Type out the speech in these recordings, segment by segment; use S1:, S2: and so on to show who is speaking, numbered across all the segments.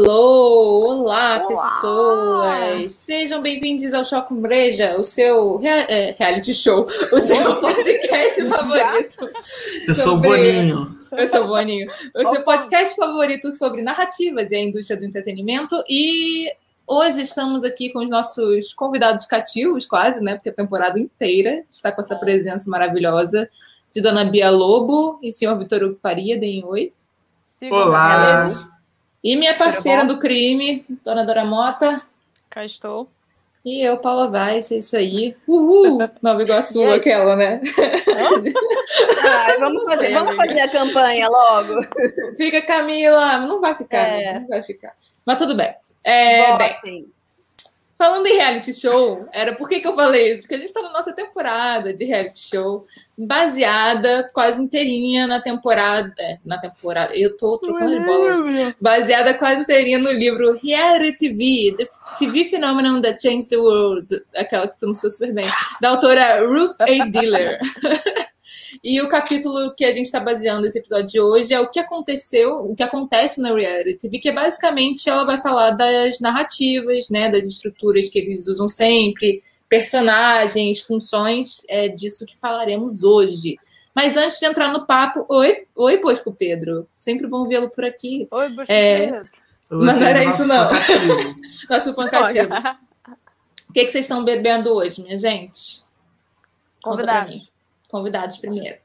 S1: Hello! Olá, Olá. pessoas! Sejam bem-vindos ao Choco Breja, o seu rea é, reality show, o seu podcast favorito.
S2: Eu sou o Boninho.
S1: Eu sou o Boninho. O seu podcast favorito sobre narrativas e a indústria do entretenimento. E hoje estamos aqui com os nossos convidados cativos, quase, né? Porque a temporada inteira está com essa presença maravilhosa de Dona Bia Lobo e senhor Vitor Hugo Faria. Deem oi.
S2: Olá!
S1: E minha parceira do crime, Dona Dora Mota.
S3: Cá estou.
S1: E eu, Paula Vaz, é isso aí. Uhul! Nova Iguaçu, aquela, né?
S3: Ai, vamos fazer, vamos fazer a campanha logo.
S1: Fica, Camila. Não vai ficar, é. não vai ficar. Mas tudo bem. É, bem, Falando em reality show, era por que, que eu falei isso? Porque a gente está na nossa temporada de reality show, baseada quase inteirinha na temporada. É, na temporada. Eu tô trocando as bolas. Baseada quase inteirinha no livro Reality TV, The TV Phenomenon That Changed the World, aquela que pronunciou super bem, da autora Ruth A. Diller. E o capítulo que a gente está baseando esse episódio de hoje é o que aconteceu, o que acontece na reality TV, que basicamente ela vai falar das narrativas, né, das estruturas que eles usam sempre, personagens, funções, é disso que falaremos hoje. Mas antes de entrar no papo, oi, oi, Bosco Pedro. Sempre bom vê-lo por aqui.
S3: Oi, Bosco é... Pedro.
S1: Mas não era isso, não. nosso pancativo. O que, que vocês estão bebendo hoje, minha gente? Conta Convidados. Convidados primeiro.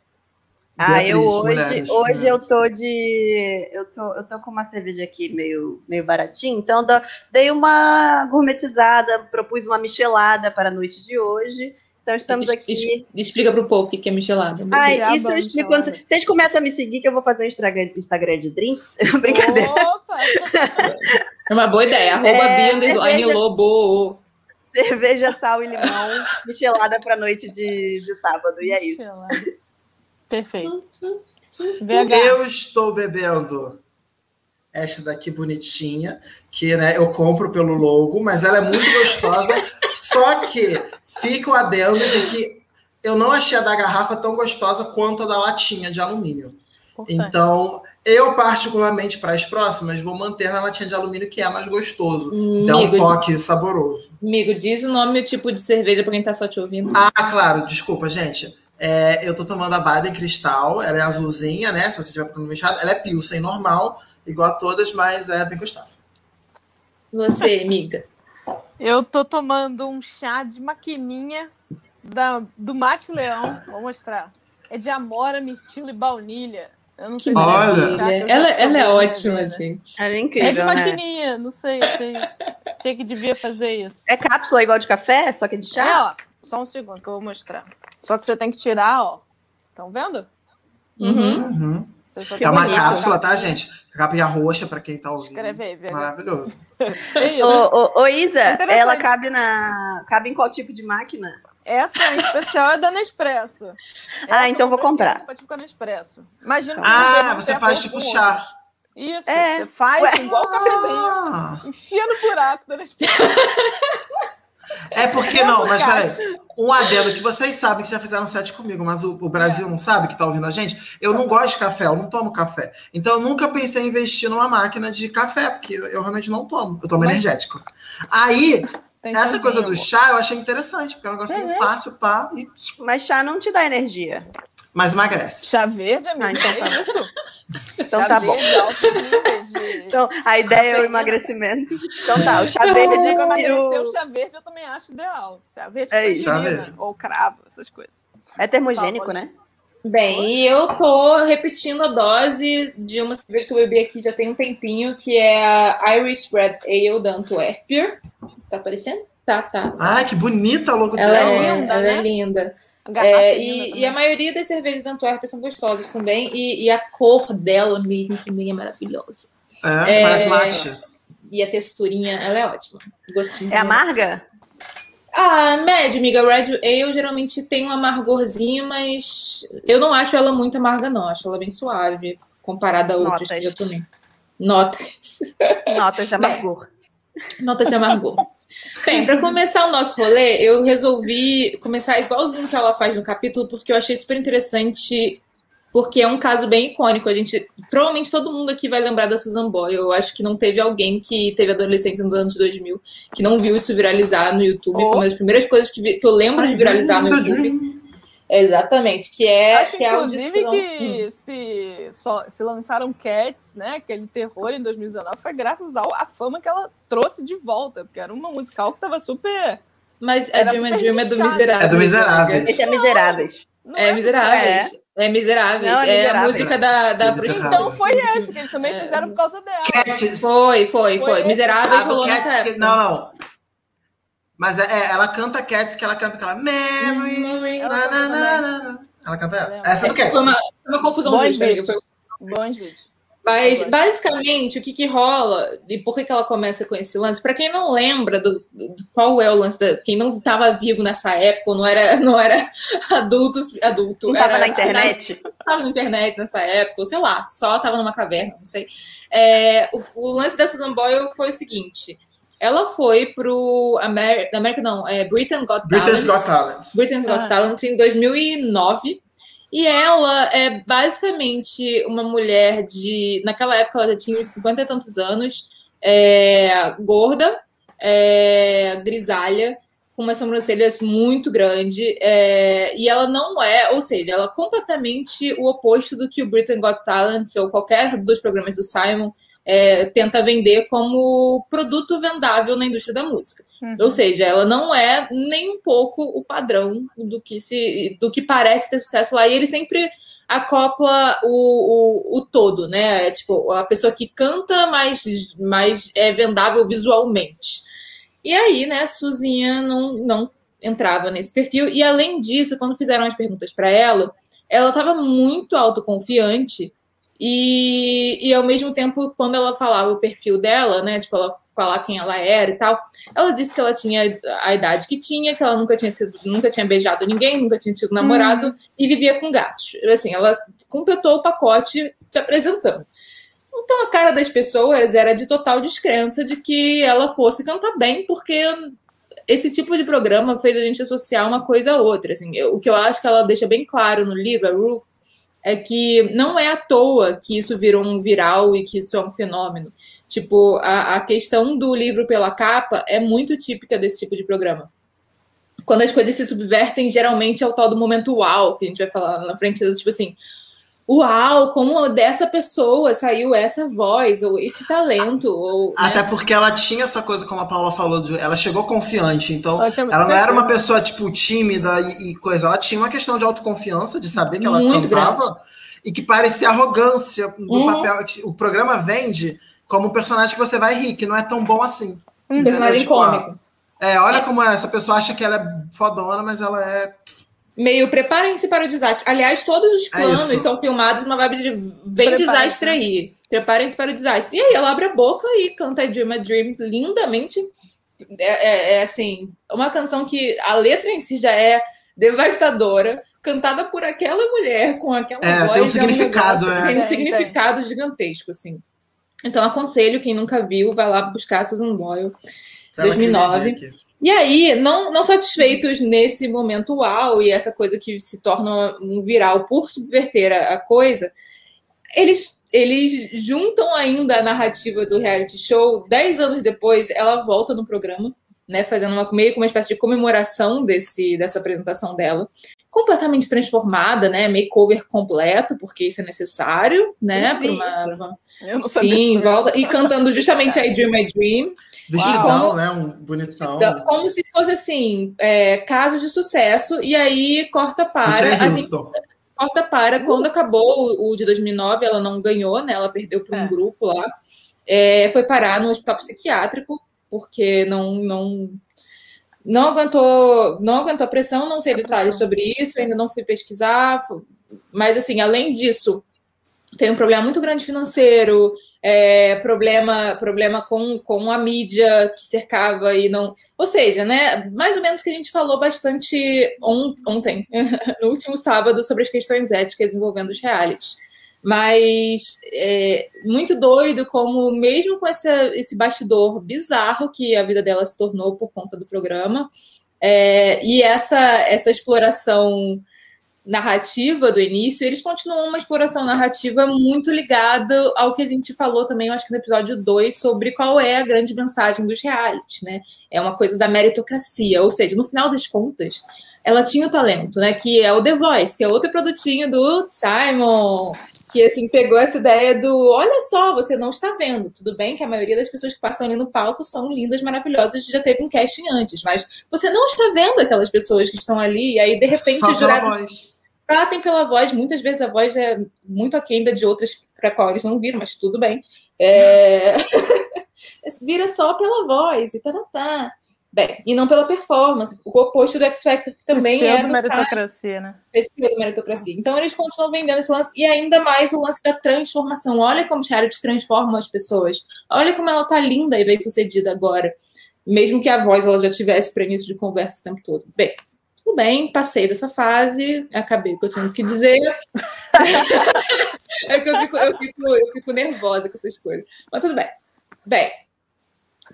S3: Ah, eu hoje, hoje eu tô de. Eu tô, eu tô com uma cerveja aqui meio, meio baratinha, então dei uma gourmetizada, propus uma michelada para a noite de hoje. Então estamos aqui.
S1: Explica para o povo o que é michelada.
S3: Ah, isso eu explico quando vocês começam a me seguir, que eu vou fazer um Instagram, Instagram de drinks. Brincadeira. Opa!
S1: É uma boa ideia. Arroba é, cerveja... Lobo.
S3: Cerveja, sal e limão, michelada para noite de, de sábado. E é isso.
S1: Perfeito.
S2: Eu estou bebendo esta daqui bonitinha, que né, eu compro pelo logo, mas ela é muito gostosa. só que fica o adendo de que eu não achei a da garrafa tão gostosa quanto a da latinha de alumínio. Então, eu, particularmente, para as próximas, vou manter na latinha de alumínio, que é mais gostoso. Amigo, Dá um toque saboroso.
S1: Amigo, diz o nome e o tipo de cerveja para quem está só te ouvindo.
S2: Ah, claro, desculpa, gente. É, eu tô tomando a Baden Cristal, ela é azulzinha, né? Se você tiver pronunciado, ela é Pilsen normal, igual a todas, mas é bem gostosa.
S1: Você, amiga?
S3: Eu tô tomando um chá de maquininha da, do Mate Leão. Vou mostrar. É de amora, mirtilo e baunilha. Eu não sei
S1: se Olha. ela, ela é ótima, né? gente.
S3: Ela é incrível. É de maquininha, né? não sei. Achei, achei que devia fazer isso. É cápsula igual de café, só que de chá? É, ó. Só um segundo que eu vou mostrar. Só que você tem que tirar, ó. Estão vendo?
S2: Uhum. uhum. É uma bonito, cápsula, tá, gente? Cápsula roxa para quem tá ouvindo.
S3: Escreve aí,
S2: Maravilhoso.
S3: É ô, ô, ô, Isa, é ela cabe na. Cabe em qual tipo de máquina? Essa em especial é da Nespresso. Ah, Essa ah, então vou comprar. Pode ficar Nespresso. Imagina
S2: Ah, você faz tipo chá.
S3: Isso, é. você faz Ué. igual o cafezinho. Ah. Enfia no buraco da Nespresso.
S2: É porque não, mas peraí. Um adendo que vocês sabem que já fizeram set comigo, mas o, o Brasil é. não sabe que tá ouvindo a gente. Eu não gosto de café, eu não tomo café. Então eu nunca pensei em investir numa máquina de café, porque eu realmente não tomo. Eu tomo mas... energético. Aí, essa coisa do chá eu achei interessante, porque é um negocinho é. fácil, pá. E...
S3: Mas chá não te dá energia.
S2: Mas emagrece.
S3: Chá verde, amiga? Ah, então tá isso. Então chá tá bom. Então, a ideia é o emagrecimento. Então tá, o chá verde. E o... o chá verde eu também acho ideal. Chá verde é isso. ou cravo, essas coisas. É termogênico, tá, né?
S1: Bem, e eu tô repetindo a dose de uma cerveja que eu bebi aqui já tem um tempinho, que é a Irish Red Ale da Antwerper. Tá aparecendo? Tá, tá.
S2: Ai, que bonita logo
S1: ela dela. É, linda, ela é né? é linda. É, e, e, a maioria das cervejas da Antwerp são gostosas também, e, e, a cor dela mesmo também é maravilhosa.
S2: É, é parece mate.
S1: E a texturinha, ela é ótima. Gostinho
S3: é amarga?
S1: Ah, média, amiga. Red Ale geralmente tem um amargorzinho, mas eu não acho ela muito amarga, não. Acho ela bem suave, comparada a outras Notas. que eu tomei. Notas.
S3: Notas de amargor.
S1: Notas de amargor. Bem, para começar o nosso rolê, eu resolvi começar igualzinho que ela faz no capítulo, porque eu achei super interessante porque é um caso bem icônico. A gente, provavelmente todo mundo aqui vai lembrar da Susan Boyle. Eu acho que não teve alguém que teve adolescência nos anos 2000 que não viu isso viralizar no YouTube. Oh. Foi uma das primeiras coisas que, que eu lembro de viralizar no YouTube. Exatamente, que é
S4: Acho,
S1: que é
S4: inclusive que hum. se, só, se lançaram Cats, né, aquele terror em 2019, foi graças à fama que ela trouxe de volta, porque era uma musical que estava super
S1: mas a Dream and Dream é do Miseráveis.
S2: É do Miseráveis.
S3: Esse é Miseráveis.
S1: É, é Miseráveis. É, é Miseráveis. Não, é, é a música da, da
S4: Então foi esse que eles também é. fizeram por causa dela.
S1: Cats. Foi, foi, foi. foi. Miseráveis ah, rolou Cats nessa
S2: que, Não, não. Mas é, é, ela canta Cats, que ela canta aquela Memories. Ela, na, na, na, ela canta essa. Essa é do Cats.
S1: Foi uma, foi uma confusão.
S4: Bons vídeos. Bons vídeos.
S1: Mas, basicamente, o que, que rola e por que, que ela começa com esse lance? Para quem não lembra do, do, qual é o lance, da, quem não estava vivo nessa época, não era, não era adultos, adulto.
S3: Não estava na internet?
S1: Estava na internet nessa época, ou sei lá, só estava numa caverna, não sei. É, o, o, lance da Susan Boyle foi o seguinte. Ela foi pro Amer América, não, é Britain Got
S2: Britain's Talent. Got Talent.
S1: Britain's Got ah. Talent em 2009. E ela é basicamente uma mulher de. Naquela época ela já tinha 50 e tantos anos, é, gorda, é, grisalha, com umas sobrancelhas muito grande. É, e ela não é, ou seja, ela é completamente o oposto do que o Britain Got Talent ou qualquer dos programas do Simon é, tenta vender como produto vendável na indústria da música. Uhum. Ou seja, ela não é nem um pouco o padrão do que se do que parece ter sucesso lá. E ele sempre acopla o, o, o todo, né? É, tipo, a pessoa que canta, mas, mas é vendável visualmente. E aí, né, Suzinha não, não entrava nesse perfil. E além disso, quando fizeram as perguntas para ela, ela estava muito autoconfiante e, e ao mesmo tempo, quando ela falava o perfil dela, né? Tipo, ela falar quem ela era e tal, ela disse que ela tinha a idade que tinha, que ela nunca tinha sido, nunca tinha beijado ninguém, nunca tinha tido namorado hum. e vivia com gatos. Assim, ela completou o pacote se apresentando. Então a cara das pessoas era de total descrença de que ela fosse cantar bem, porque esse tipo de programa fez a gente associar uma coisa a outra. Assim, o que eu acho que ela deixa bem claro no livro, a Ruth, é que não é à toa que isso virou um viral e que isso é um fenômeno. Tipo, a, a questão do livro pela capa é muito típica desse tipo de programa. Quando as coisas se subvertem, geralmente é o tal do momento uau, que a gente vai falar na frente, tipo assim, uau, como dessa pessoa saiu essa voz, ou esse talento. Ou,
S2: Até né? porque ela tinha essa coisa, como a Paula falou, de, ela chegou confiante, então ela, ela não era uma pessoa, tipo, tímida e, e, coisa, ela tinha uma questão de autoconfiança, de saber que ela Muito cantava, grande. e que parecia arrogância do uhum. papel. O programa vende como um personagem que você vai rir, que não é tão bom assim.
S1: Um personagem tipo, cômico.
S2: É, olha como é, essa pessoa acha que ela é fodona, mas ela é
S1: meio preparem-se para o desastre. Aliás, todos os é planos é são filmados numa vibe de vem desastre aí. Preparem-se para o desastre. E aí ela abre a boca e canta Dream a Dream lindamente. É, é, é, assim, uma canção que a letra em si já é devastadora, cantada por aquela mulher com aquela
S2: é,
S1: voz.
S2: Tem um significado,
S1: é. Tem um significado gigantesco, assim. Então aconselho quem nunca viu, vai lá buscar Susan Boyle, 2009. E aí, não, não satisfeitos nesse momento uau e essa coisa que se torna um viral por subverter a, a coisa, eles, eles juntam ainda a narrativa do reality show. Dez anos depois, ela volta no programa, né, fazendo uma, meio que uma espécie de comemoração desse, dessa apresentação dela, completamente transformada, né, makeover completo, porque isso é necessário, né, para uma, uma...
S4: Eu não sabia. Sim,
S1: volta e cantando justamente I Dream I Dream.
S2: Vestidão, como, né? Um bonitão. Então,
S1: como se fosse assim, é, casos de sucesso, e aí corta para. Assim, corta para. Uh. Quando acabou o, o, de 2009, ela não ganhou, né? Ela perdeu para um é. grupo lá. É, foi parar no hospital psiquiátrico, porque não, não, não aguentou, não aguentou a pressão, não sei detalhes sobre isso, ainda não fui pesquisar, mas assim, além disso, tem um problema muito grande financeiro, é, problema problema com, com a mídia que cercava e não. Ou seja, né, mais ou menos que a gente falou bastante on, ontem, no último sábado, sobre as questões éticas envolvendo os realities. Mas é muito doido como, mesmo com esse, esse bastidor bizarro que a vida dela se tornou por conta do programa, é, e essa, essa exploração narrativa do início, eles continuam uma exploração narrativa muito ligada ao que a gente falou também, eu acho que no episódio 2, sobre qual é a grande mensagem dos realities, né? É uma coisa da meritocracia, ou seja, no final das contas, ela tinha o talento, né? Que é o The Voice, que é outro produtinho do Simon, que assim pegou essa ideia do olha só, você não está vendo. Tudo bem que a maioria das pessoas que passam ali no palco são lindas, maravilhosas, já teve um casting antes, mas você não está vendo aquelas pessoas que estão ali, e aí de repente
S2: só o jurado
S1: tratem pela voz. Muitas vezes a voz é muito aquém de outras para qual eles não viram, mas tudo bem. É... Vira só pela voz e tá, tá, tá. Bem, e não pela performance. O oposto do X Factor, que também Pseudo é.
S4: Do meritocracia,
S1: cara. né? Pseudo meritocracia. Então eles continuam vendendo esse lance. E ainda mais o lance da transformação. Olha como os realities transformam as pessoas. Olha como ela tá linda e bem sucedida agora. Mesmo que a voz ela já tivesse para início de conversa o tempo todo. Bem, tudo bem, passei dessa fase, acabei o que eu tinha que dizer. é que eu fico, eu, fico, eu fico nervosa com essas coisas. Mas tudo bem. Bem,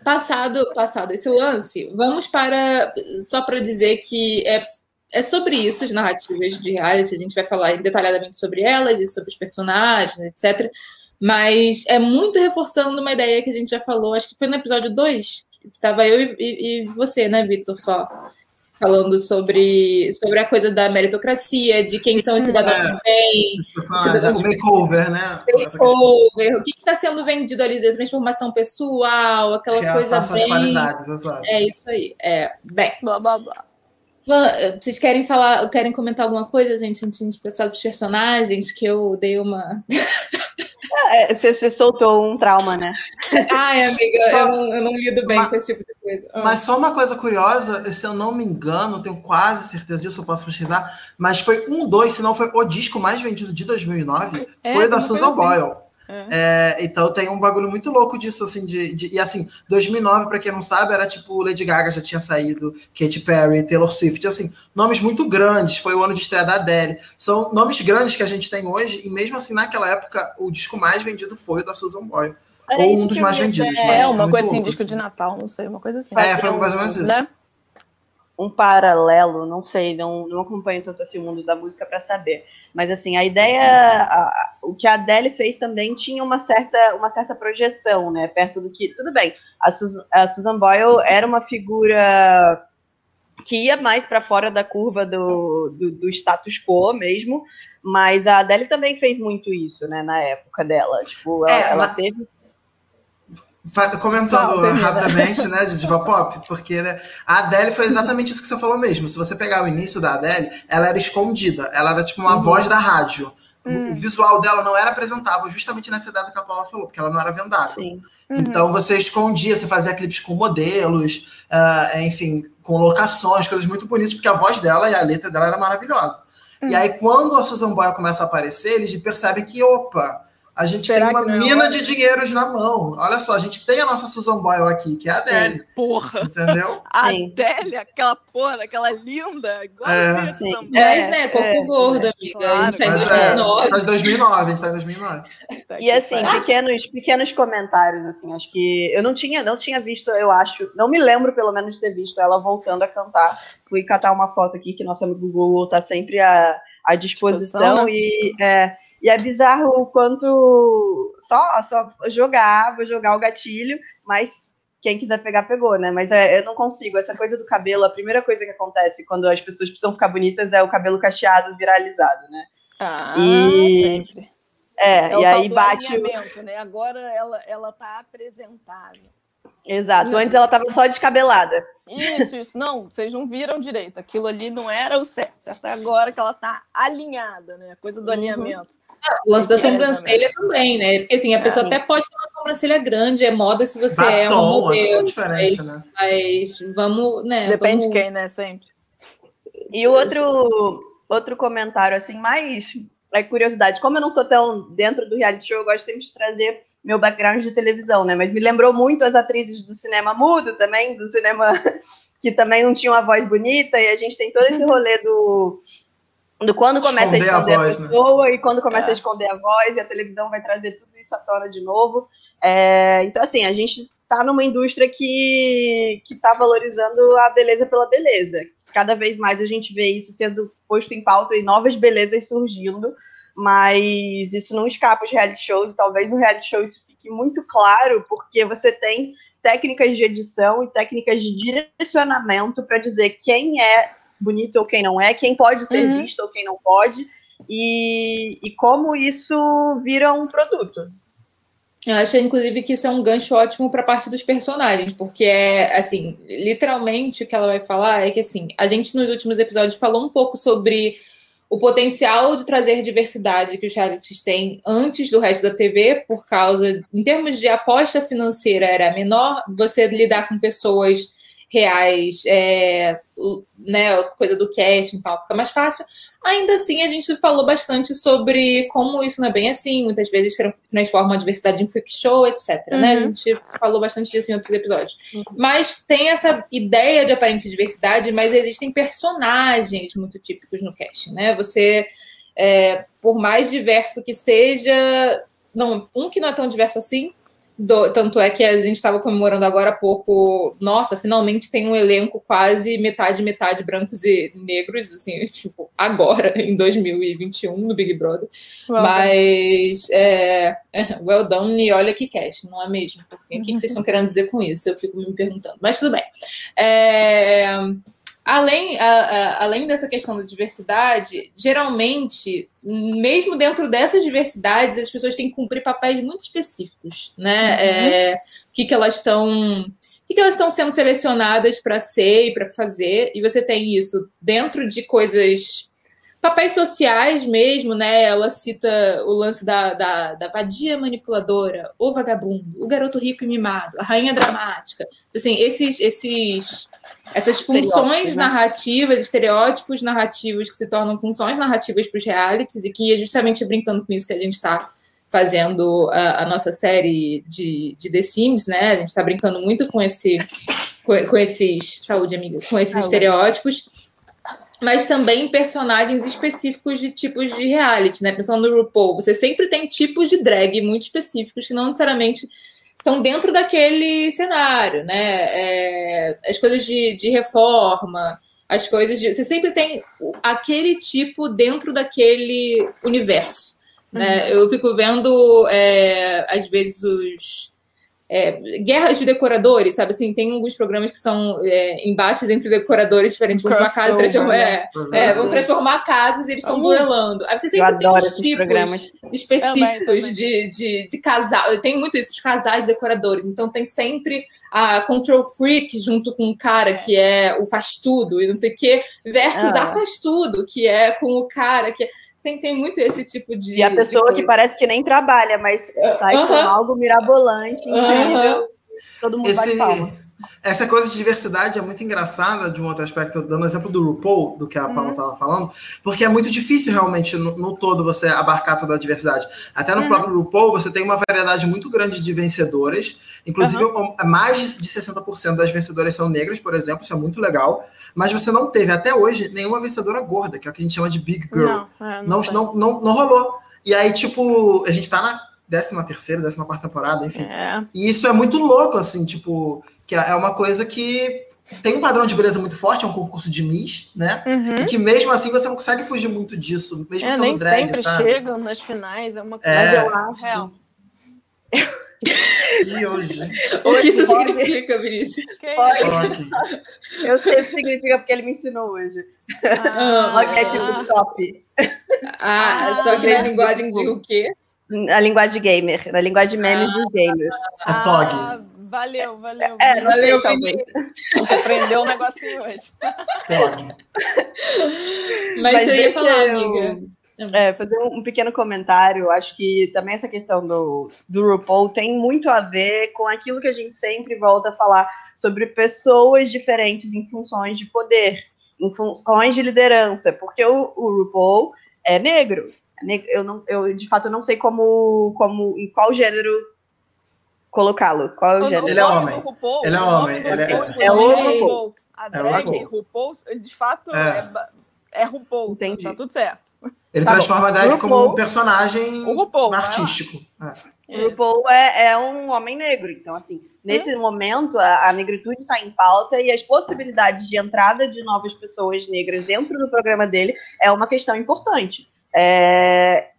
S1: Passado, passado esse lance, vamos para. Só para dizer que é, é sobre isso, as narrativas de reality, a gente vai falar detalhadamente sobre elas e sobre os personagens, etc. Mas é muito reforçando uma ideia que a gente já falou, acho que foi no episódio 2, estava eu e, e, e você, né, Vitor, só falando sobre, sobre a coisa da meritocracia, de quem são os cidadãos é, de bem.
S2: Cidadãos makeover, né?
S1: Makeover, o que está sendo vendido ali de transformação pessoal, aquela Realçar coisa
S2: suas bem... qualidades, exato.
S1: É isso aí. É, bem.
S4: Blá, blá, blá.
S1: Vocês querem falar, querem comentar alguma coisa, gente, antes de passar dos personagens, que eu dei uma.
S3: É, você, você, soltou um trauma, né?
S1: Ai, amiga, eu não, eu não lido bem mas, com esse tipo de coisa.
S2: Ah. Mas só uma coisa curiosa, se eu não me engano, tenho quase certeza disso, eu posso pesquisar, mas foi um, dois, se não foi o disco mais vendido de 2009, é, foi da Susan assim. Boyle. É. É, então tem um bagulho muito louco disso, assim, de, de e assim, 2009, para quem não sabe, era tipo Lady Gaga já tinha saído, Katy Perry, Taylor Swift, assim, nomes muito grandes, foi o ano de estreia da Adele, são nomes grandes que a gente tem hoje, e mesmo assim, naquela época, o disco mais vendido foi o da Susan Boyle, é ou um dos mais vendidos.
S4: É, uma coisa assim, louco, disco assim. de Natal, não sei, uma coisa assim.
S2: É, foi mais ou menos isso. Né?
S3: Um paralelo, não sei, não, não acompanho tanto assim o mundo da música para saber. Mas assim, a ideia, a, o que a Adele fez também tinha uma certa, uma certa projeção, né? Perto do que. Tudo bem, a, Sus, a Susan Boyle era uma figura que ia mais para fora da curva do, do, do, status quo mesmo, mas a Adele também fez muito isso, né, na época dela. Tipo, ela, é, ela teve
S2: Comentando rapidamente, né, de diva pop, porque né, a Adele foi exatamente isso que você falou mesmo. Se você pegar o início da Adele, ela era escondida, ela era tipo uma uhum. voz da rádio. Uhum. O visual dela não era apresentável, justamente nessa idade que a Paula falou, porque ela não era vendável. Uhum. Então você escondia, você fazia clipes com modelos, uh, enfim, com locações, coisas muito bonitas, porque a voz dela e a letra dela era maravilhosa. E aí, quando a Susan Boyle começa a aparecer, eles percebem que, opa, a gente Será tem uma mina é? de dinheiros na mão. Olha só, a gente tem a nossa Susan Boyle aqui, que é a Adele.
S4: Porra!
S2: Entendeu?
S4: a Adele, aquela porra, aquela linda, igual é. a Susan Boyle.
S1: Mas, né, corpo é, gordo, é, amiga. Claro. A gente tá em 2009. É, tá em
S2: 2009, a gente tá em 2009.
S3: E assim, pequenos, pequenos comentários, assim, acho que eu não tinha, não tinha visto, eu acho, não me lembro pelo menos de ter visto ela voltando a cantar. Fui catar uma foto aqui que nosso amigo Google tá sempre à, à disposição, disposição né? e... É, e é bizarro o quanto só, só jogar, vou jogar o gatilho, mas quem quiser pegar, pegou, né? Mas é, eu não consigo. Essa coisa do cabelo, a primeira coisa que acontece quando as pessoas precisam ficar bonitas é o cabelo cacheado viralizado, né?
S4: Ah, e... sempre.
S3: É, é e aí bate.
S4: O... Né? Agora ela, ela tá apresentável.
S3: Exato. Antes ela tava só descabelada.
S4: Isso, isso. Não, vocês não viram direito. Aquilo ali não era o certo. Certo agora que ela tá alinhada, né? A coisa do uhum. alinhamento.
S1: O lance da sobrancelha também, né? Porque assim, a pessoa até pode ter uma sobrancelha grande, é moda se você Batom, é um modelo. É diferente, né? Mas vamos, né?
S4: Depende de quem, né? Sempre.
S3: E o outro, outro comentário, assim, mais é curiosidade. Como eu não sou tão dentro do reality show, eu gosto sempre de trazer meu background de televisão, né? Mas me lembrou muito as atrizes do cinema mudo também, do cinema que também não tinham uma voz bonita, e a gente tem todo esse rolê do quando começa esconder a esconder a, voz, a né? pessoa né? e quando começa é. a esconder a voz e a televisão vai trazer tudo isso à tona de novo. É, então, assim, a gente tá numa indústria que que está valorizando a beleza pela beleza. Cada vez mais a gente vê isso sendo posto em pauta e novas belezas surgindo, mas isso não escapa os reality shows e talvez no reality show isso fique muito claro, porque você tem técnicas de edição e técnicas de direcionamento para dizer quem é bonito ou quem não é, quem pode ser uhum. visto ou quem não pode, e, e como isso vira um produto.
S1: Eu acho, inclusive, que isso é um gancho ótimo para a parte dos personagens, porque é, assim, literalmente o que ela vai falar é que, assim, a gente nos últimos episódios falou um pouco sobre o potencial de trazer diversidade que os realities têm antes do resto da TV, por causa, em termos de aposta financeira, era menor, você lidar com pessoas reais, é, né, coisa do casting e tal, fica mais fácil. Ainda assim, a gente falou bastante sobre como isso não é bem assim, muitas vezes transforma a diversidade em freak show, etc. Uhum. Né? A uhum. gente falou bastante disso em outros episódios. Uhum. Mas tem essa ideia de aparente diversidade, mas existem personagens muito típicos no casting, né? Você, é, por mais diverso que seja, não, um que não é tão diverso assim, do, tanto é que a gente estava comemorando agora há pouco. Nossa, finalmente tem um elenco quase metade, metade brancos e negros, assim, tipo, agora, em 2021, no Big Brother. Well Mas, é, é, well done e olha que cash, não é mesmo? Porque, o que, que vocês estão querendo dizer com isso? Eu fico me perguntando. Mas tudo bem. É. Além, a, a, além dessa questão da diversidade, geralmente, mesmo dentro dessas diversidades, as pessoas têm que cumprir papéis muito específicos, né? Uhum. É, o que, que elas estão. O que, que elas estão sendo selecionadas para ser e para fazer, e você tem isso dentro de coisas papéis sociais mesmo, né? Ela cita o lance da, da, da, vadia manipuladora, o vagabundo, o garoto rico e mimado, a rainha dramática. Então, assim, esses, esses, essas funções né? narrativas, estereótipos narrativos que se tornam funções narrativas para os realities e que é justamente brincando com isso que a gente está fazendo a, a, nossa série de, de The Sims, né? A gente está brincando muito com esse com, com esses saúde amiga, com esses saúde. estereótipos mas também personagens específicos de tipos de reality, né? Pensando no RuPaul, você sempre tem tipos de drag muito específicos que não necessariamente estão dentro daquele cenário, né? É, as coisas de, de reforma, as coisas de. Você sempre tem aquele tipo dentro daquele universo. Né? Uhum. Eu fico vendo, é, às vezes, os é, guerras de decoradores, sabe assim? Tem alguns programas que são é, embates entre decoradores diferentes. Vão uma casa transformar, né? é, é, vão transformar casas e eles estão duelando. Aí você sempre tem os tipos programas. específicos também, também. De, de, de casal. Tem muito isso de casais decoradores. Então tem sempre a control freak junto com o cara que é o faz tudo e não sei o quê, versus ah. a faz tudo, que é com o cara que é tem, tem muito esse tipo de.
S3: E a pessoa que parece que nem trabalha, mas sai uh -huh. com algo mirabolante, incrível. Uh -huh. Todo mundo esse, bate palma.
S2: Essa coisa de diversidade é muito engraçada, de um outro aspecto, dando exemplo do RuPaul, do que a Paula estava uhum. falando, porque é muito difícil realmente no, no, todo você abarcar toda a diversidade. Até no uhum. próprio RuPaul, você tem uma variedade muito grande de vencedoras, inclusive uhum. mais de 60% das vencedoras são negras, por exemplo, isso é muito legal, mas você não teve até hoje nenhuma vencedora gorda, que é o que a gente chama de Big Girl. Não, é, não, não, não, não, não rolou. E aí, tipo, a gente tá na décima terceira, décima quarta temporada, enfim. É. E isso é muito louco, assim, tipo, que é uma coisa que tem um padrão de beleza muito forte, é um concurso de Miss, né? Uhum. E que mesmo assim você não consegue fugir muito disso, mesmo é, sendo nem drag,
S4: sempre
S2: sabe?
S4: chegam nas finais, é uma coisa é. real.
S2: E hoje?
S1: O que isso significa, Vinícius?
S3: Pode. Eu sei o que significa porque ele me ensinou hoje. Ah, é tipo top.
S1: Ah, ah só que na linguagem de o quê?
S3: A linguagem gamer, na linguagem de memes ah, dos gamers.
S2: É POG.
S4: Valeu, valeu. É, não valeu, sei, talvez. A gente aprendeu um negocinho hoje.
S1: Mas, Mas você ia falar, eu... amiga.
S3: É, fazer um pequeno comentário. Acho que também essa questão do, do RuPaul tem muito a ver com aquilo que a gente sempre volta a falar sobre pessoas diferentes em funções de poder, em funções de liderança, porque o, o RuPaul é negro. É eu, não, eu, de fato, não sei como, como em qual gênero colocá-lo? Qual é o gênero?
S2: Ele é homem. RuPaul, ele é homem. Ele é,
S3: é, é o RuPaul.
S4: A drag é RuPaul, de fato, é, é, é RuPaul. Entendi. Tá tudo certo.
S2: Ele tá transforma bom. a drag RuPaul, como um personagem RuPaul, artístico. É.
S3: O RuPaul é, é, um homem negro, então, assim, nesse hum. momento, a, a negritude está em pauta e as possibilidades de entrada de novas pessoas negras dentro do programa dele é uma questão importante. É,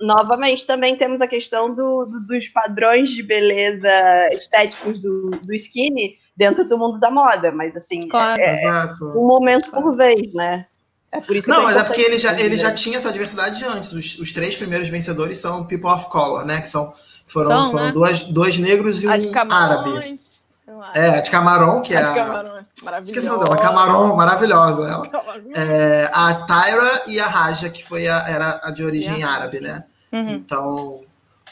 S3: novamente, também temos a questão do, do, dos padrões de beleza estéticos do, do skinny dentro do mundo da moda, mas assim, claro. é, é um momento por vez, né?
S2: É por isso que Não, mas é porque ele já, ele já tinha essa diversidade antes. Os, os, três primeiros vencedores são people of color, né? Que são foram, são, foram né? dois, dois negros e um árabe. É, a de Camarão, que é. A de Camarão, maravilhosa. Esqueci o nome, a Camarão, maravilhosa. Ela. É, a Tyra e a Raja, que foi a, era a de origem árabe, né? Uhum. Então,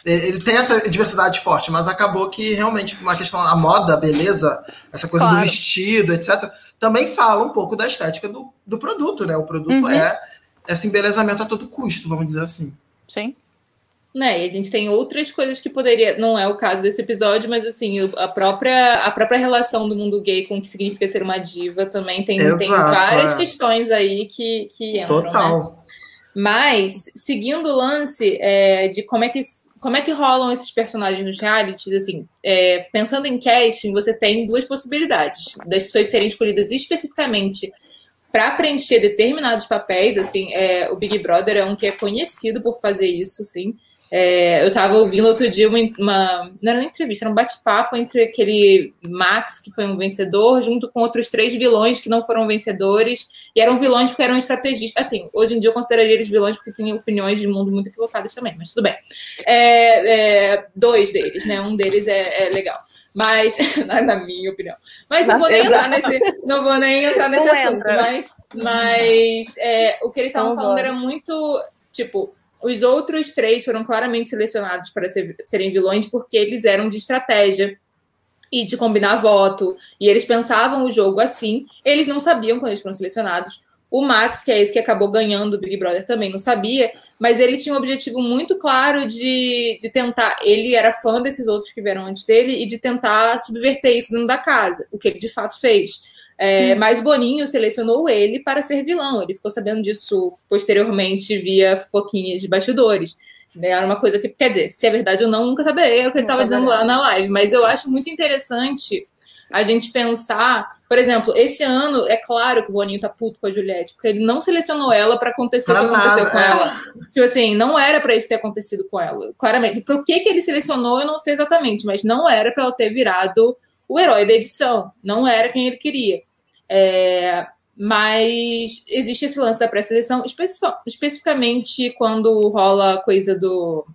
S2: ele tem essa diversidade forte, mas acabou que realmente uma questão, a moda, a beleza, essa coisa claro. do vestido, etc., também fala um pouco da estética do, do produto, né? O produto uhum. é esse embelezamento a todo custo, vamos dizer assim.
S4: Sim.
S1: Né, e a gente tem outras coisas que poderia. Não é o caso desse episódio, mas assim, a própria, a própria relação do mundo gay com o que significa ser uma diva também tem, Exato, tem várias é. questões aí que, que entram. Né? Total. Né? Mas, seguindo o lance é, de como é, que, como é que rolam esses personagens nos realities, assim, é, pensando em casting, você tem duas possibilidades das pessoas serem escolhidas especificamente para preencher determinados papéis, assim, é, o Big Brother é um que é conhecido por fazer isso, assim, é, eu estava ouvindo outro dia uma, uma, Não era uma entrevista, era um bate-papo entre aquele Max, que foi um vencedor, junto com outros três vilões que não foram vencedores. E eram vilões porque eram estrategistas. Assim, hoje em dia eu consideraria eles vilões porque tinham opiniões de mundo muito equivocadas também, mas tudo bem. É, é, dois deles, né? Um deles é, é legal. Mas, na minha opinião. Mas não vou nem entrar nesse, não vou nem entrar nesse não assunto. Entra. Mas, mas é, o que eles estavam falando era muito, tipo, os outros três foram claramente selecionados para ser, serem vilões porque eles eram de estratégia e de combinar voto. E eles pensavam o jogo assim. Eles não sabiam quando eles foram selecionados. O Max, que é esse que acabou ganhando o Big Brother, também não sabia, mas ele tinha um objetivo muito claro de, de tentar. Ele era fã desses outros que vieram antes dele e de tentar subverter isso dentro da casa, o que ele de fato fez. É, hum. Mas Boninho selecionou ele para ser vilão. Ele ficou sabendo disso posteriormente via foquinhas de bastidores. Né? Era uma coisa que, quer dizer, se é verdade ou não, nunca saberei o que ele estava dizendo lá na live. Mas eu acho muito interessante a gente pensar, por exemplo, esse ano, é claro que o Boninho tá puto com a Juliette, porque ele não selecionou ela para acontecer o que aconteceu com é. ela. Tipo assim, não era para isso ter acontecido com ela. Claramente. Por que, que ele selecionou, eu não sei exatamente, mas não era para ela ter virado o herói da edição. Não era quem ele queria. É, mas existe esse lance da pré-seleção, especificamente quando rola a coisa do.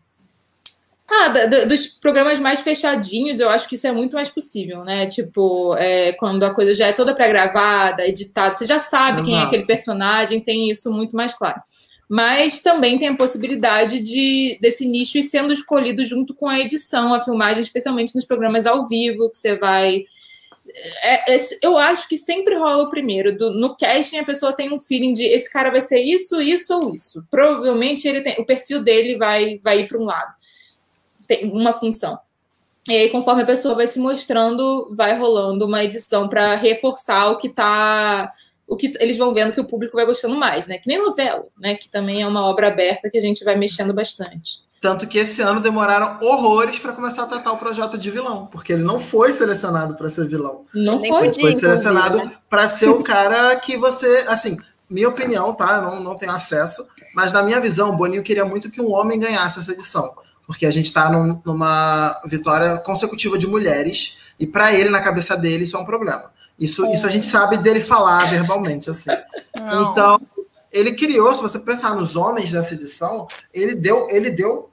S1: Ah, da, dos programas mais fechadinhos, eu acho que isso é muito mais possível, né? Tipo, é, quando a coisa já é toda pré-gravada, editada, você já sabe Exato. quem é aquele personagem, tem isso muito mais claro mas também tem a possibilidade de desse nicho ir sendo escolhido junto com a edição, a filmagem, especialmente nos programas ao vivo, que você vai. É, é, eu acho que sempre rola o primeiro. Do, no casting, a pessoa tem um feeling de esse cara vai ser isso, isso ou isso. Provavelmente ele tem, o perfil dele vai, vai ir para um lado. Tem uma função. E aí, conforme a pessoa vai se mostrando, vai rolando uma edição para reforçar o que está o que eles vão vendo que o público vai gostando mais, né? Que nem novela, né? Que também é uma obra aberta que a gente vai mexendo bastante.
S2: Tanto que esse ano demoraram horrores para começar a tratar o projeto de vilão, porque ele não foi selecionado para ser vilão.
S1: Não foi.
S2: Ele foi selecionado né? para ser o cara que você, assim, minha opinião, tá? Eu não, não tenho acesso, mas na minha visão, o Boninho queria muito que um homem ganhasse essa edição, porque a gente está num, numa vitória consecutiva de mulheres e para ele, na cabeça dele, isso é um problema. Isso, isso a gente sabe dele falar verbalmente, assim. Não. Então, ele criou, se você pensar nos homens dessa edição, ele deu, ele deu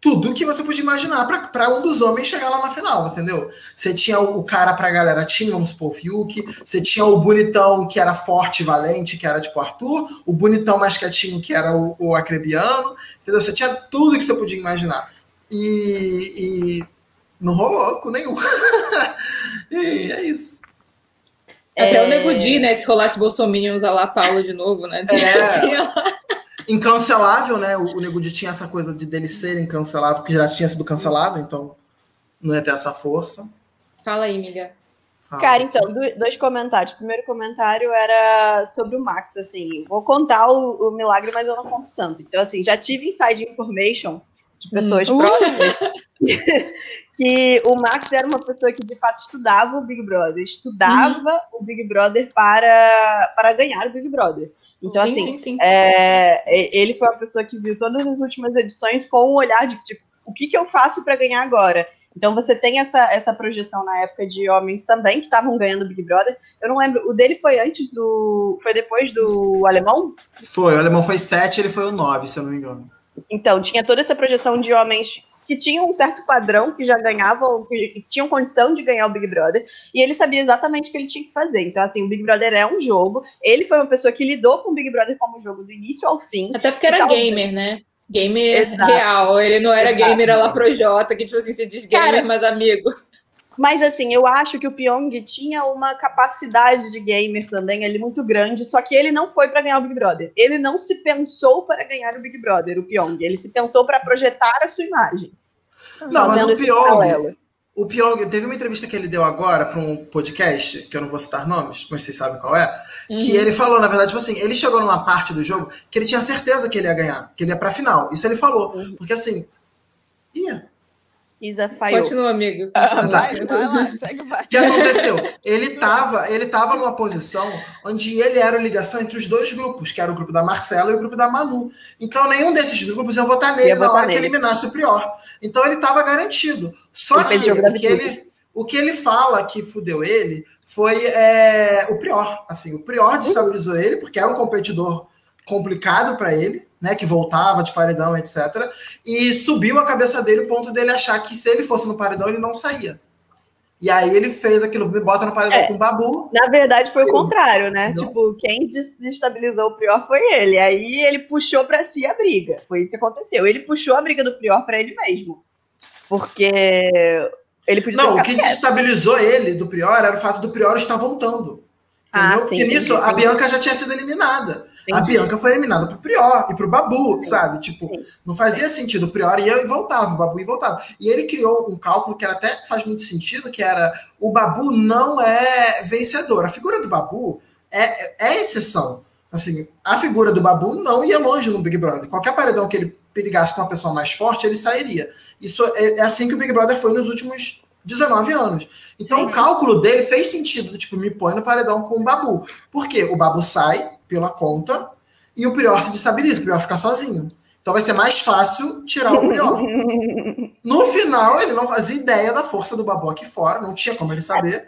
S2: tudo que você podia imaginar para um dos homens chegar lá na final, entendeu? Você tinha o, cara pra galera tinha, vamos supor, o Fiuk, você tinha o bonitão que era forte e valente, que era tipo Arthur, o bonitão mais quietinho, que era o, o Acrebiano, entendeu? Você tinha tudo que você podia imaginar. E, e não rolou com nenhum. e é isso.
S1: Até é... o Nego Di, né? Se rolasse Bolsonaro usar lá Paula de novo, né?
S2: É... Incancelável, né? O, o Nego Di tinha essa coisa de dele ser incancelável, porque já tinha sido cancelado, então não ia ter essa força.
S1: Fala aí, amiga.
S3: Fala. Cara, então, dois comentários. O primeiro comentário era sobre o Max, assim, vou contar o, o milagre, mas eu não conto santo. Então, assim, já tive inside information de pessoas hum. próximas, que o Max era uma pessoa que de fato estudava o Big Brother, estudava uhum. o Big Brother para, para ganhar o Big Brother. Então, sim, assim, sim, sim. É, ele foi uma pessoa que viu todas as últimas edições com o um olhar de tipo, o que, que eu faço para ganhar agora? Então você tem essa, essa projeção na época de homens também que estavam ganhando Big Brother. Eu não lembro, o dele foi antes do. Foi depois do alemão?
S2: Foi, o alemão foi 7, ele foi o 9, se eu não me engano.
S3: Então, tinha toda essa projeção de homens que tinham um certo padrão, que já ganhavam, que tinham condição de ganhar o Big Brother, e ele sabia exatamente o que ele tinha que fazer. Então, assim, o Big Brother é um jogo. Ele foi uma pessoa que lidou com o Big Brother como jogo do início ao fim.
S1: Até porque era gamer, né? Gamer Exato. real. Ele não era Exato. gamer lá pro Jota, que, tipo assim, se diz gamer, Cara, mas amigo.
S3: Mas assim, eu acho que o Pyong tinha uma capacidade de gamer também ali muito grande, só que ele não foi para ganhar o Big Brother. Ele não se pensou para ganhar o Big Brother, o Pyong. Ele se pensou para projetar a sua imagem.
S2: Não, mas o Pyong, o Pyong, teve uma entrevista que ele deu agora para um podcast, que eu não vou citar nomes, mas vocês sabem qual é, uhum. que ele falou, na verdade, tipo assim, ele chegou numa parte do jogo que ele tinha certeza que ele ia ganhar, que ele ia pra final. Isso ele falou. Uhum. Porque assim, ia.
S3: Isa falhou.
S1: Continua, amigo.
S2: Ah, Continua. vai, vai lá, segue, vai. O que aconteceu? Ele estava ele tava numa posição onde ele era a ligação entre os dois grupos, que era o grupo da Marcela e o grupo da Manu. Então, nenhum desses grupos ia votar nele ia na hora nele. que eliminasse o Prior. Então, ele estava garantido. Só ele que o que, ele, o que ele fala que fudeu ele foi é, o Prior. Assim, o Prior destabilizou uhum. ele, porque era um competidor complicado para ele né, que voltava de paredão, etc. E subiu a cabeça dele o ponto dele achar que se ele fosse no paredão, ele não saía. E aí ele fez aquilo, me bota no paredão é, com o Babu.
S3: Na verdade, foi o contrário, né? Não. Tipo, quem destabilizou o Prior foi ele. Aí ele puxou para si a briga. Foi isso que aconteceu. Ele puxou a briga do Prior para ele mesmo. Porque ele podia
S2: Não, o que quieto. destabilizou ele do Prior era o fato do Prior estar voltando. Ah, entendeu? Ah, sim, Porque nisso a Bianca já tinha sido eliminada. Entendi. A Bianca foi eliminada pro Prior e pro Babu, Sim. sabe? Tipo, Sim. não fazia sentido. O Prior ia e voltava, o Babu ia e voltava. E ele criou um cálculo que até faz muito sentido, que era o Babu não é vencedor. A figura do Babu é, é exceção. Assim, a figura do Babu não ia longe no Big Brother. Qualquer paredão que ele perigasse com uma pessoa mais forte, ele sairia. Isso é, é assim que o Big Brother foi nos últimos 19 anos. Então Sim. o cálculo dele fez sentido, tipo, me põe no paredão com o Babu. Por quê? O Babu sai, pela conta e o Prior se destabiliza, o Prior fica sozinho. Então vai ser mais fácil tirar o Prior. no final, ele não fazia ideia da força do Babu aqui fora, não tinha como ele saber.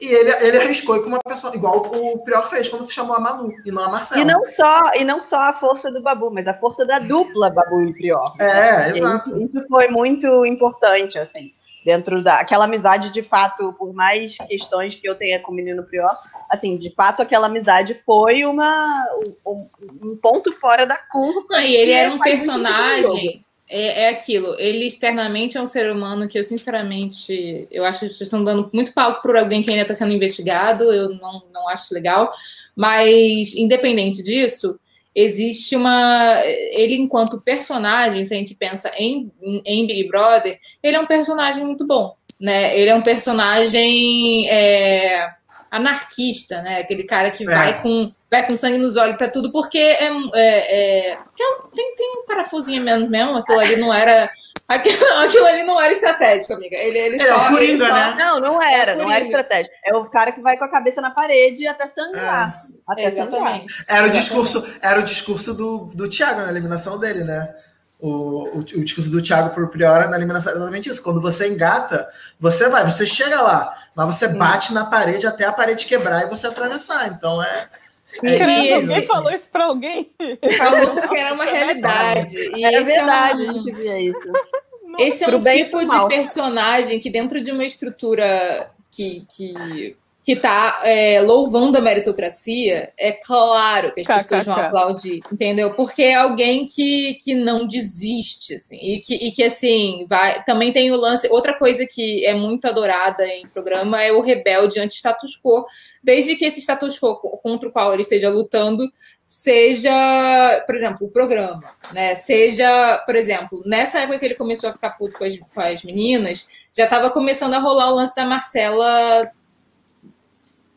S2: E ele, ele arriscou com uma pessoa, igual o Prior fez quando chamou a Manu e não a Marcela.
S3: E não só, e não só a força do Babu, mas a força da dupla Babu e Prior.
S2: É, exato.
S3: Isso, isso foi muito importante, assim dentro da aquela amizade de fato, por mais questões que eu tenha com o menino Prior, assim, de fato aquela amizade foi uma um, um ponto fora da curva.
S1: e ele era um personagem. é, é, aquilo, ele externamente é um ser humano que eu sinceramente, eu acho que vocês estão dando muito palco para alguém que ainda está sendo investigado, eu não, não acho legal, mas independente disso, existe uma. Ele, enquanto personagem, se a gente pensa em, em Big Brother, ele é um personagem muito bom. Né? Ele é um personagem é, anarquista, né? Aquele cara que é. vai, com, vai com sangue nos olhos para tudo, porque é, é, é tem, tem um parafusinho mesmo, mesmo, aquilo ali não era. Aquilo, aquilo ali não era estratégico, amiga. Ele, ele,
S2: ele só, é o Coringa,
S3: só...
S2: né?
S3: Não, não era, não era estratégico. É o cara que vai com a cabeça na parede até sangrar. É. Até
S1: Exatamente.
S2: Era o discurso, era o discurso do, do Thiago na eliminação dele, né? O, o, o discurso do Thiago por Priora na eliminação é exatamente isso. Quando você engata, você vai, você chega lá, mas você bate na parede até a parede quebrar e você atravessar. Então é.
S4: É Caramba, alguém falou isso para alguém?
S1: Falou porque era uma realidade.
S3: E era verdade, é um... a gente via isso.
S1: Esse é um tipo de personagem que, dentro de uma estrutura que, que que está é, louvando a meritocracia, é claro que as pessoas vão aplaudir, entendeu? Porque é alguém que, que não desiste, assim, e que, e que assim, vai. Também tem o lance. Outra coisa que é muito adorada em programa é o rebelde anti-status quo, desde que esse status quo contra o qual ele esteja lutando seja, por exemplo, o programa, né? Seja, por exemplo, nessa época que ele começou a ficar puto com as, com as meninas, já estava começando a rolar o lance da Marcela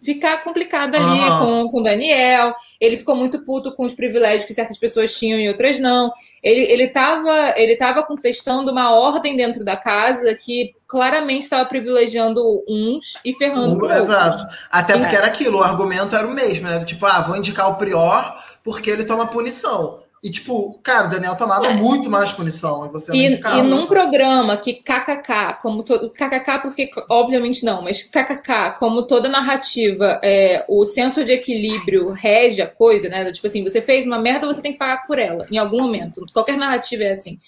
S1: ficar complicado ali com, com o Daniel. Ele ficou muito puto com os privilégios que certas pessoas tinham e outras não. Ele, ele, tava, ele tava contestando uma ordem dentro da casa que claramente estava privilegiando uns e ferrando um,
S2: Exato. Até porque é. era aquilo, o argumento era o mesmo, né? Tipo, ah, vou indicar o Prior porque ele toma punição. E, tipo, cara, o Daniel tomava é. muito mais punição e você
S1: e, e num programa que KKK, como todo. KKK, porque obviamente não, mas KKK, como toda narrativa, é, o senso de equilíbrio rege a coisa, né? Tipo assim, você fez uma merda, você tem que pagar por ela, em algum momento. Qualquer narrativa é assim.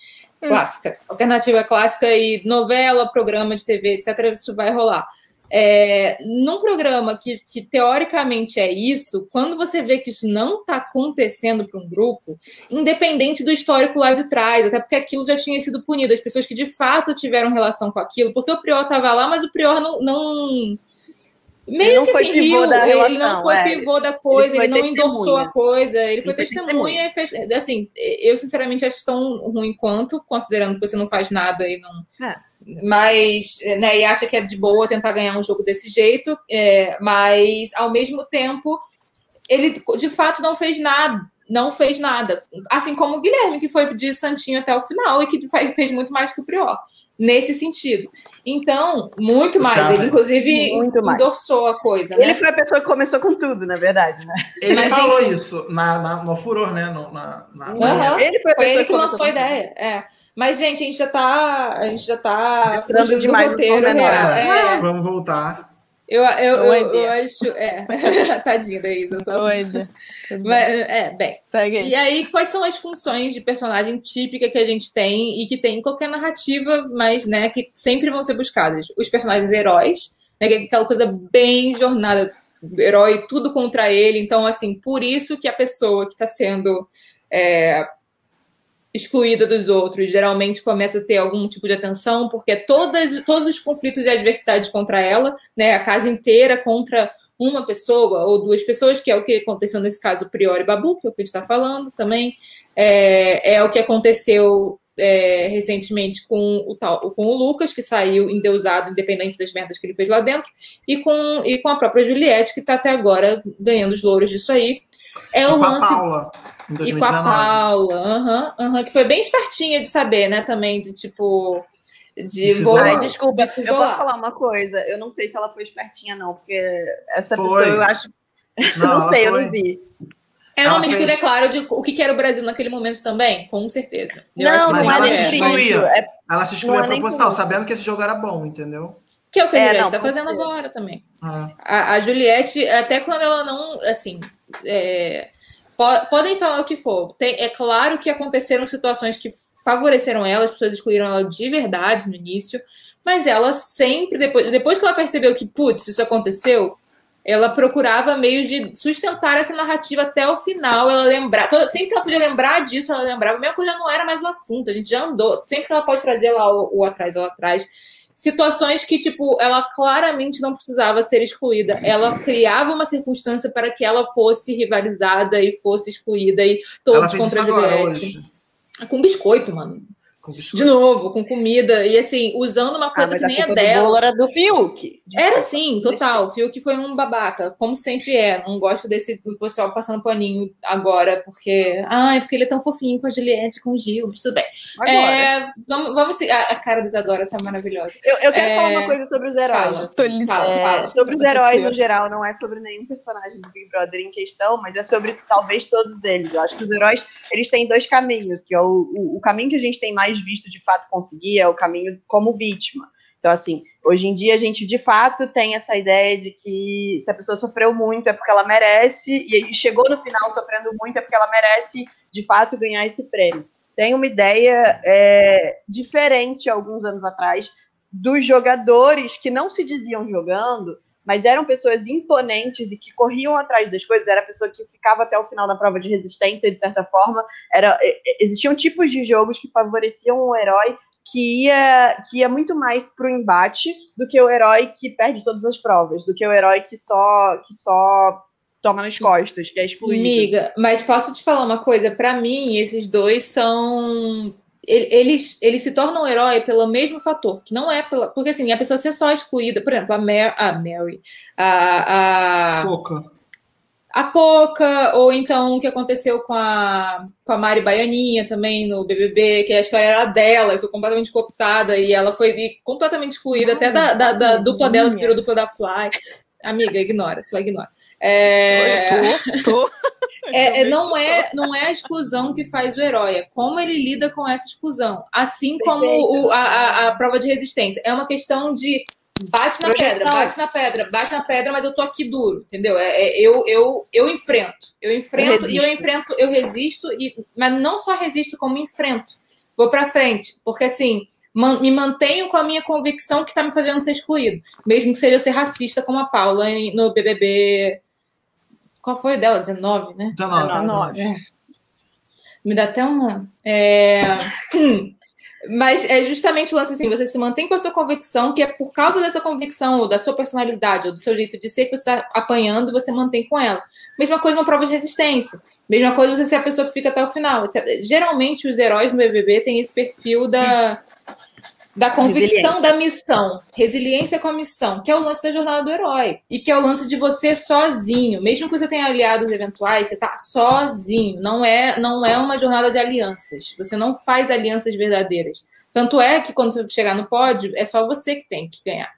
S1: Hum. Clássica. Qualquer narrativa é clássica e novela, programa de TV, etc., isso vai rolar. É, num programa que, que, teoricamente é isso, quando você vê que isso não está acontecendo para um grupo, independente do histórico lá de trás, até porque aquilo já tinha sido punido, as pessoas que de fato tiveram relação com aquilo, porque o Prior estava lá, mas o Prior não. não meio que assim, riu, relação, ele não foi é. pivô da coisa, ele, ele não testemunha. endossou a coisa, ele, ele foi, foi testemunha, testemunha, e fez. Assim, eu sinceramente acho tão ruim quanto, considerando que você não faz nada e não. É mas né, e acha que é de boa tentar ganhar um jogo desse jeito, é, mas ao mesmo tempo ele de fato não fez nada, não fez nada, assim como o Guilherme que foi de Santinho até o final e que fez muito mais que o Prior nesse sentido. Então, muito mais. Ele, inclusive, muito endossou mais. a coisa.
S3: Né? Ele foi a pessoa que começou com tudo, na verdade, né?
S2: Ele Mas, falou gente... isso na, na, no furor, né? No, na,
S1: na... Uhum. Ele foi a foi ele que, que lançou a ideia. É. Mas, gente, a gente já tá. A gente já tá
S3: demais do roteiro.
S2: Né? É. Vamos voltar.
S1: Eu, eu, eu, eu, acho. É, tadinha da Isa. Tô... Doida. Mas, é, bem. Segue aí. E aí, quais são as funções de personagem típica que a gente tem e que tem em qualquer narrativa, mas, né, que sempre vão ser buscadas? Os personagens heróis, né, que é aquela coisa bem jornada, herói, tudo contra ele. Então, assim, por isso que a pessoa que está sendo. É, excluída dos outros, geralmente começa a ter algum tipo de atenção, porque todas, todos os conflitos e adversidades contra ela, né, a casa inteira contra uma pessoa ou duas pessoas, que é o que aconteceu nesse caso Priori Babu, que é o que a gente está falando também, é, é o que aconteceu é, recentemente com o, tal, com o Lucas, que saiu endeusado, independente das merdas que ele fez lá dentro, e com, e com a própria Juliette, que está até agora ganhando os louros disso aí. É o lance. Paula. E com a Paula, uhum, uhum, que foi bem espertinha de saber, né, também, de tipo. De
S3: vou... Ai, desculpa, de eu posso falar uma coisa? Eu não sei se ela foi espertinha, não, porque essa foi. pessoa eu acho. Não, não sei, foi. eu não vi.
S1: É uma mistura, fez... é claro, de o que era o Brasil naquele momento também, com certeza.
S3: Eu não,
S2: mas
S3: não
S2: ela se excluía. É... Ela se excluía é proposital, sabendo que esse jogo era bom, entendeu?
S1: Que é o que a é, Juliette está fazendo agora também. Ah. A, a, Juliette, até quando ela não, assim, é, podem falar o que for. Tem, é claro que aconteceram situações que favoreceram ela, as pessoas excluíram ela de verdade no início, mas ela sempre, depois, depois que ela percebeu que, putz, isso aconteceu, ela procurava meios de sustentar essa narrativa até o final, ela lembrar, toda, sempre que ela podia lembrar disso, ela lembrava, mesmo que já não era mais o assunto, a gente já andou, sempre que ela pode trazer lá o, o atrás, ela traz, situações que, tipo, ela claramente não precisava ser excluída. Ela criava uma circunstância para que ela fosse rivalizada e fosse excluída e todos contra a Juliette. Com biscoito, mano. De novo, com comida. E assim, usando uma coisa ah, que nem é dela.
S3: bolo era do Fiuk.
S1: Era sim, total. O Fiuk foi um babaca, como sempre é. Não gosto desse pessoal passando paninho agora, porque. Ai, porque ele é tão fofinho com a Juliette, com o Gil, tudo bem. É, vamos, vamos a, a cara da Isadora tá maravilhosa.
S3: Eu, eu quero é... falar uma coisa sobre os heróis. Fala, fala, é, fala. Sobre os heróis no geral, não é sobre nenhum personagem do Big Brother em questão, mas é sobre talvez todos eles. Eu acho que os heróis eles têm dois caminhos, que é o, o, o caminho que a gente tem mais visto de fato conseguir é o caminho como vítima. Então, assim, hoje em dia a gente de fato tem essa ideia de que se a pessoa sofreu muito é porque ela merece, e chegou no final sofrendo muito é porque ela merece de fato ganhar esse prêmio. Tem uma ideia é, diferente alguns anos atrás dos jogadores que não se diziam jogando, mas eram pessoas imponentes e que corriam atrás das coisas, era a pessoa que ficava até o final na prova de resistência, de certa forma. Era, existiam tipos de jogos que favoreciam o herói que ia, que ia muito mais pro embate do que o herói que perde todas as provas, do que o herói que só, que só toma nas costas, que é excluído.
S1: Amiga, mas posso te falar uma coisa? Para mim, esses dois são eles, eles se tornam um herói pelo mesmo fator, que não é pela. Porque assim, a pessoa ser só excluída, por exemplo, a, Mar, a Mary, a. a
S2: Pouca.
S1: A Poca, ou então o que aconteceu com a, com a Mari Baianinha também no BBB, que a história era dela e foi completamente cooptada e ela foi completamente excluída, até da, da, da dupla dela, que virou dupla da Fly. Amiga, ignora, só ignora. É...
S4: Eu tô, tô.
S1: É, é, não, é, não é a exclusão que faz o herói, é como ele lida com essa exclusão. Assim como o, a, a, a, prova de resistência. É uma questão de bate na Projeção. pedra, bate na pedra, bate na pedra, mas eu tô aqui duro, entendeu? É, é eu, eu, eu enfrento. Eu enfrento eu e eu enfrento, eu resisto, e, mas não só resisto, como enfrento. Vou para frente, porque assim me mantenho com a minha convicção que está me fazendo ser excluído. Mesmo que seja eu ser racista como a Paula no BBB. Qual foi dela? 19, né?
S2: 19. 19. É.
S1: Me dá até uma. É... Mas é justamente o lance assim: você se mantém com a sua convicção, que é por causa dessa convicção, ou da sua personalidade, ou do seu jeito de ser, que você está apanhando, você mantém com ela. Mesma coisa uma prova de resistência. Mesma coisa você ser a pessoa que fica até o final. Etc. Geralmente, os heróis no BBB têm esse perfil da, da convicção da missão, resiliência com a missão, que é o lance da jornada do herói. E que é o lance de você sozinho. Mesmo que você tenha aliados eventuais, você está sozinho. Não é, não é uma jornada de alianças. Você não faz alianças verdadeiras. Tanto é que quando você chegar no pódio, é só você que tem que ganhar.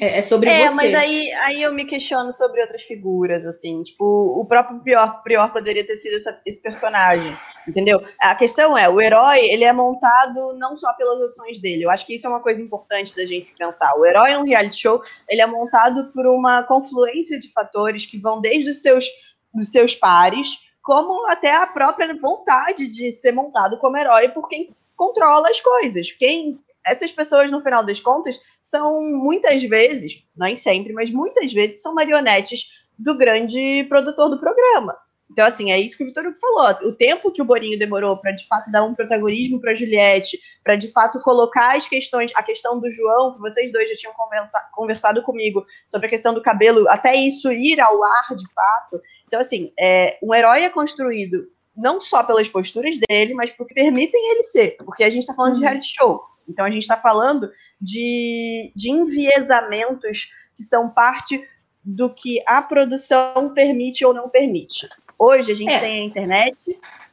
S1: É, é sobre é,
S3: você. mas aí, aí eu me questiono sobre outras figuras, assim. Tipo, o próprio Prior, Prior poderia ter sido essa, esse personagem, entendeu? A questão é, o herói, ele é montado não só pelas ações dele. Eu acho que isso é uma coisa importante da gente se pensar. O herói um reality show, ele é montado por uma confluência de fatores que vão desde os seus, dos seus pares, como até a própria vontade de ser montado como herói por quem controla as coisas. Quem essas pessoas, no final das contas, são muitas vezes, nem sempre, mas muitas vezes são marionetes do grande produtor do programa. Então, assim, é isso que o Vitor falou. O tempo que o Borinho demorou para de fato dar um protagonismo para Juliette, para de fato colocar as questões, a questão do João, que vocês dois já tinham conversa, conversado comigo sobre a questão do cabelo, até isso ir ao ar de fato. Então, assim, é, um herói é construído não só pelas posturas dele, mas porque permitem ele ser. Porque a gente está falando uhum. de reality show. Então a gente está falando de, de enviesamentos que são parte do que a produção permite ou não permite. Hoje a gente é. tem a internet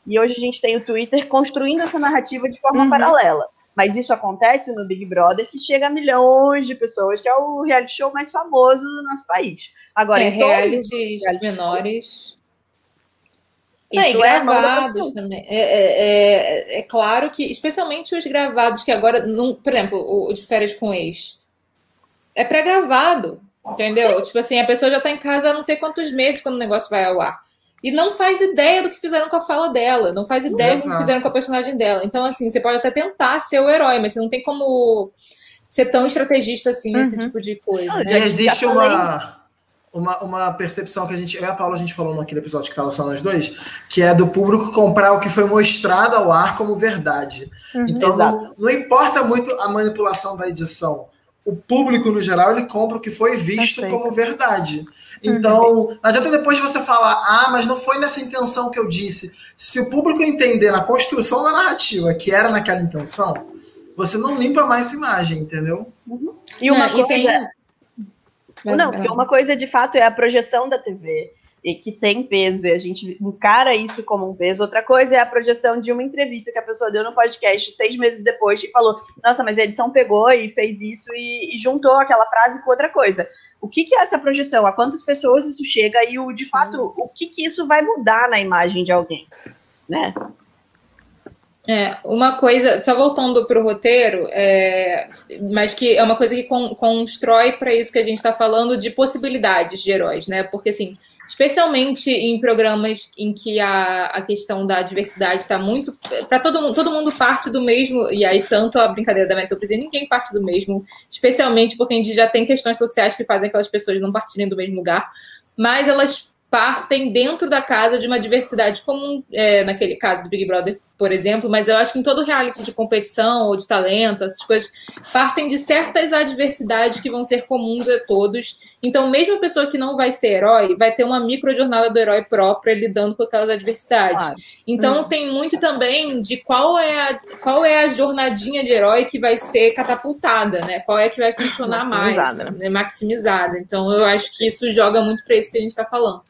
S3: e hoje a gente tem o Twitter construindo essa narrativa de forma uhum. paralela. Mas isso acontece no Big Brother, que chega a milhões de pessoas, que é o reality show mais famoso do nosso país. Agora,
S1: é, em realities menores isso é, e gravados também. É, é, é, é, claro que, especialmente os gravados, que agora, não, por exemplo, o, o de férias com ex, é pré-gravado, entendeu? Sim. Tipo assim, a pessoa já tá em casa há não sei quantos meses quando o negócio vai ao ar. E não faz ideia do que fizeram com a fala dela, não faz ideia Exato. do que fizeram com a personagem dela. Então, assim, você pode até tentar ser o herói, mas você não tem como ser tão estrategista assim uhum. nesse tipo de coisa. Né?
S2: Existe uma uma, uma percepção que a gente, eu e a Paula, a gente falou naquele episódio que estava só nós dois, que é do público comprar o que foi mostrado ao ar como verdade. Uhum, então, não, não, importa muito a manipulação da edição. O público, no geral, ele compra o que foi visto como verdade. Então, uhum. não adianta depois você falar, ah, mas não foi nessa intenção que eu disse. Se o público entender na construção da narrativa que era naquela intenção, você não limpa mais sua imagem, entendeu?
S3: Uhum. E uma coisa... E tem não, porque uma coisa de fato é a projeção da TV e que tem peso e a gente encara isso como um peso. Outra coisa é a projeção de uma entrevista que a pessoa deu no podcast seis meses depois e falou: Nossa, mas a edição pegou e fez isso e, e juntou aquela frase com outra coisa. O que, que, é essa projeção? A quantas pessoas isso chega e o de fato o que, que isso vai mudar na imagem de alguém, né?
S1: É, uma coisa, só voltando para o roteiro, é, mas que é uma coisa que con, constrói para isso que a gente está falando de possibilidades de heróis, né? Porque, assim, especialmente em programas em que a, a questão da diversidade está muito. Para todo mundo, todo mundo parte do mesmo, e aí tanto a brincadeira da meritocracia, ninguém parte do mesmo, especialmente porque a gente já tem questões sociais que fazem aquelas pessoas não partirem do mesmo lugar, mas elas partem dentro da casa de uma diversidade comum, é, naquele caso do Big Brother por exemplo, mas eu acho que em todo reality de competição ou de talento, essas coisas, partem de certas adversidades que vão ser comuns a todos. Então, mesmo a pessoa que não vai ser herói, vai ter uma micro jornada do herói própria lidando com aquelas adversidades. Claro. Então, hum. tem muito também de qual é, a, qual é a jornadinha de herói que vai ser catapultada, né? Qual é que vai funcionar mais, né? maximizada. Então, eu acho que isso joga muito para isso que a gente está falando.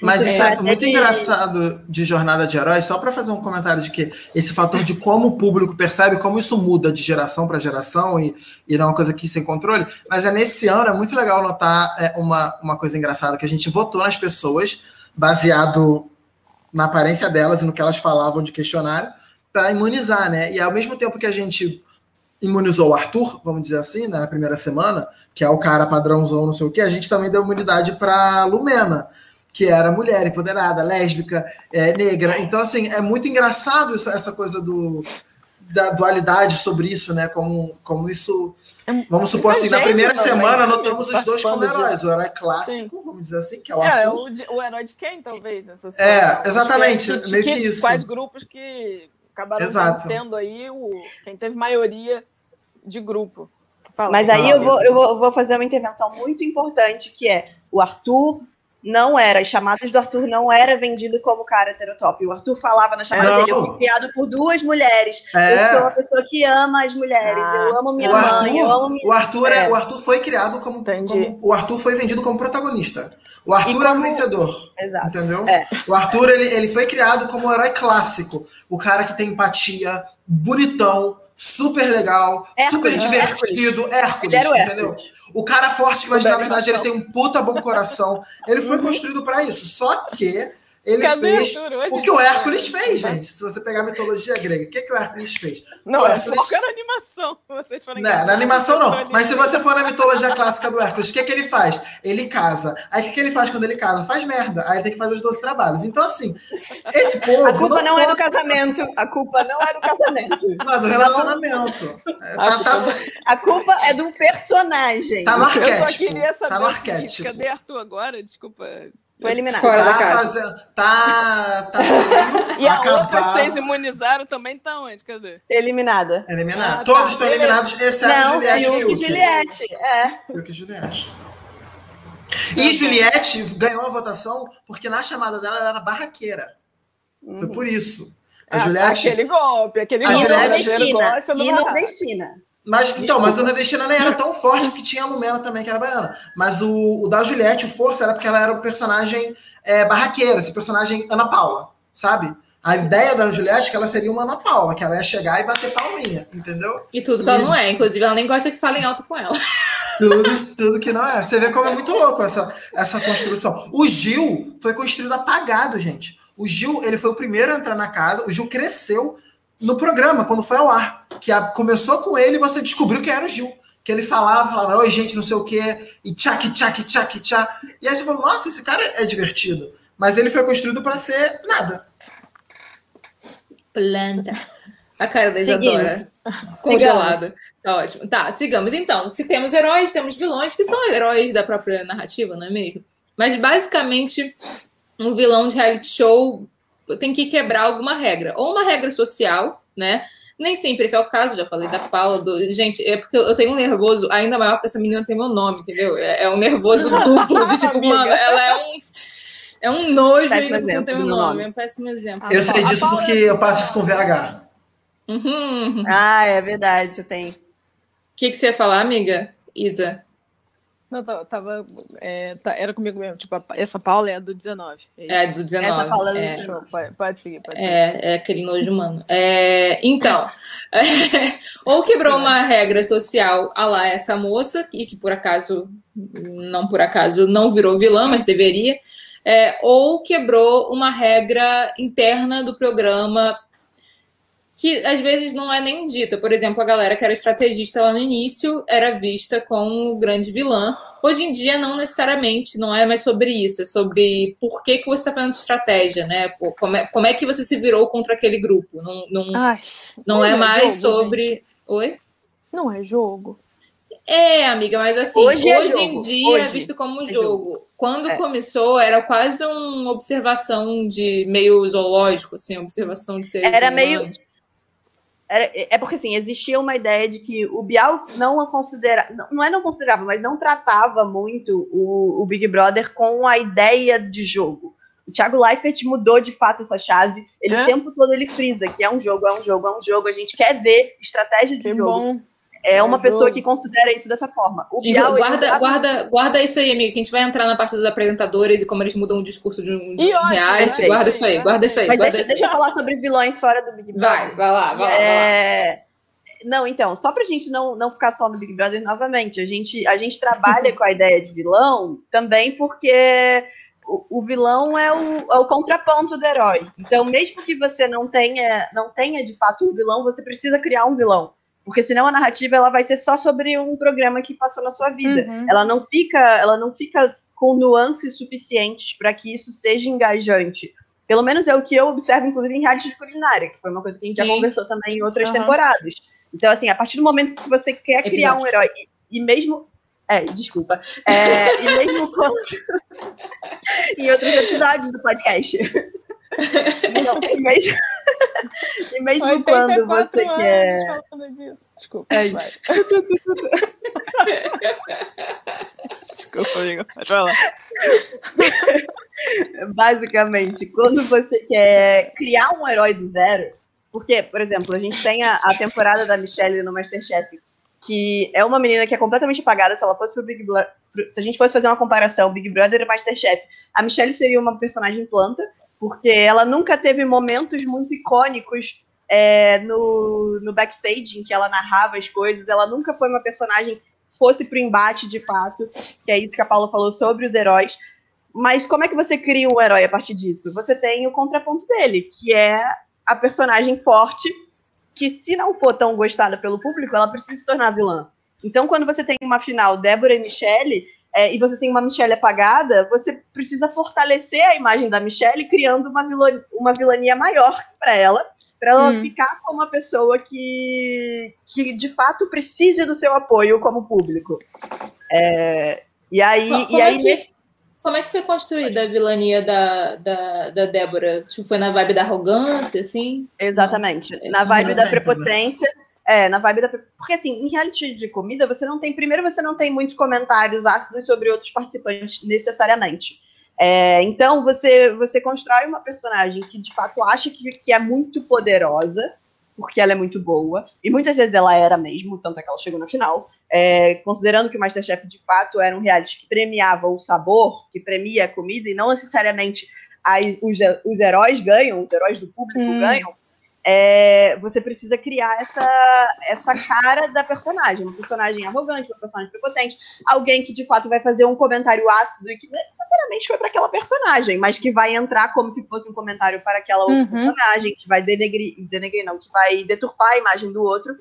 S2: Mas isso é, é muito de... engraçado de jornada de heróis, só para fazer um comentário de que esse fator de como o público percebe, como isso muda de geração para geração e, e não é uma coisa aqui sem controle. Mas é nesse ano, é muito legal notar é, uma, uma coisa engraçada, que a gente votou nas pessoas, baseado na aparência delas e no que elas falavam de questionário, para imunizar, né? E ao mesmo tempo que a gente imunizou o Arthur, vamos dizer assim, né, na primeira semana, que é o cara padrãozão, não sei o que, a gente também deu imunidade para Lumena que era mulher empoderada, lésbica, é, negra. Então, assim, é muito engraçado isso, essa coisa do, da dualidade sobre isso, né? Como, como isso. É vamos supor assim, na primeira semana notamos os dois como heróis. Disso. O herói clássico, Sim. vamos dizer assim, que é o
S4: é,
S2: Arthur.
S4: É, o, o herói de quem, talvez, nessas
S2: É, exatamente, que, meio que, que, isso.
S4: Quais grupos que acabaram sendo aí o, quem teve maioria de grupo.
S3: Fala. Mas aí eu, vou, eu vou, vou fazer uma intervenção muito importante, que é o Arthur não era, as chamadas do Arthur não era vendido como cara heterotop. O Arthur falava na chamada não. dele, eu fui criado por duas mulheres. É. Eu sou uma pessoa que ama as mulheres. Ah. Eu amo minha
S2: o
S3: mãe,
S2: Arthur,
S3: eu amo minha...
S2: O Arthur, é. é. o Arthur foi criado como, como, O Arthur foi vendido como protagonista. O Arthur como... é o vencedor. Exato. Entendeu? É. O Arthur, ele, ele foi criado como um herói clássico. O cara que tem empatia, bonitão, super legal, Hércules, super divertido. Hércules, Hércules entendeu? Hércules. O cara forte, mas na verdade ele tem um puta bom coração. Ele foi uhum. construído para isso. Só que ele Cadê fez o que o Hércules fez, gente. Se você pegar a mitologia grega, o que, que o Hércules fez?
S4: Não,
S2: o
S4: Hércules... foca na animação. Vocês
S2: não, na animação não. Mas se você for na mitologia clássica do Hércules, o que, que ele faz? Ele casa. Aí o que, que ele faz quando ele casa? Faz merda. Aí tem que fazer os 12 trabalhos. Então, assim, esse povo.
S3: A culpa não, não é do casamento. A culpa não é do casamento.
S2: Não, é do relacionamento.
S3: É, tá, tá... A culpa é do personagem.
S2: Tá no arquétipo.
S4: Eu só queria saber tá no arquétipo. cadê Arthur agora? Desculpa.
S3: Foi eliminado.
S2: Fora tá da casa. Fazendo, tá, tá
S4: E a outra que vocês imunizaram também tá onde? Cadê?
S3: Eliminada.
S2: Eliminada. Ah, tá. Todos tá. estão eliminados, exceto Não, Juliette e
S3: Yuki. Juliette, é.
S2: Yuki e Juliette. E Juliette ganhou a votação porque na chamada dela ela era barraqueira. Uhum. Foi por isso.
S4: A é, Juliette. Aquele golpe, aquele a golpe.
S3: Juliette, e nordestina.
S2: Mas, então, mas o nordestina nem era tão forte porque tinha a Lumena também, que era baiana. Mas o, o da Juliette, o Força, era porque ela era um personagem é, barraqueira, esse personagem Ana Paula, sabe? A ideia da Juliette é que ela seria uma Ana Paula, que ela ia chegar e bater palminha, entendeu?
S1: E tudo que ela não é, inclusive ela nem gosta que falem alto com ela.
S2: Tudo, tudo que não é. Você vê como é muito louco essa, essa construção. O Gil foi construído apagado, gente. O Gil, ele foi o primeiro a entrar na casa, o Gil cresceu no programa, quando foi ao ar. Que a, começou com ele e você descobriu que era o Gil. Que ele falava, falava, oi, gente, não sei o quê, e tchac, tchac, tchac, tchac. E aí você falou, nossa, esse cara é divertido. Mas ele foi construído para ser nada.
S1: Planta. A cara da Isadora. Congelada. Tá ótimo. Tá, sigamos. Então, se temos heróis, temos vilões que são heróis da própria narrativa, não é mesmo? Mas basicamente, um vilão de reality show tem que quebrar alguma regra, ou uma regra social, né? Nem sempre esse é o caso, já falei da Paula. Do... Gente, é porque eu tenho um nervoso ainda maior porque essa menina tem meu nome, entendeu? É, é um nervoso duplo, de tipo, mano, ela é um. É um nojo e não tem meu nome. nome. É um péssimo exemplo.
S2: Eu sei disso porque eu passo isso com VH.
S1: Uhum.
S3: Ah, é verdade, você tem. O
S1: que, que você ia falar, amiga? Isa?
S4: Não, tava. É, tá, era comigo mesmo. Tipo, essa Paula é a do 19.
S1: É, é do 19.
S3: Essa Paula
S1: é,
S3: é do show.
S4: Pode, pode seguir, pode
S1: seguir. É, é aquele nojo humano. É, então, ou quebrou uma regra social a lá essa moça, e que por acaso, não por acaso, não virou vilã, mas deveria. É, ou quebrou uma regra interna do programa que às vezes não é nem dita. Por exemplo, a galera que era estrategista lá no início era vista como grande vilã. Hoje em dia, não necessariamente, não é mais sobre isso, é sobre por que, que você está fazendo estratégia, né? Como é, como é que você se virou contra aquele grupo. Não, não, Ai, não, não é, é, mais jogo, sobre. Gente. Oi?
S4: Não é jogo.
S1: É, amiga, mas assim, hoje, é hoje em dia é hoje é visto como um é jogo. jogo. Quando é. começou, era quase uma observação de meio zoológico, assim, observação de seres
S3: Era humanos. meio. Era, é porque assim, existia uma ideia de que o Bial não considera, não é não considerava, mas não tratava muito o, o Big Brother com a ideia de jogo. O Thiago Leifert mudou de fato essa chave. Ele é? o tempo todo ele frisa que é um jogo, é um jogo, é um jogo. A gente quer ver estratégia de que jogo. Bom é uma pessoa que considera isso dessa forma. O
S1: Bial, guarda, sabe... guarda, guarda isso aí, amiga, que a gente vai entrar na parte dos apresentadores e como eles mudam o discurso de um, de um reality. Guarda isso aí, guarda isso aí.
S3: Mas
S1: deixa,
S3: isso deixa eu falar sobre vilões fora do Big
S1: Brother. Vai, vai lá, vai lá. É...
S3: Não, então, só pra gente não, não ficar só no Big Brother novamente, a gente, a gente trabalha com a ideia de vilão também porque o, o vilão é o, é o contraponto do herói. Então, mesmo que você não tenha, não tenha de fato um vilão, você precisa criar um vilão. Porque senão a narrativa ela vai ser só sobre um programa que passou na sua vida. Uhum. Ela não fica, ela não fica com nuances suficientes para que isso seja engajante. Pelo menos é o que eu observo, inclusive, em reality de culinária, que foi uma coisa que a gente Sim. já conversou também em outras uhum. temporadas. Então, assim, a partir do momento que você quer criar um herói, e, e mesmo. É, desculpa. É, e mesmo quando. em outros episódios do podcast. Não, mesmo, e mesmo quando você quer.
S4: Desculpa. É, vai. Desculpa, amigo. Falar.
S3: Basicamente, quando você quer criar um herói do zero, porque, por exemplo, a gente tem a, a temporada da Michelle no Masterchef, que é uma menina que é completamente apagada. Se ela fosse pro Big Brother. Se a gente fosse fazer uma comparação, Big Brother e Masterchef, a Michelle seria uma personagem planta, porque ela nunca teve momentos muito icônicos é, no, no backstage em que ela narrava as coisas. Ela nunca foi uma personagem que fosse pro embate de fato, que é isso que a Paula falou sobre os heróis. Mas como é que você cria um herói a partir disso? Você tem o contraponto dele, que é a personagem forte, que se não for tão gostada pelo público, ela precisa se tornar vilã. Então, quando você tem uma final Débora e Michelle, é, e você tem uma Michelle apagada, você precisa fortalecer a imagem da Michelle criando uma, vilania, uma vilania maior para ela, para ela hum. ficar como uma pessoa que, que de fato precise do seu apoio como público. É, e aí, como, e aí
S1: é que, nesse... como é que foi construída a vilania da, da, da Débora? Tipo, foi na vibe da arrogância, assim?
S3: Exatamente. Na vibe da prepotência é, na vibe da. Porque assim, em reality de comida, você não tem. Primeiro, você não tem muitos comentários ácidos sobre outros participantes necessariamente. É, então, você, você constrói uma personagem que de fato acha que, que é muito poderosa, porque ela é muito boa, e muitas vezes ela era mesmo, tanto é que ela chegou na final. É, considerando que o Masterchef de fato era um reality que premiava o sabor, que premia a comida, e não necessariamente as, os, os heróis ganham, os heróis do público hum. ganham, é, você precisa criar essa, essa cara da personagem. Uma personagem arrogante, uma personagem prepotente, alguém que de fato vai fazer um comentário ácido e que não necessariamente foi para aquela personagem, mas que vai entrar como se fosse um comentário para aquela outra uhum. personagem, que vai denegrir, denegrir, não, que vai deturpar a imagem do outro.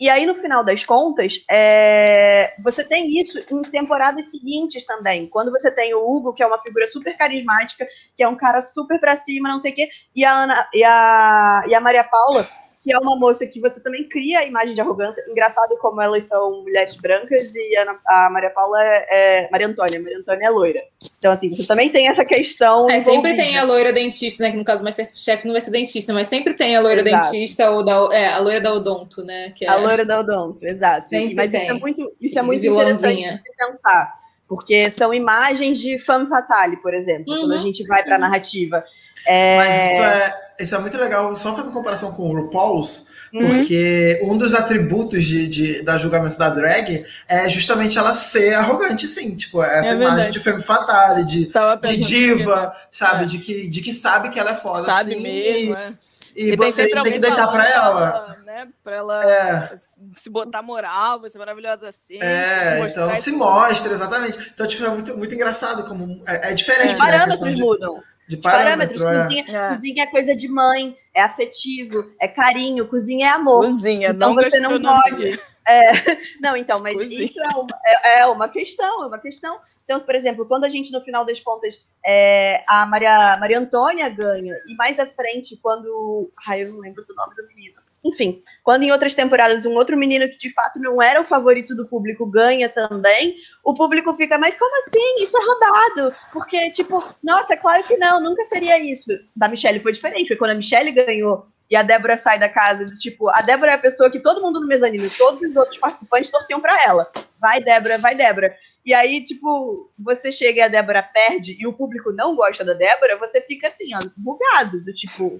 S3: E aí, no final das contas, é... você tem isso em temporadas seguintes também. Quando você tem o Hugo, que é uma figura super carismática, que é um cara super pra cima, não sei o quê, e a, Ana, e a, e a Maria Paula, que é uma moça que você também cria a imagem de arrogância. Engraçado como elas são mulheres brancas e a, a Maria Paula é, é, Maria Antônia. Maria Antônia é loira. Então, assim, você também tem essa questão.
S1: É, sempre tem a loira dentista, né? Que no caso Masterchef não vai ser dentista, mas sempre tem a loira exato. dentista ou da, é, a loira da odonto, né?
S3: Que é... A loira da odonto, exato. Mas tem. isso é muito, isso é muito interessante de se pensar. Porque são imagens de femme fatale, por exemplo, uhum. quando a uhum. gente vai para a narrativa.
S2: É... Mas isso é, isso é muito legal, só fazendo comparação com o RuPaul's, uhum. porque um dos atributos de, de, da julgamento da drag é justamente ela ser arrogante, sim. Tipo, essa é imagem de femme fatale, de, de diva, sabe? É. De, que, de que sabe que ela é foda.
S4: Sabe
S2: assim,
S4: mesmo, é.
S2: E, e você tem, tem que deitar pra ela.
S4: Né? Pra ela é. se botar moral, você é maravilhosa assim.
S2: É, então se mostra, exatamente. Então, tipo, é muito, muito engraçado como. É, é diferente.
S3: Né, parâmetros de, mudam. De parâmetros. parâmetros. Cozinha, é. cozinha é coisa de mãe, é afetivo, é carinho, cozinha é amor.
S4: Cozinha,
S3: então
S4: não
S3: você não pode. É, não, então, mas cozinha. isso é uma, é, é, uma questão, é uma questão. Então, por exemplo, quando a gente, no final das contas, é, a Maria, Maria Antônia ganha, e mais à frente, quando. Ai, eu não lembro do nome do menino. Enfim, quando em outras temporadas um outro menino que de fato não era o favorito do público ganha também, o público fica, mas como assim? Isso é roubado. Porque, tipo, nossa, claro que não, nunca seria isso. Da Michelle foi diferente, porque quando a Michelle ganhou e a Débora sai da casa, de, tipo, a Débora é a pessoa que todo mundo no mezanino, todos os outros participantes torciam para ela. Vai, Débora, vai, Débora. E aí, tipo, você chega e a Débora perde e o público não gosta da Débora, você fica assim, ó, bugado, do tipo,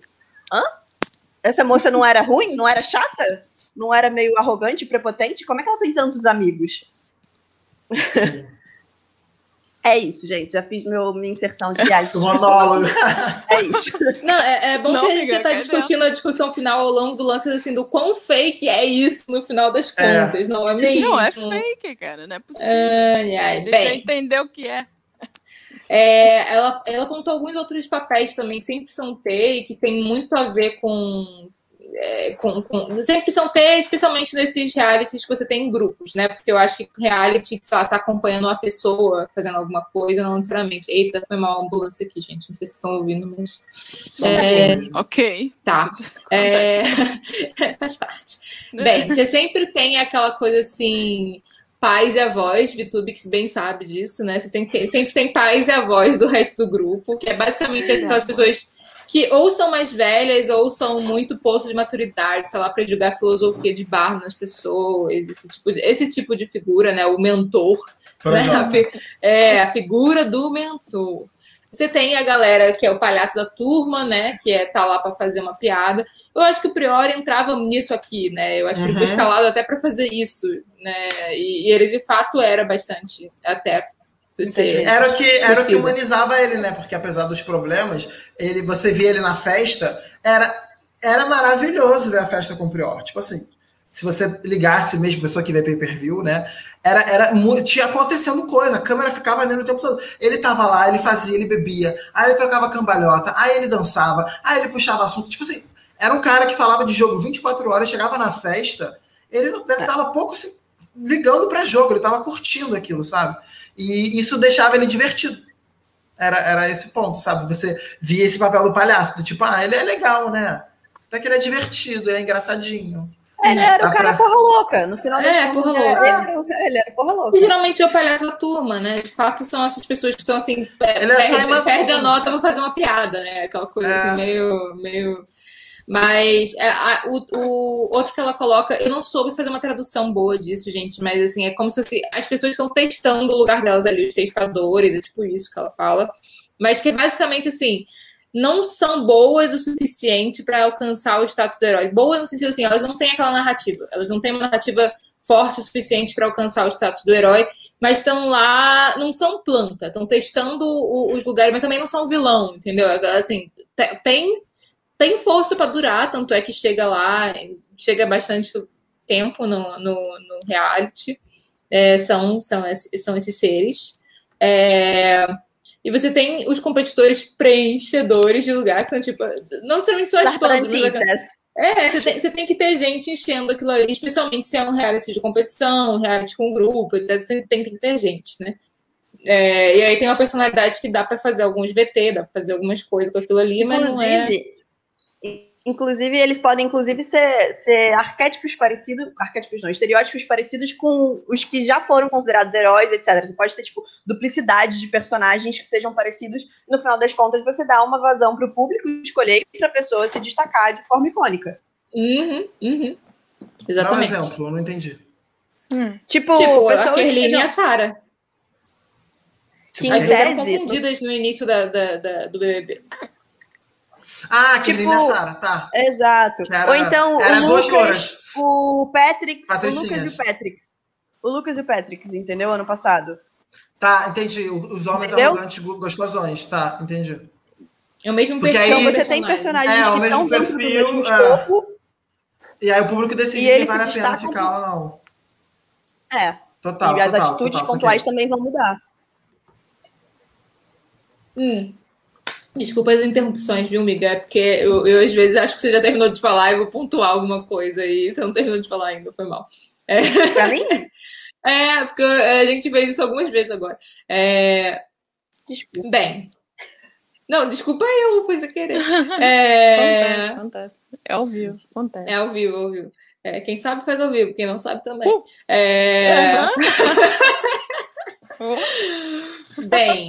S3: hã? Essa moça não era ruim? Não era chata? Não era meio arrogante, prepotente? Como é que ela tem tantos amigos? É isso, gente. Já fiz meu, minha inserção de reality.
S2: Monólogo.
S3: É isso.
S1: Não, é, é bom não, que a gente já tá discutindo a discussão final ao longo do lance assim, do quão fake é isso no final das é. contas, é. não é mesmo?
S4: Não, é fake, cara. Não é possível. Ai, ai, a gente bem, já entendeu o que é.
S1: É, ela, ela contou alguns outros papéis também que sempre são ter e que tem muito a ver com, é, com, com, sempre são ter, especialmente nesses realities que você tem em grupos, né? Porque eu acho que reality que você está acompanhando uma pessoa fazendo alguma coisa, não necessariamente. Eita, foi uma ambulância aqui, gente. Não sei se estão ouvindo, mas.
S4: É, ok.
S1: Tá. É, faz parte. Bem, você sempre tem aquela coisa assim pais e avós, Vitubix bem sabe disso, né? Você tem que, sempre tem pais e avós do resto do grupo, que é basicamente aquelas pessoas que ou são mais velhas ou são muito poço de maturidade, sei lá, para julgar filosofia de bar nas pessoas, esse tipo de, esse tipo de figura, né? O mentor. Né? A fi, é, a figura do mentor. Você tem a galera que é o palhaço da turma, né? Que é tá lá para fazer uma piada. Eu acho que o Priori entrava nisso aqui, né? Eu acho que ele foi uhum. escalado até para fazer isso, né? E, e, ele de fato era bastante até
S2: era que era o que humanizava ele, né? Porque apesar dos problemas, ele você via ele na festa, era era maravilhoso ver a festa com o Prior. Tipo assim, se você ligasse mesmo, pessoa que vê pay-per-view, né? Era, era, tinha acontecendo coisa, a câmera ficava nele o tempo todo. Ele tava lá, ele fazia, ele bebia, aí ele trocava cambalhota, aí ele dançava, aí ele puxava assunto. Tipo assim, era um cara que falava de jogo 24 horas, chegava na festa, ele não ele tava pouco se ligando para jogo, ele tava curtindo aquilo, sabe? E isso deixava ele divertido. Era, era esse ponto, sabe? Você via esse papel do palhaço, do tipo, ah, ele é legal, né? Até que ele é divertido, ele é engraçadinho.
S3: Ele né? era o cara pra... porra louca, no final
S1: das é, porra louca.
S3: Ele, ele era porra louca.
S1: E, geralmente é o palhaço da turma, né? De fato, são essas pessoas que estão assim, ele é perde, perde a nota pra fazer uma piada, né? Aquela coisa é. assim, meio, meio mas é, a, o, o, outro que ela coloca, eu não soube fazer uma tradução boa disso, gente, mas assim, é como se assim, as pessoas estão testando o lugar delas ali, os testadores, é tipo isso que ela fala. Mas que é basicamente assim, não são boas o suficiente para alcançar o status do herói. Boas no sentido assim, elas não têm aquela narrativa, elas não têm uma narrativa forte o suficiente para alcançar o status do herói, mas estão lá, não são planta, estão testando os lugares, mas também não são vilão, entendeu? Assim, tem tem força para durar, tanto é que chega lá, chega bastante tempo no, no, no reality. É, são, são, são esses seres. É, e você tem os competidores preenchedores de lugar, que são tipo, não necessariamente só as plantas, mas. É, você tem, você tem que ter gente enchendo aquilo ali, especialmente se é um reality de competição, um reality com grupo, etc. Tem, tem, tem que ter gente, né? É, e aí tem uma personalidade que dá para fazer alguns VT, dá para fazer algumas coisas com aquilo ali, mas não é.
S3: Inclusive, eles podem, inclusive, ser, ser arquétipos parecidos, arquétipos não, estereótipos parecidos com os que já foram considerados heróis, etc. Você pode ter, tipo, duplicidade de personagens que sejam parecidos. No final das contas, você dá uma vazão para o público escolher e para a pessoa se destacar de forma icônica.
S1: Uhum, uhum. Exatamente.
S2: Dá um exemplo, eu não entendi.
S1: Hum. Tipo, tipo a Kerline e a Sarah. Que em tese... confundidas no início da, da, da, do BBB.
S2: Ah, que tipo, Sara, tá.
S3: Exato. Era, Ou então era o Lucas, o Patrick, o Lucas e o Patrick. O Lucas e o Patrick, entendeu? Ano passado.
S2: Tá, entendi. Os homens entendeu? arrogantes gostosões, tá, entendi.
S1: É o mesmo
S3: perfil. Então você tem personagens é, que estão dentro do mesmo
S2: escopo. É. E aí o público decide quem vale a pena ficar ou não.
S3: É.
S2: Total.
S3: E as
S2: total,
S3: atitudes total, pontuais também vão mudar.
S1: Hum. Desculpa as interrupções, viu, amiga? É porque eu, eu, às vezes acho que você já terminou de falar e vou pontuar alguma coisa e você não terminou de falar ainda, foi mal.
S3: É... Pra mim?
S1: É, porque a gente fez isso algumas vezes agora. É... Desculpa. Bem, Não, desculpa eu, foi sem querer. É...
S4: Acontece, acontece. É ao vivo, acontece.
S1: É ao vivo, ao vivo. É, quem sabe faz ao vivo, quem não sabe também. Uh! É... Uhum. Bem,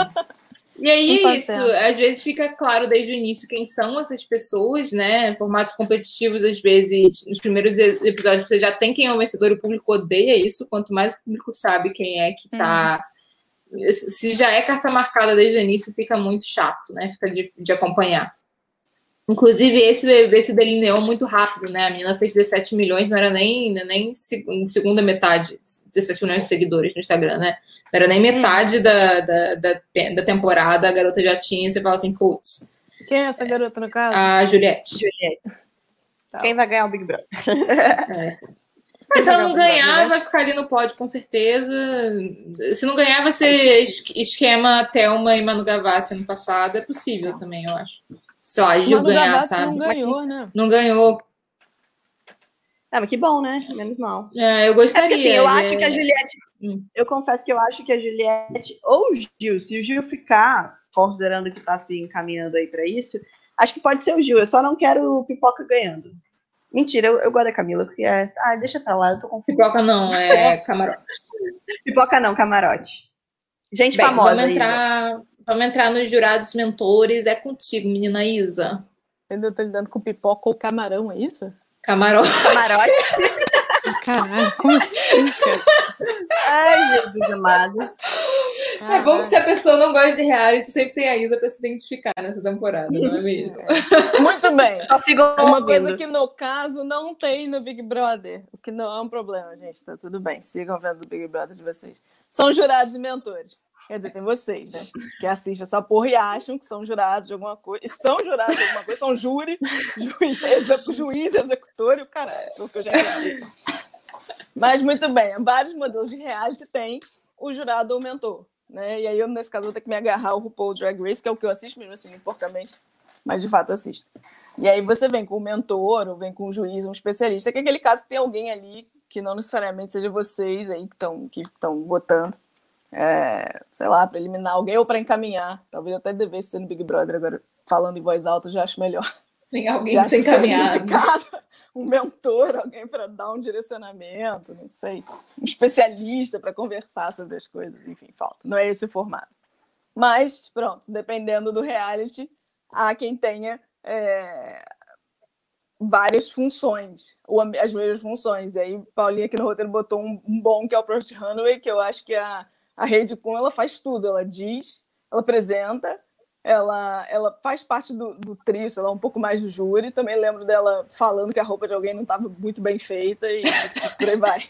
S1: e aí isso, às vezes fica claro desde o início quem são essas pessoas, né? Formatos competitivos, às vezes, nos primeiros episódios você já tem quem é o vencedor, o público odeia isso, quanto mais o público sabe quem é que tá. Uhum. Se já é carta marcada desde o início, fica muito chato, né? Fica de, de acompanhar. Inclusive, esse, esse delineou muito rápido, né? A menina fez 17 milhões, não era nem, nem segunda metade, 17 milhões de seguidores no Instagram, né? Não era nem metade hum. da, da, da, da, temporada, a garota já tinha, você fala assim, putz.
S4: Quem é essa garota no caso?
S1: A Juliette.
S3: Juliette. Tá. Quem vai ganhar o Big Brother?
S1: É. Mas se ela não ganhar, vai ficar ali no pódio, com certeza. Se não ganhar, vai ser esquema Thelma e Manu Gavassi ano passado. É possível também, eu acho sei lá, Gil ganhar, sabe?
S4: Não ganhou, né?
S1: Não ganhou.
S3: Ah, mas que bom, né? Menos mal.
S1: É, eu gostaria. É
S3: assim, eu acho que a Juliette. Hum. Eu confesso que eu acho que a Juliette ou o Gil, se o Gil ficar, considerando que tá se assim, encaminhando aí para isso, acho que pode ser o Gil. Eu só não quero o Pipoca ganhando. Mentira, eu, eu gosto da Camila, porque é. Ah, deixa pra lá, eu tô com.
S1: Pipoca não, é camarote.
S3: Pipoca não, camarote. Gente Bem, famosa.
S1: Vamos entrar, Vamos entrar nos jurados mentores. É contigo, menina Isa.
S4: Eu tô lidando com pipoca ou camarão, é isso?
S1: Camarote.
S3: Camarote.
S4: Caralho, como assim, cara?
S3: Ai, Jesus amado.
S1: É bom que se a pessoa não gosta de reality, sempre tem a Isa para se identificar nessa temporada, não é mesmo?
S4: Muito bem. Uma coisa que no caso não tem no Big Brother, o que não é um problema, gente, tá tudo bem. Sigam vendo o Big Brother de vocês. São jurados e mentores. Quer dizer, tem vocês, né? Que assistem essa porra e acham que são jurados de alguma coisa. E são jurados de alguma coisa, são júri, juiz, juiz executor e o caralho. É o que eu já entendi. Mas muito bem, vários modelos de reality têm o jurado ou mentor. Né? E aí eu, nesse caso, vou ter que me agarrar ao RuPaul Drag Race, que é o que eu assisto mesmo assim, porcamente, mas de fato assisto. E aí você vem com o mentor, ou vem com um juiz, um especialista, que é aquele caso que tem alguém ali que não necessariamente seja vocês aí que estão que estão votando, é, sei lá, para eliminar alguém ou para encaminhar. Talvez até devesse ser no Big Brother agora, falando em voz alta, já acho melhor.
S1: Tem alguém já ser encaminhado.
S4: Um mentor, alguém para dar um direcionamento, não sei. Um especialista para conversar sobre as coisas, enfim, falta. Não é esse o formato. Mas, pronto, dependendo do reality, há quem tenha é, várias funções, ou as mesmas funções. E aí, Paulinha aqui no roteiro botou um, um bom que é o Project Runway, que eu acho que a a Rede Com ela faz tudo, ela diz, ela apresenta, ela, ela faz parte do, do trio, ela é um pouco mais do júri. Também lembro dela falando que a roupa de alguém não estava muito bem feita e, e por aí vai.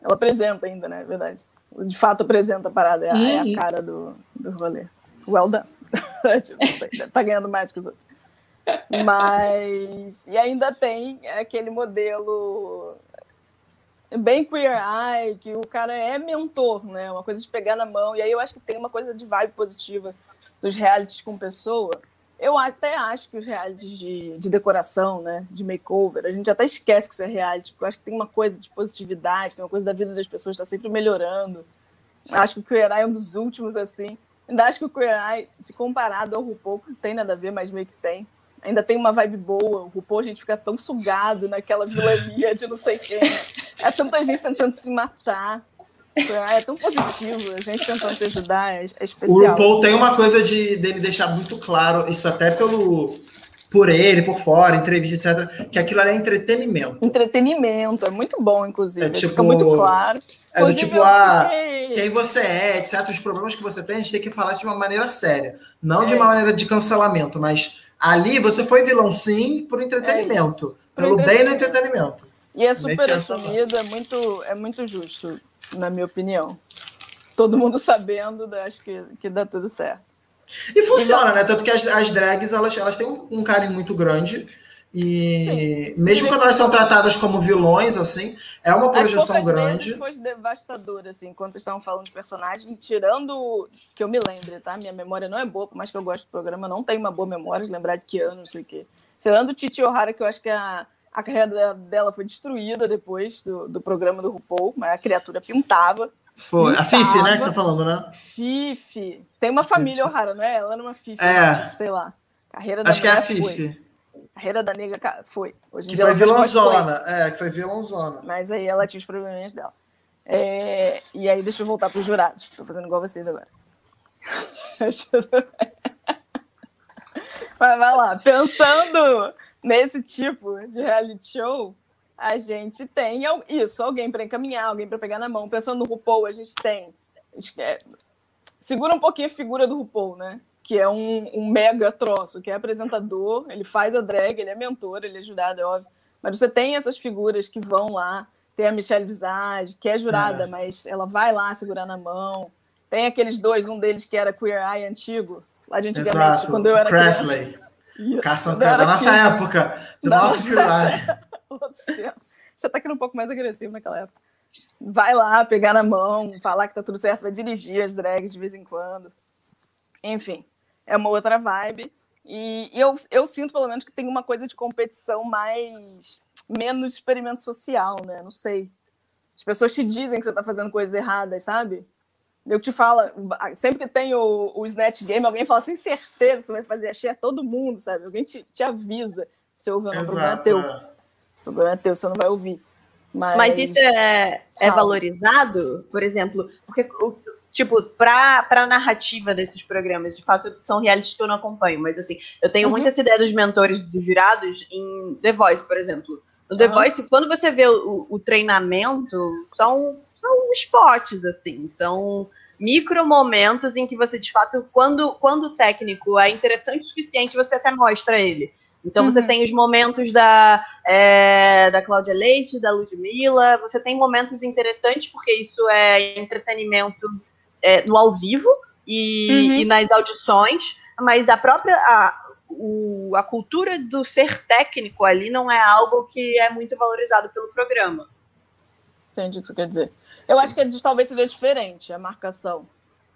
S4: Ela apresenta ainda, né? É verdade. De fato, apresenta a parada, é, uhum. é a uhum. cara do, do rolê. Well done. tipo, sei, tá ganhando mais que os outros. Mas. E ainda tem aquele modelo bem queer eye, que o cara é mentor, né? Uma coisa de pegar na mão. E aí eu acho que tem uma coisa de vibe positiva dos realities com pessoa. Eu até acho que os realities de, de decoração, né? De makeover, a gente até esquece que isso é reality, porque eu acho que tem uma coisa de positividade, tem uma coisa da vida das pessoas está sempre melhorando. Acho que o Queer Eye é um dos últimos, assim. Ainda acho que o Queer Eye, se comparado ao RuPaul, não tem nada a ver, mas meio que tem ainda tem uma vibe boa. O RuPaul, a gente fica tão sugado naquela vilania de não sei quem. É tanta gente tentando se matar. É tão positivo, a gente tentando se ajudar, é, é especial.
S2: O RuPaul assim. tem uma coisa de dele deixar muito claro, isso até pelo por ele, por fora, entrevista, etc., que aquilo é entretenimento.
S4: Entretenimento, é muito bom, inclusive. É, tipo, fica muito claro.
S2: É do tipo, ah, quem você é, etc. Os problemas que você tem, a gente tem que falar de uma maneira séria. Não é de uma maneira de cancelamento, mas Ali você foi vilão sim por entretenimento. É pelo bem do entretenimento.
S4: E é super assumido, é muito, é muito justo, na minha opinião. Todo mundo sabendo, acho que, que dá tudo certo.
S2: E funciona, e, né? Tanto que as, as drags elas, elas têm um, um carinho muito grande e Sim. mesmo quando elas são tratadas como vilões, assim, é uma projeção grande.
S4: foi devastador, assim, quando vocês estavam falando de personagem, tirando que eu me lembre, tá? Minha memória não é boa, por mais que eu goste do programa, não tenho uma boa memória de lembrar de que ano, não sei o quê. Tirando o Titi O'Hara, que eu acho que é a, A carreira dela foi destruída depois do, do programa do RuPaul, mas a criatura pintava.
S2: Foi. Pintava. A Fifi, né, que você tá falando, né?
S4: Fifi. Tem uma família O'Hara, não é? Ela era uma Fifi,
S2: é.
S4: sei lá. Carreira
S2: da Acho que é a Fifi. Foi.
S4: Carreira da nega foi.
S2: Hoje que foi vilãozona. É, que foi vilãozona.
S4: Mas aí ela tinha os probleminhas dela. É, e aí, deixa eu voltar para os jurados. Estou fazendo igual vocês agora. Mas vai lá, pensando nesse tipo de reality show, a gente tem isso, alguém para encaminhar, alguém para pegar na mão. Pensando no RuPaul, a gente tem. É, segura um pouquinho a figura do RuPaul, né? Que é um, um, mega troço, que é apresentador, ele faz a drag, ele é mentor, ele é jurado, é óbvio. Mas você tem essas figuras que vão lá, tem a Michelle Visage, que é jurada, é. mas ela vai lá segurar na mão. Tem aqueles dois, um deles que era Queer Eye antigo, lá de antigamente, Exato. quando eu era
S2: Cressley. Carson da nossa época, do da nosso Queer
S4: Eye. Você tá aqui um pouco mais agressivo naquela época. Vai lá, pegar na mão, falar que tá tudo certo, vai dirigir as drags de vez em quando. Enfim, é uma outra vibe. E, e eu, eu sinto, pelo menos, que tem uma coisa de competição mais menos experimento social, né? Não sei. As pessoas te dizem que você está fazendo coisas erradas, sabe? Eu te falo, sempre que tem o, o Snatch Game, alguém fala sem certeza que você vai fazer a share, todo mundo, sabe? Alguém te, te avisa se ouve ou não. O problema é teu. O problema é teu, você não vai ouvir. Mas,
S3: Mas isso é, é valorizado, por exemplo, porque tipo, pra, pra narrativa desses programas, de fato, são realities que eu não acompanho, mas assim, eu tenho uhum. muita ideia dos mentores dos jurados em The Voice, por exemplo. No The uhum. Voice, quando você vê o, o, treinamento, são, são spots, assim, são micro momentos em que você, de fato, quando, quando o técnico é interessante o suficiente, você até mostra ele. Então uhum. você tem os momentos da, é, da Cláudia Leite, da Ludmilla, você tem momentos interessantes, porque isso é entretenimento é, no ao vivo e, uhum. e, nas audições, mas a própria. A, o, a cultura do ser técnico ali não é algo que é muito valorizado pelo programa.
S4: Entendi o que você quer dizer. Eu acho que talvez seja diferente a marcação.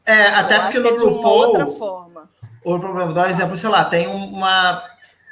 S2: É, até porque no é RuPaul. De outra forma. O problema, vou dar um exemplo, sei lá, tem uma,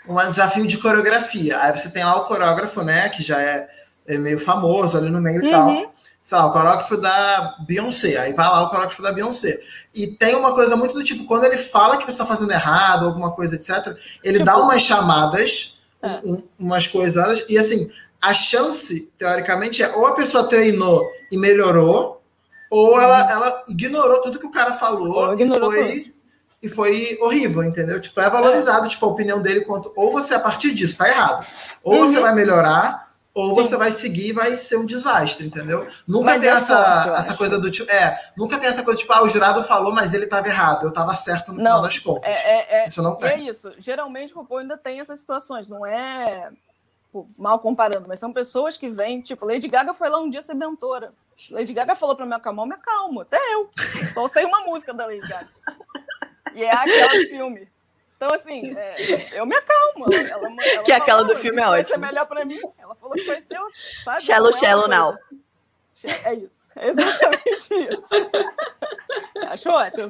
S2: um desafio de coreografia. Aí você tem lá o coreógrafo, né, que já é, é meio famoso ali no meio uhum. e tal. Sei lá, o coreógrafo da Beyoncé. Aí vai lá o coreógrafo da Beyoncé. E tem uma coisa muito do tipo, quando ele fala que você está fazendo errado, alguma coisa, etc., ele tipo, dá umas chamadas, é. um, umas coisas, e assim, a chance, teoricamente, é ou a pessoa treinou e melhorou, ou ela, ela ignorou tudo que o cara falou e foi, e foi horrível, entendeu? Tipo, é valorizado, é. tipo, a opinião dele quanto. Ou você, a partir disso, tá errado. Ou uhum. você vai melhorar, ou Sim. você vai seguir e vai ser um desastre, entendeu? Nunca mas tem é essa, forte, essa coisa do tipo. É, nunca tem essa coisa tipo, ah, o jurado falou, mas ele estava errado, eu estava certo no não, final das contas.
S4: É, é, isso não tem. É isso. Geralmente o RuPaul ainda tem essas situações, não é tipo, mal comparando, mas são pessoas que vêm, tipo, Lady Gaga foi lá um dia ser mentora. Lady Gaga falou para me acalmar, me acalmo, até eu. Só sei uma música da Lady Gaga. E é aquela filme. Então, assim, é, eu me acalmo. Ela, ela,
S3: que é aquela do filme é ótima. Vai
S4: ser melhor para mim. Ela falou que vai ser, sabe?
S3: Shallow, é shallow now.
S4: É isso, é exatamente isso. Acho ótimo.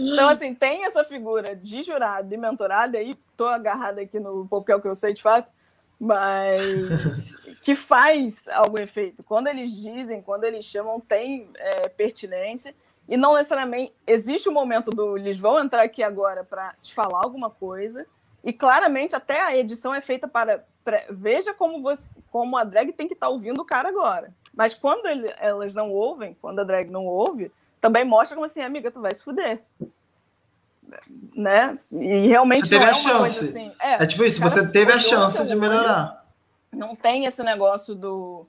S4: Então, assim, tem essa figura de jurado e mentorado, aí tô agarrada aqui no porque é o que eu sei de fato, mas que faz algum efeito. Quando eles dizem, quando eles chamam, tem é, pertinência. E não necessariamente existe o um momento do eles vão entrar aqui agora para te falar alguma coisa. E claramente até a edição é feita para, para veja como você, como a drag tem que estar tá ouvindo o cara agora. Mas quando ele, elas não ouvem, quando a drag não ouve, também mostra como assim, amiga, tu vai se fuder né? E realmente
S2: você teve a é chance. Assim, é, é, tipo isso, você teve a chance de melhorar.
S4: Não tem esse negócio do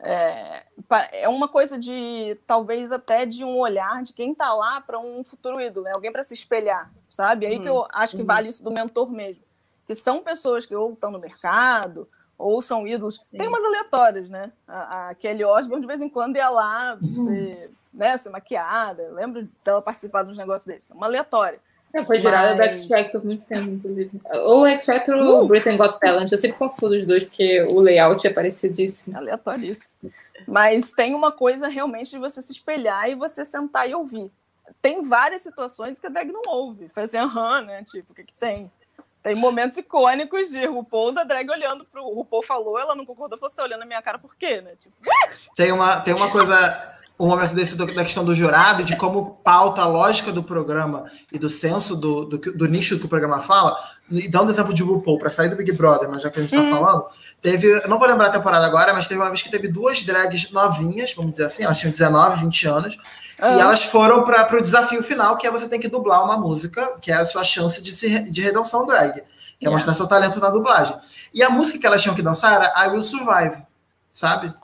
S4: é, é uma coisa de talvez até de um olhar de quem está lá para um futuro ídolo, né? alguém para se espelhar, sabe? Aí uhum. que eu acho que uhum. vale isso do mentor mesmo, que são pessoas que ou estão no mercado ou são ídolos. Sim. Tem umas aleatórias, né? A, a, Kelly Osbourne de vez em quando ia lá uhum. se, né, ser maquiada. lembro dela participar de uns negócios desses. Uma aleatória.
S1: É, foi gerada Mas... do X Factor muito tempo, inclusive. Ou X Factor ou uh! Britain Got Talent. Eu sempre confundo os dois, porque o layout é parecidíssimo.
S4: Aleatoríssimo. Mas tem uma coisa realmente de você se espelhar e você sentar e ouvir. Tem várias situações que a drag não ouve. Faz assim, aham, né? Tipo, o que, que tem? Tem momentos icônicos de RuPaul da drag olhando pro. O RuPaul falou, ela não concordou, você tá olhando na minha cara por quê, né? Tipo,
S2: What? Tem uma, tem uma coisa um momento desse da questão do jurado, de como pauta a lógica do programa e do senso do, do, do nicho que o programa fala, e dando exemplo de RuPaul, para sair do Big Brother, mas já que a gente está hum. falando, teve, não vou lembrar a temporada agora, mas teve uma vez que teve duas drags novinhas, vamos dizer assim, elas tinham 19, 20 anos, ah. e elas foram para o desafio final, que é você tem que dublar uma música, que é a sua chance de, se, de redenção drag, que é yeah. é mostrar seu talento na dublagem. E a música que elas tinham que dançar era I Will Survive, sabe?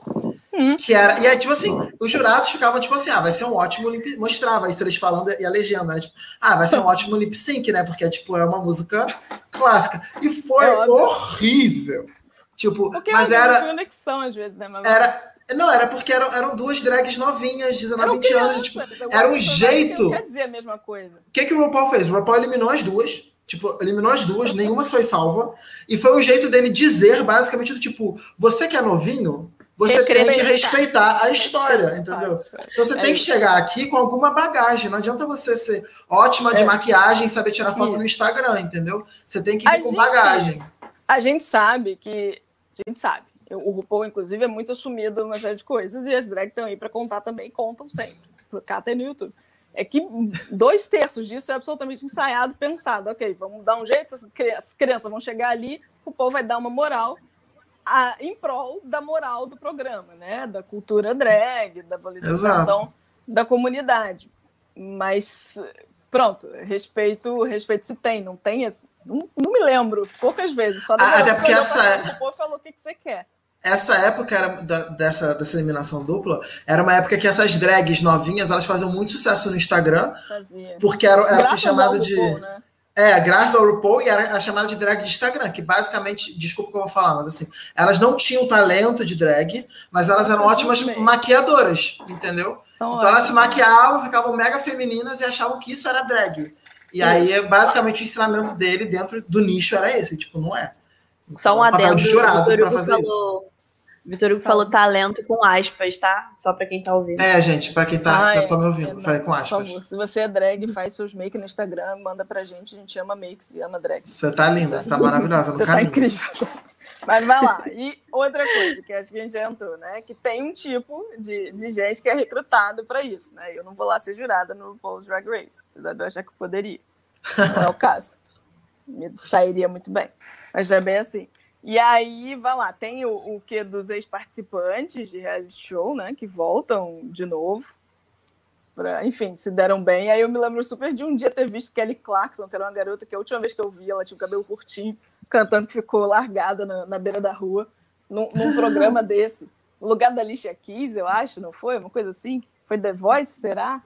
S2: Uhum. Que era, e aí, tipo assim, os jurados ficavam tipo assim: ah, vai ser um ótimo lip Mostrava isso eles falando e a legenda, né? Tipo, ah, vai ser um ótimo lip sync, né? Porque tipo, é uma música clássica. E foi é horrível. Tipo, porque mas era.
S4: conexão às vezes, né?
S2: Mas... Era. Não, era porque eram, eram duas drags novinhas, 19, 20 anos. Tipo, era um jeito.
S4: Quer dizer a mesma coisa.
S2: O que, que o RuPaul fez? O RuPaul eliminou as duas. Tipo, eliminou as duas, nenhuma foi salva. E foi o jeito dele dizer, basicamente, do tipo: você que é novinho, você tem que respeitar a história, entendeu? Então você é tem que chegar aqui com alguma bagagem. Não adianta você ser ótima de é. maquiagem e saber tirar foto no Instagram, entendeu? Você tem que ir a com gente, bagagem.
S4: A gente sabe que. A gente sabe. O RuPaul, inclusive, é muito assumido numa série de coisas, e as drags estão aí para contar também, contam sempre. Tem no YouTube. É que dois terços disso é absolutamente ensaiado, pensado. Ok, vamos dar um jeito, as crianças vão chegar ali, o povo vai dar uma moral a, em prol da moral do programa, né? Da cultura drag, da valorização Exato. da comunidade. Mas pronto, respeito, respeito se tem, não tem, não, não me lembro, poucas vezes, só
S2: ah, até porque essa
S4: o povo falou o que, que você quer.
S2: Essa época era da, dessa, dessa eliminação dupla era uma época que essas drags novinhas elas faziam muito sucesso no Instagram. Fazia. Porque era, era que chamado de. né? É, graças ao RuPaul e era a chamada de drag de Instagram, que basicamente, desculpa que eu vou falar, mas assim, elas não tinham talento de drag, mas elas eram ótimas maquiadoras, entendeu? São então elas se maquiavam, ficavam mega femininas e achavam que isso era drag. E isso. aí, basicamente, o ensinamento dele dentro do nicho era esse, tipo, não é.
S3: Só um adendo, papel de jurado para fazer falou, isso. Vitor Hugo falou talento com aspas, tá? Só pra quem tá ouvindo.
S2: É, gente, pra quem tá, Ai, tá só me ouvindo, falei com aspas. Por favor,
S4: se você é drag, faz seus makes no Instagram, manda pra gente, a gente ama makes e ama drag.
S2: Você tá linda, você tá maravilhosa no
S4: você tá caminho. tá incrível. Mas vai lá. E outra coisa que acho que a gente já entrou, né? Que tem um tipo de, de gente que é recrutado pra isso, né? Eu não vou lá ser jurada no Paul's Drag Race, apesar de eu achar que poderia. Não é o caso. Me sairia muito bem. Mas já é bem assim. E aí, vai lá, tem o, o que dos ex-participantes de reality show, né, que voltam de novo. Pra, enfim, se deram bem. Aí eu me lembro super de um dia ter visto Kelly Clarkson, que era uma garota que a última vez que eu vi, ela tinha o cabelo curtinho, cantando que ficou largada na, na beira da rua, num, num programa desse. No lugar da Alicia Keys, eu acho, não foi? Uma coisa assim? Foi The Voice, será?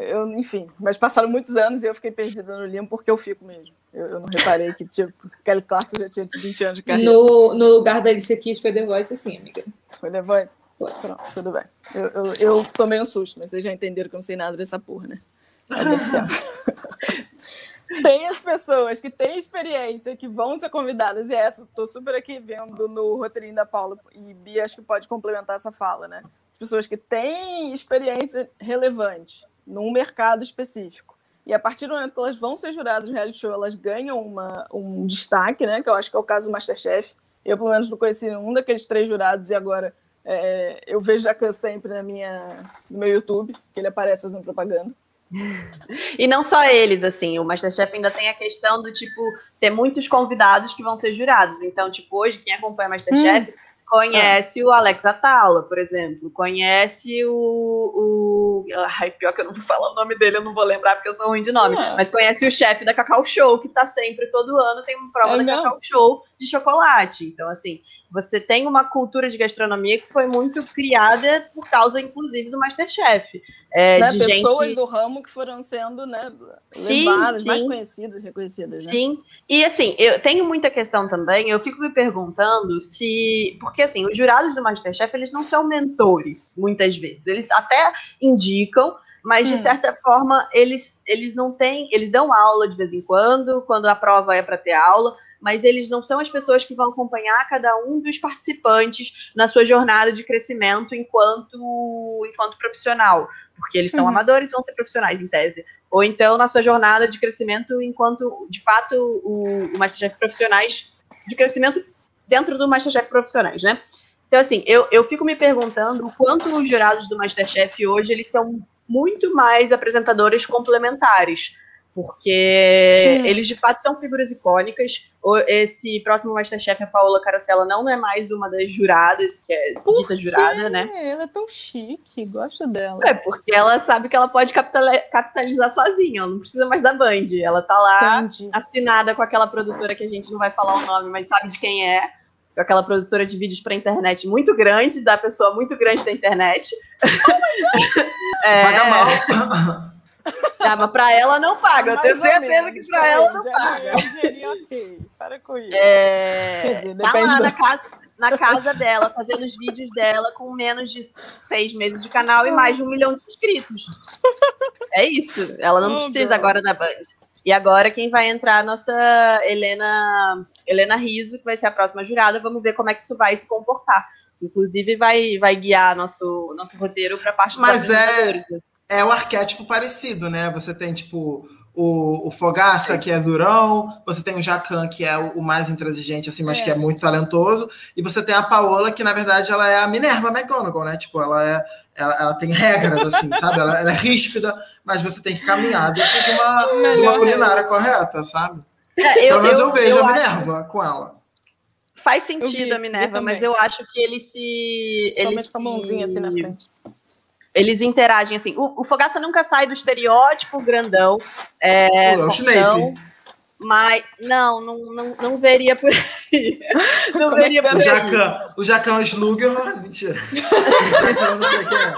S4: Eu, enfim, mas passaram muitos anos e eu fiquei perdida no limbo porque eu fico mesmo. Eu, eu não reparei que tipo, Kelly Clarkson já tinha 20 anos de carreira.
S1: No, no lugar da Alicia Keys foi The Voice, sim, amiga.
S4: Foi The Voice? Foi. Pronto, tudo bem. Eu, eu, eu, tomei um susto, mas vocês já entenderam que eu não sei nada dessa porra, né? tem as pessoas que têm experiência, que vão ser convidadas, e essa, estou super aqui vendo no roteirinho da Paula, e Bia acho que pode complementar essa fala, né? As pessoas que têm experiência relevante num mercado específico. E a partir do momento que elas vão ser juradas no reality show, elas ganham uma, um destaque, né? Que eu acho que é o caso do Masterchef. Eu, pelo menos, não conheci um daqueles três jurados e agora é, eu vejo Jacan sempre na minha, no meu YouTube, que ele aparece fazendo propaganda.
S3: E não só eles, assim, o Masterchef ainda tem a questão do tipo ter muitos convidados que vão ser jurados. Então, tipo, hoje, quem acompanha Masterchef hum conhece o Alex Atala, por exemplo, conhece o, o. Ai, pior que eu não vou falar o nome dele, eu não vou lembrar porque eu sou ruim de nome, é. mas conhece o chefe da Cacau Show, que tá sempre, todo ano, tem uma prova é da Cacau Show de chocolate. Então, assim, você tem uma cultura de gastronomia que foi muito criada por causa, inclusive, do Masterchef.
S4: É, né? de Pessoas gente... do ramo que foram sendo né, sim, levadas, sim. mais conhecidas, reconhecidas.
S3: Né? Sim, e assim, eu tenho muita questão também, eu fico me perguntando se... Porque, assim, os jurados do Masterchef, eles não são mentores, muitas vezes. Eles até indicam, mas de hum. certa forma eles, eles não têm, eles dão aula de vez em quando, quando a prova é para ter aula, mas eles não são as pessoas que vão acompanhar cada um dos participantes na sua jornada de crescimento enquanto, enquanto profissional, porque eles são uhum. amadores e vão ser profissionais, em tese. Ou então na sua jornada de crescimento enquanto, de fato, o, o Masterchef profissionais de crescimento dentro do Masterchef profissionais, né? Então, assim, eu, eu fico me perguntando o quanto os jurados do Masterchef hoje, eles são muito mais apresentadores complementares porque hum. eles de fato são figuras icônicas. Esse próximo Masterchef, a Paola Carosella, não é mais uma das juradas, que é Por dita jurada, né?
S4: Ela é tão chique, gosto dela.
S3: É, porque ela sabe que ela pode capitalizar sozinha, ela não precisa mais da Band. Ela tá lá Entendi. assinada com aquela produtora que a gente não vai falar o nome, mas sabe de quem é. Com aquela produtora de vídeos para internet muito grande, da pessoa muito grande da internet.
S2: Oh é... Paga mal.
S3: Ah, mas pra ela não paga. eu tenho certeza que pra ela não paga.
S4: ok. Para com isso.
S3: É... Dizer, tá lá na casa, na casa dela, fazendo os vídeos dela com menos de seis meses de canal e mais de um milhão de inscritos. É isso. Ela não oh, precisa God. agora da Band. E agora quem vai entrar? Nossa Helena, Helena Riso, que vai ser a próxima jurada. Vamos ver como é que isso vai se comportar. Inclusive vai, vai guiar nosso, nosso roteiro para a parte dos
S2: Mas é, né? É o arquétipo parecido, né? Você tem, tipo, o, o Fogaça, que é durão, você tem o Jacan, que é o, o mais intransigente, assim, mas é. que é muito talentoso, e você tem a Paola, que na verdade ela é a Minerva McGonagall, né? Tipo, ela é. Ela, ela tem regras, assim, sabe? Ela, ela, é ríspida, mas você tem que caminhar dentro de uma, de uma culinária correta, sabe? É, eu, Pelo menos eu, eu vejo eu a Minerva acho... com ela.
S3: Faz sentido vi, a Minerva, mas eu acho que ele se. Ele
S4: se... com a mãozinha assim na frente
S3: eles interagem assim. O, o Fogaça nunca sai do estereótipo grandão.
S2: É, o Snape.
S3: Mas não, não, não, não veria por aí. Não Como é veria é por o
S2: Jacan, o Jacan Slugger, mentira. o Jacan não sei quem é.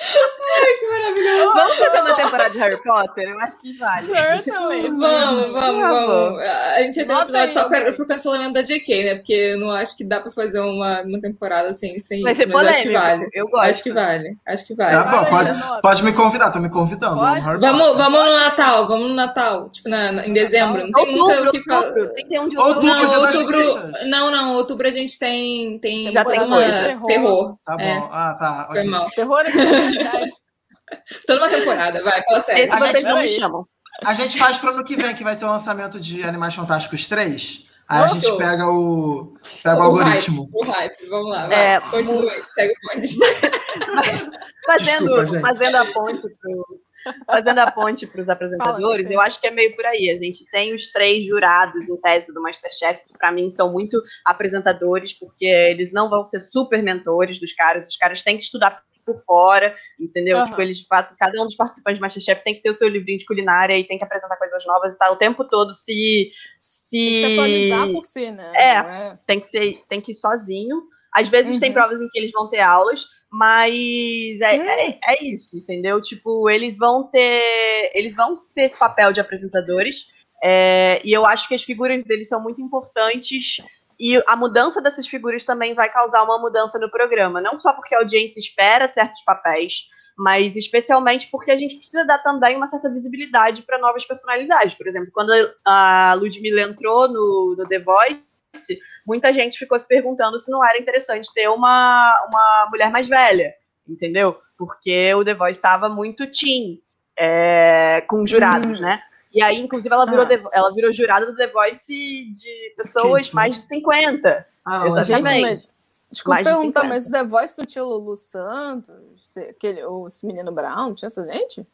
S3: Ai, que maravilhoso. Vamos fazer uma temporada de Harry Potter? Eu acho que vale.
S1: Certamente. vamos, vamos, vamos. A gente ia ter um episódio só para o cancelamento da JK, né? Porque eu não acho que dá para fazer uma, uma temporada assim, sem
S3: Vai
S1: isso.
S3: Ser polêmico. acho que vale. Eu gosto.
S1: Acho que vale. Acho que vale.
S2: Tá bom, pode, pode me convidar, tô me convidando.
S1: Vamos, vamos no Natal, vamos no Natal. Tipo, na, na em dezembro. Não tem
S3: outubro, muito o que falar. Tem que ter um de
S2: outubro.
S1: Não, outubro, não, não, outubro a gente tem. tem
S3: Já tem
S1: coisa. Terror.
S2: Tá bom. É. Ah, tá.
S1: Okay.
S4: Terror é verdade.
S1: Toda uma temporada, vai, qual série?
S3: Esse vocês não me chamam.
S2: A gente faz para ano que vem, que vai ter o lançamento de Animais Fantásticos 3. Aí a gente pega o, pega o, o algoritmo.
S1: Hype, o hype, vamos lá. Vai. É, Continue, segue o ponte.
S3: fazendo, Desculpa, fazendo a ponte pro, fazendo a ponte para os apresentadores, Fala, eu acho que é meio por aí. A gente tem os três jurados em tese do Masterchef, que para mim são muito apresentadores, porque eles não vão ser super mentores dos caras, os caras têm que estudar por fora, entendeu? Uhum. Tipo, eles de fato, cada um dos participantes do Masterchef tem que ter o seu livrinho de culinária e tem que apresentar coisas novas e tá o tempo todo se. se... Tem
S4: que se atualizar por si, né?
S3: É, é, Tem, que ser, tem que ir sozinho. Às vezes uhum. tem provas em que eles vão ter aulas, mas é, uhum. é, é, isso, entendeu? Tipo, eles vão ter. Eles vão ter esse papel de apresentadores. É, e eu acho que as figuras deles são muito importantes e a mudança dessas figuras também vai causar uma mudança no programa, não só porque a audiência espera certos papéis, mas especialmente porque a gente precisa dar também uma certa visibilidade para novas personalidades. Por exemplo, quando a Ludmilla entrou no, no The Voice, muita gente ficou se perguntando se não era interessante ter uma, uma mulher mais velha, entendeu? Porque o The Voice estava muito teen, é, com jurados, hum. né? E aí, inclusive, ela virou, ah. ela virou jurada do The Voice de pessoas Gente, mais de 50. Ah, não, Exatamente. Mas,
S4: desculpa mais perguntar, mas o The Voice não tinha o Lulu Santos, aquele, o menino Brown, tinha essa gente?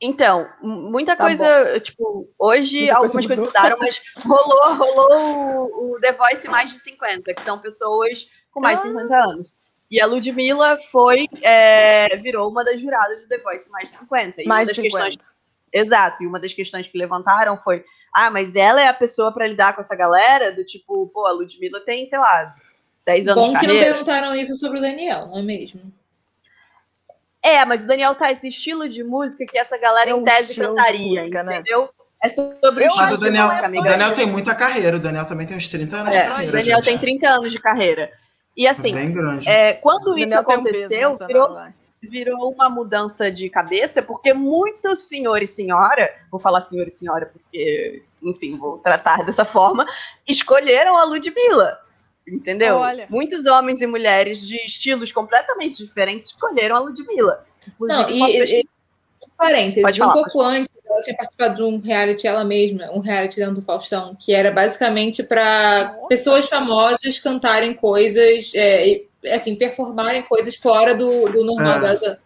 S3: Então, muita tá coisa, bom. tipo, hoje muita algumas coisa coisas mudaram, mas rolou, rolou o, o, The Voice mais de 50, que são pessoas com mais de 50 ah. anos. E a Ludmilla foi, é, virou uma das juradas do The Voice mais de 50. E
S4: mais
S3: uma das
S4: 50.
S3: questões Exato, e uma das questões que levantaram foi: ah, mas ela é a pessoa para lidar com essa galera? Do tipo, pô, a Ludmilla tem, sei lá, 10 anos
S1: Bom
S3: de
S1: carreira. Bom que não perguntaram isso sobre o Daniel, não é mesmo?
S3: É, mas o Daniel tá esse estilo de música que essa galera é um em tese cantaria, música, né? entendeu? Né? É sobre
S2: o Mas o Daniel, o Daniel tem muita carreira, o Daniel também tem uns 30 anos é, de carreira.
S3: O Daniel
S2: gente.
S3: tem 30 anos de carreira. E assim,
S2: Bem grande.
S3: É, quando isso aconteceu, virou, virou uma mudança de cabeça, porque muitos senhor e senhora, vou falar senhor e senhora porque, enfim, vou tratar dessa forma, escolheram a Ludmilla. Entendeu? Olha. Muitos homens e mulheres de estilos completamente diferentes escolheram a Ludmilla.
S1: Não, e, e, parênteses, falar, um pouco antes, ela tinha participado de um reality ela mesma, um reality dentro do Faustão, que era basicamente para pessoas famosas cantarem coisas, é, assim, performarem coisas fora do, do normal é. das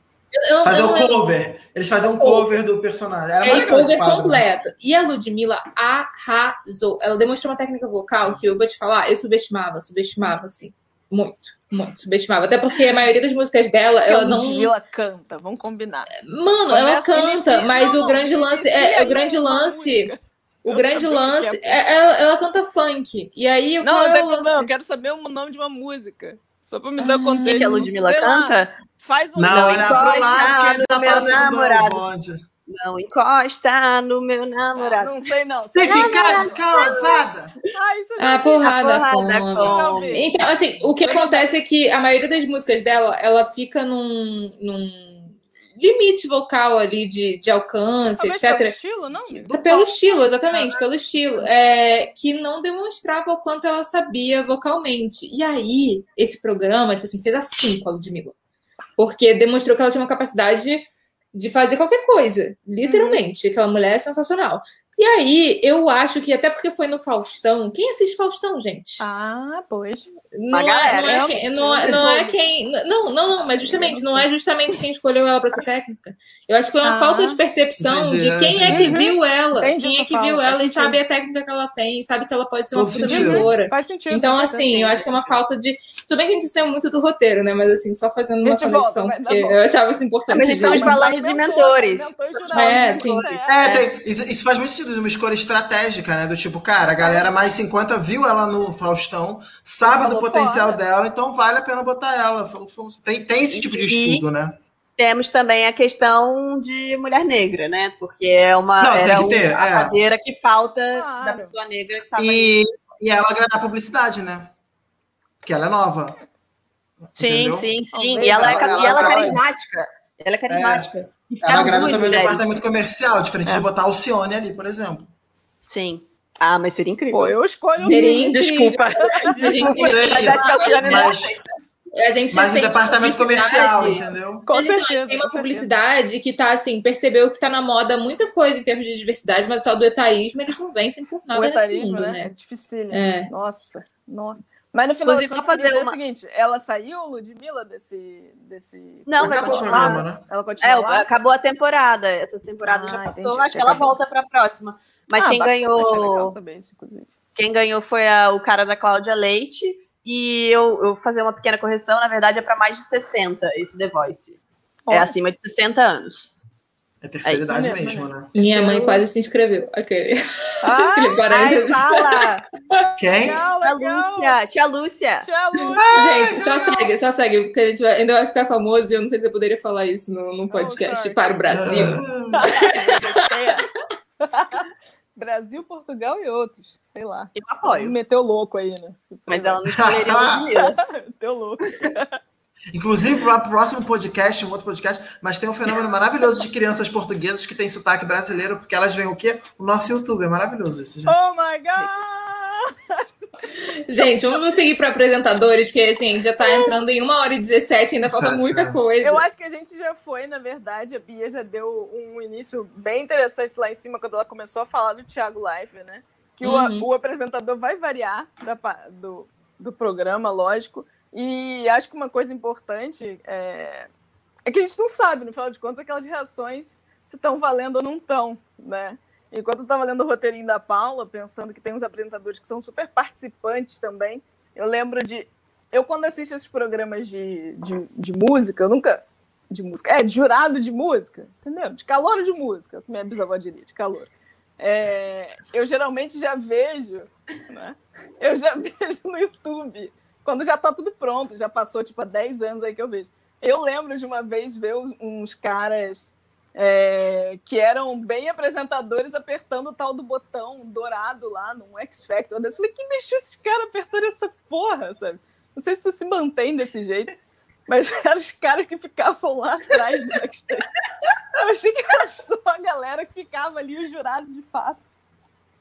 S2: eu, fazer um cover. Eles faziam um cover do personagem. Era
S1: é, cover né? completo. Né? E a Ludmilla arrasou. Ela demonstrou uma técnica vocal que eu vou te falar, eu subestimava, subestimava, assim, muito. Muito subestimava. Até porque a maioria das músicas dela, ela não.
S4: Ludmilla canta, vamos combinar.
S1: Mano, Começa ela canta, mas não, o grande lance. É, o grande lance. O eu grande lance. É, é, ela, ela, canta funk. E aí.
S4: Não, não, é não, eu quero saber o nome de uma música. Só pra me dar ah, contexto.
S3: que a Ludmilla canta? Lá,
S4: faz um.
S2: Não, não olha pro lado que tá meu namorado.
S3: Não encosta no meu namorado.
S4: não sei, não.
S2: Você ficar de calçada.
S1: Ah, porrada, a porrada come. Então, assim, o que acontece é que a maioria das músicas dela, ela fica num, num limite vocal ali de, de alcance, Talvez etc.
S4: Pelo estilo, não?
S1: Pelo estilo, exatamente, pelo estilo. É, que não demonstrava o quanto ela sabia vocalmente. E aí, esse programa, tipo assim, fez assim com a Ludmilla. Porque demonstrou que ela tinha uma capacidade de fazer qualquer coisa, literalmente. Uhum. Aquela mulher é sensacional. E aí, eu acho que até porque foi no Faustão. Quem assiste Faustão, gente?
S4: Ah, pois.
S1: Não, é, galera, não, é, quem, não, é, não é quem. Não, não, não, mas justamente, não é justamente quem escolheu ela para ser técnica. Eu acho que foi uma ah, falta de percepção entendi, de quem é que uhum. viu ela. Entendi quem é que viu ela e sabe a técnica que ela tem, sabe que ela pode ser uma puta cantora.
S4: Faz sentido.
S1: Então, assim, eu acho que é uma falta de. Tudo bem que a gente saiu muito do roteiro, né? Mas assim, só fazendo uma conexão, volta, porque eu achava isso importante.
S3: Mas estamos falando de mentores.
S1: É, sim.
S2: É, tem, isso faz muito sentido, uma escolha estratégica, né? Do tipo, cara, a galera mais 50 viu ela no Faustão, sabe do potencial dela, então vale a pena botar ela. Tem, tem esse tipo de estudo, né?
S3: Temos também a questão de mulher negra, né? Porque é uma Não, era que ter, uma é. cadeira que falta claro. da pessoa negra que
S2: e, e ela agradar a publicidade, né? Porque ela é nova.
S3: Sim, entendeu? sim, sim. E ela, é, ela, e ela é carismática. Ela é carismática. É.
S2: Ela agrada também no departamento comercial, diferente é. de botar o Cione ali, por exemplo.
S3: Sim. Ah, mas seria incrível. Pô,
S4: eu escolho.
S1: Seria
S3: Desculpa.
S1: Desculpa. mas, a gente
S2: mas no departamento comercial, entendeu?
S1: Com certeza. Tem uma publicidade que tá assim, percebeu que tá na moda muita coisa em termos de diversidade, mas o tal do etaísmo, eles não vencem por nada o etaísmo, mundo, né? né? É
S4: difícil. É. Nossa, nossa. Mas no final, só fazer uma... é o seguinte, ela saiu, Ludmilla, desse... desse...
S3: Não, vai continuar. Programa, né? Ela continua é, acabou a temporada. Essa temporada ah, já passou, entendi. acho que ela volta para a próxima. Mas ah, quem ganhou. Isso, quem ganhou foi a, o cara da Cláudia Leite. E eu, eu fazer uma pequena correção, na verdade é para mais de 60 esse The Voice. É acima de 60 anos.
S2: É terceira é idade mesmo, mesmo, né?
S1: Minha mãe quase se inscreveu. Aquele.
S3: Ah, Aquele ai, fala.
S2: Quem?
S3: Tia Lúcia. Tia Lúcia.
S4: Tia Lúcia.
S1: Gente, só segue, só segue, porque a gente vai, ainda vai ficar famoso e eu não sei se eu poderia falar isso no, no podcast oh, para o Brasil.
S4: Brasil, Portugal e outros, sei lá.
S3: Eu apoio.
S4: Meteu louco aí, né?
S3: Mas ela não escolheria Ludmilla.
S4: Meteu louco.
S2: Inclusive, para o próximo podcast, um outro podcast, mas tem um fenômeno maravilhoso de crianças portuguesas que têm sotaque brasileiro, porque elas veem o quê? O nosso YouTube. É maravilhoso isso, gente.
S4: Oh my God!
S1: Gente, vamos seguir para apresentadores, porque assim, já está entrando em uma hora e 17, ainda falta muita coisa.
S4: Eu acho que a gente já foi, na verdade, a Bia já deu um início bem interessante lá em cima, quando ela começou a falar do Thiago Live, né? Que uhum. o, o, apresentador vai variar da, do, do programa, lógico. E acho que uma coisa importante é, é que a gente não sabe, no final de contas, aquelas reações se estão valendo ou não estão, né? Enquanto eu estava lendo o roteirinho da Paula, pensando que tem uns apresentadores que são super participantes também, eu lembro de. Eu, quando assisto esses programas de, de, de música, eu nunca. De música. É, de jurado de música, entendeu? De calor de música, minha bisavó diria, de calor. É, eu geralmente já vejo, né? Eu já vejo no YouTube, quando já está tudo pronto, já passou tipo há 10 anos aí que eu vejo. Eu lembro de uma vez ver uns caras é, que eram bem apresentadores apertando o tal do botão dourado lá no X Factor. Eu falei, quem deixou esses caras apertando essa porra, sabe? Não sei se isso se mantém desse jeito. Mas eram os caras que ficavam lá atrás do backstage. Eu achei que era só a galera que ficava ali, os jurados de fato.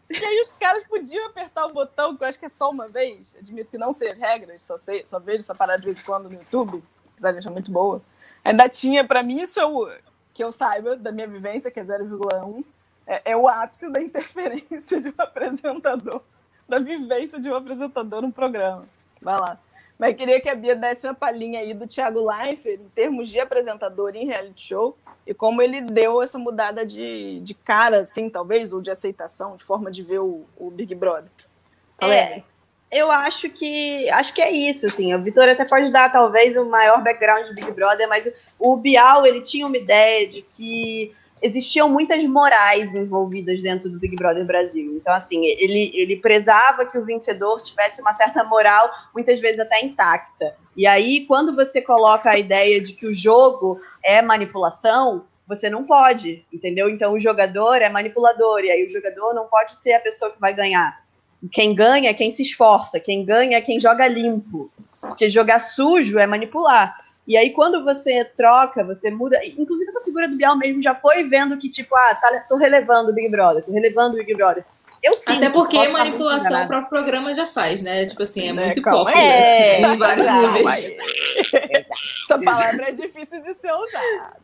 S4: E aí os caras podiam apertar o botão, que eu acho que é só uma vez. Admito que não sei as regras, só, sei, só vejo essa parada de vez em quando no YouTube, apesar de achar muito boa. Ainda tinha, para mim, isso é o que eu saiba da minha vivência, que é 0,1, é, é o ápice da interferência de um apresentador, da vivência de um apresentador no programa. Vai lá. Mas queria que a Bia desse uma palhinha aí do Thiago Leifert em termos de apresentador em reality show e como ele deu essa mudada de, de cara, assim, talvez, ou de aceitação, de forma de ver o, o Big Brother.
S3: Fala é, eu acho que acho que é isso, assim. O Vitor até pode dar talvez o maior background do Big Brother, mas o Bial ele tinha uma ideia de que existiam muitas morais envolvidas dentro do Big Brother Brasil. Então, assim, ele, ele prezava que o vencedor tivesse uma certa moral, muitas vezes até intacta. E aí, quando você coloca a ideia de que o jogo é manipulação, você não pode, entendeu? Então, o jogador é manipulador, e aí o jogador não pode ser a pessoa que vai ganhar. Quem ganha é quem se esforça, quem ganha é quem joga limpo. Porque jogar sujo é manipular. E aí, quando você troca, você muda. Inclusive, essa figura do Bial mesmo já foi vendo que, tipo, ah, tá, tô relevando o Big Brother, tô relevando o Big Brother.
S1: Eu sinto, Até porque manipulação o programa já faz, né? Tipo assim, é, é muito
S3: calma,
S1: pop.
S3: É,
S1: em vários
S3: níveis.
S4: Essa palavra é difícil de ser usada.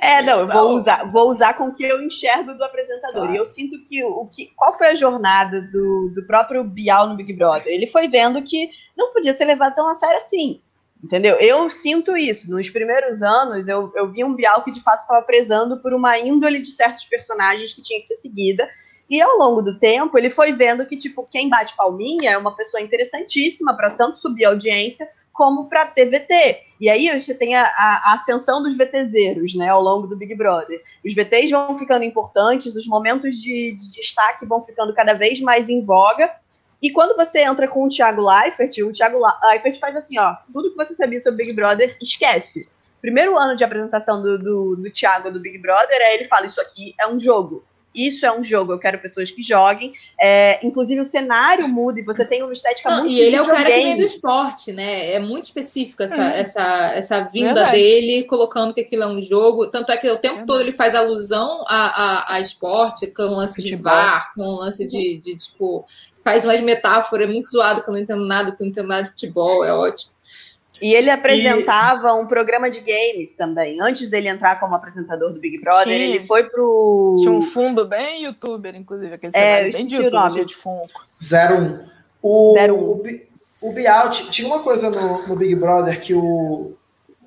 S3: É, não, eu vou usar, vou usar com o que eu enxergo do apresentador. Tá. E eu sinto que o que. Qual foi a jornada do, do próprio Bial no Big Brother? Ele foi vendo que não podia ser levado tão a sério assim. Entendeu? Eu sinto isso. Nos primeiros anos, eu, eu vi um Bial que de fato estava prezando por uma índole de certos personagens que tinha que ser seguida. E ao longo do tempo, ele foi vendo que, tipo, quem bate palminha é uma pessoa interessantíssima para tanto subir a audiência como para TVT. E aí você tem a, a, ascensão dos VTZeros, né, ao longo do Big Brother. Os VTs vão ficando importantes, os momentos de, de destaque vão ficando cada vez mais em voga, e quando você entra com o Thiago Leifert, o Thiago Leifert faz assim, ó, tudo que você sabia sobre Big Brother, esquece. Primeiro ano de apresentação do, do, do Thiago do Big Brother, ele fala, isso aqui é um jogo. Isso é um jogo, eu quero pessoas que joguem. É, inclusive o cenário muda e você tem uma estética Não, muito
S1: E ele é o cara que vem do esporte, né? É muito específico essa, é. essa, essa vinda Verdade. dele, colocando que aquilo é um jogo. Tanto é que o tempo todo ele faz alusão a, a, a esporte, com o lance Futebol. de VAR, com o lance de, de, tipo, faz umas metáforas, é muito zoado, que eu não entendo nada, que eu não entendo nada de futebol, é ótimo.
S3: E ele apresentava e... um programa de games também. Antes dele entrar como apresentador do Big Brother, Tinha. ele foi pro.
S4: Tinha um fundo bem youtuber, inclusive, aquele é, bem de YouTube, de.
S2: Zero um. O, Zero um. o, o Bial tinha uma coisa no, no Big Brother que o,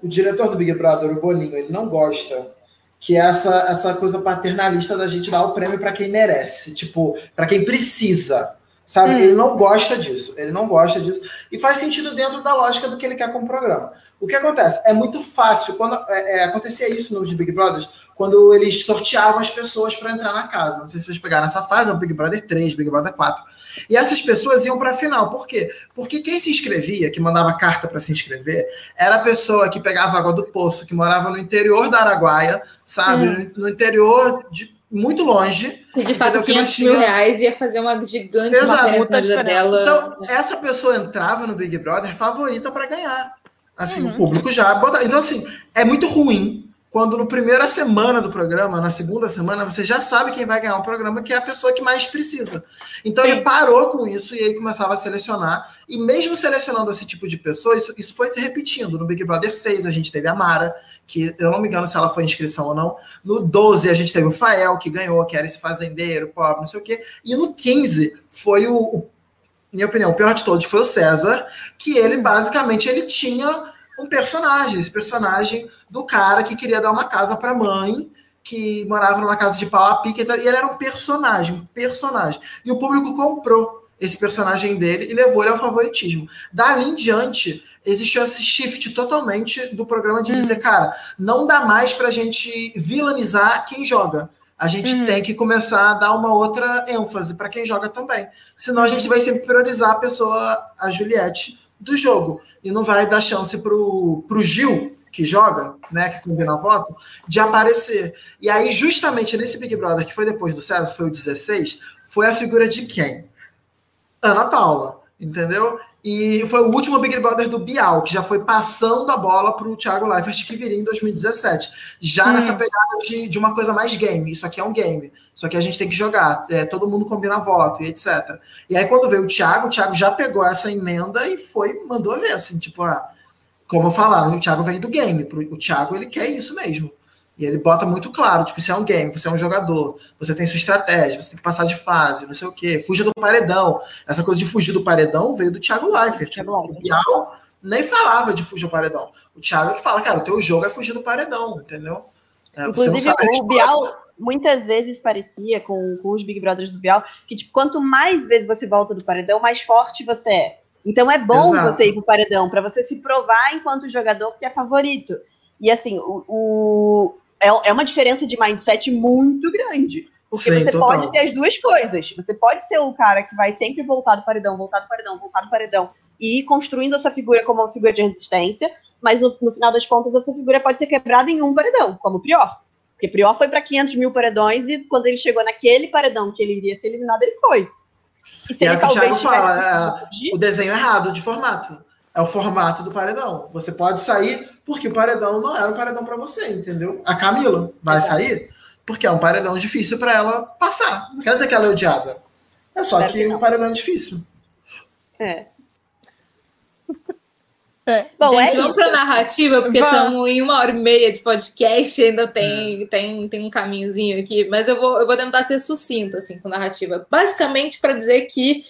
S2: o diretor do Big Brother, o Boninho, ele não gosta que é essa, essa coisa paternalista da gente dar o prêmio para quem merece, tipo, para quem precisa. Sabe? Hum. Ele não gosta disso. Ele não gosta disso. E faz sentido dentro da lógica do que ele quer com o programa. O que acontece? É muito fácil. Quando é, é, acontecia isso no Big Brothers, quando eles sorteavam as pessoas para entrar na casa. Não sei se vocês pegaram essa fase, é o Big Brother 3, Big Brother 4. E essas pessoas iam para a final. Por quê? Porque quem se inscrevia, que mandava carta para se inscrever, era a pessoa que pegava água do poço, que morava no interior da Araguaia, sabe? Hum. No interior de muito longe.
S1: E de fato, 500 tinha... mil reais ia fazer uma gigante
S2: Exato. na vida dela. Então, essa pessoa entrava no Big Brother favorita para ganhar. Assim, uhum. o público já bota. Então, assim, é muito ruim quando no primeira semana do programa, na segunda semana, você já sabe quem vai ganhar o programa, que é a pessoa que mais precisa. Então Sim. ele parou com isso e aí começava a selecionar. E mesmo selecionando esse tipo de pessoa, isso, isso foi se repetindo. No Big Brother 6, a gente teve a Mara, que eu não me engano se ela foi inscrição ou não. No 12, a gente teve o Fael, que ganhou, que era esse fazendeiro, pobre, não sei o quê. E no 15, foi o, o minha opinião, o pior de todos foi o César, que ele basicamente ele tinha um personagem, esse personagem do cara que queria dar uma casa para a mãe, que morava numa casa de pau a pique, e ele era um personagem, um personagem. E o público comprou esse personagem dele e levou ele ao favoritismo. Dali em diante, existiu esse shift totalmente do programa de hum. dizer, cara, não dá mais pra gente vilanizar quem joga. A gente hum. tem que começar a dar uma outra ênfase para quem joga também. Senão a gente vai sempre priorizar a pessoa, a Juliette, do jogo. E não vai dar chance pro, pro Gil, que joga, né, que combina voto, de aparecer. E aí, justamente nesse Big Brother, que foi depois do César, foi o 16, foi a figura de quem? Ana Paula, entendeu? E foi o último Big Brother do Bial, que já foi passando a bola para o Thiago Leifert, que viria em 2017. Já hum. nessa pegada de, de uma coisa mais game. Isso aqui é um game. Isso aqui a gente tem que jogar. É, todo mundo combina voto e etc. E aí, quando veio o Thiago, o Thiago já pegou essa emenda e foi, mandou ver, assim, tipo, ah, como eu falar, o Thiago vem do game. O Thiago, ele quer isso mesmo. E ele bota muito claro, tipo, você é um game, você é um jogador, você tem sua estratégia, você tem que passar de fase, não sei o quê, fuja do paredão. Essa coisa de fugir do paredão veio do Thiago Leifert. Tipo, o Bial nem falava de fugir do paredão. O Thiago é que fala, cara, o teu jogo é fugir do paredão, entendeu?
S3: É, Inclusive, o Bial muitas vezes parecia com, com os Big Brothers do Bial que, tipo, quanto mais vezes você volta do paredão, mais forte você é. Então é bom Exato. você ir pro paredão, para você se provar enquanto jogador que é favorito. E assim, o, o é, é uma diferença de mindset muito grande. Porque Sim, você total. pode ter as duas coisas. Você pode ser o cara que vai sempre voltar do paredão, voltar do paredão, voltar do paredão, e ir construindo a sua figura como uma figura de resistência, mas no, no final das contas essa figura pode ser quebrada em um paredão, como o Prior. Porque Prior foi para 500 mil paredões e quando ele chegou naquele paredão que ele iria ser eliminado, ele foi.
S2: E se e ele é o que o Thiago fala, é, o desenho errado de formato é o formato do paredão. Você pode sair porque o paredão não era um paredão para você, entendeu? A Camila vai sair porque é um paredão difícil para ela passar. Não quer dizer que ela é odiada. É só que, que o paredão é difícil.
S3: É.
S1: É. Bom, Gente, é vamos para narrativa, porque estamos em uma hora e meia de podcast, ainda tem, é. tem, tem um caminhozinho aqui, mas eu vou, eu vou tentar ser sucinta assim, com narrativa. Basicamente, para dizer que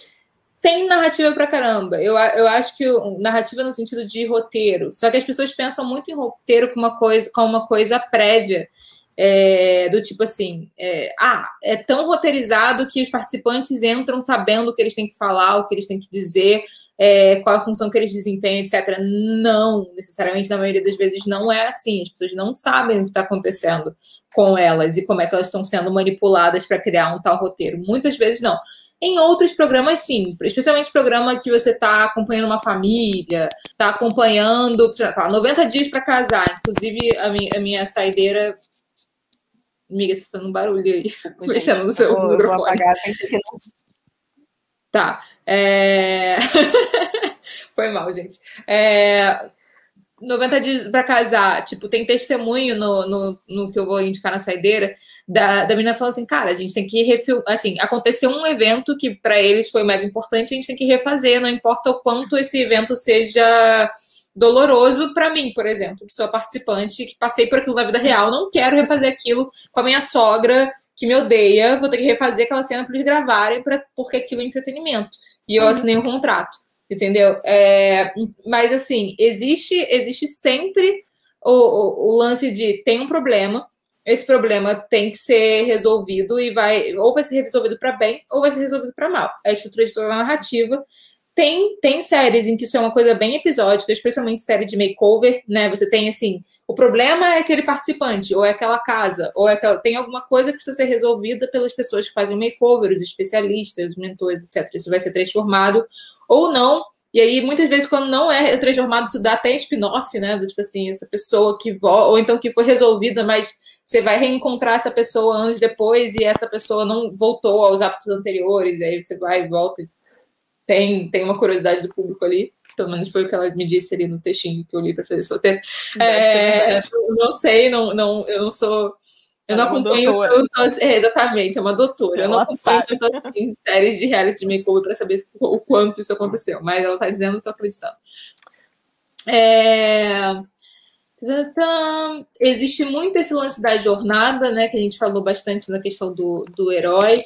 S1: tem narrativa pra caramba. Eu, eu acho que narrativa no sentido de roteiro. Só que as pessoas pensam muito em roteiro como uma coisa, como uma coisa prévia. É, do tipo assim, é, ah, é tão roteirizado que os participantes entram sabendo o que eles têm que falar, o que eles têm que dizer, é, qual a função que eles desempenham, etc. Não, necessariamente, na maioria das vezes, não é assim. As pessoas não sabem o que está acontecendo com elas e como é que elas estão sendo manipuladas para criar um tal roteiro. Muitas vezes não. Em outros programas, sim. Especialmente programa que você está acompanhando uma família, está acompanhando, sei lá, 90 dias para casar. Inclusive, a minha, a minha saideira. Amiga, você tá fazendo um barulho aí, mexendo no seu vou, microfone. Vou apagar, que. Tá. É... Foi mal, gente. É... 90 dias para casar, tipo, tem testemunho no, no, no, que eu vou indicar na saideira da, da menina falando assim, cara, a gente tem que refilmar, assim, aconteceu um evento que para eles foi mega importante, a gente tem que refazer, não importa o quanto esse evento seja doloroso para mim, por exemplo, que sou participante, que passei por aquilo na vida real, não quero refazer aquilo com a minha sogra que me odeia, vou ter que refazer aquela cena para eles gravarem, pra, porque aquilo é entretenimento. E eu assinei um contrato entendeu? É, mas assim, existe, existe sempre o, o, o, lance de tem um problema, esse problema tem que ser resolvido e vai ou vai ser resolvido para bem ou vai ser resolvido para mal. A estrutura de toda a narrativa tem, tem séries em que isso é uma coisa bem episódica, especialmente série de makeover, né? Você tem assim, o problema é aquele participante, ou é aquela casa, ou é aquela, tem alguma coisa que precisa ser resolvida pelas pessoas que fazem makeover, os especialistas, os mentores, etc. Isso vai ser transformado ou não. E aí, muitas vezes, quando não é transformado, isso dá até spin-off, né? Do tipo assim, essa pessoa que volta, ou então que foi resolvida, mas você vai reencontrar essa pessoa anos depois e essa pessoa não voltou aos hábitos anteriores, e aí você vai e volta tem, tem uma curiosidade do público ali. Pelo menos foi o que ela me disse ali no textinho que eu li para fazer esse roteiro. É, não sei, não, não, eu não sou. Eu não é acompanho tanto, é, exatamente, é uma doutora. Eu não acompanho tanto assim, séries de reality de makeover para saber o quanto isso aconteceu, mas ela está dizendo, estou acreditando. É... Existe muito esse lance da jornada, né? Que a gente falou bastante na questão do, do herói.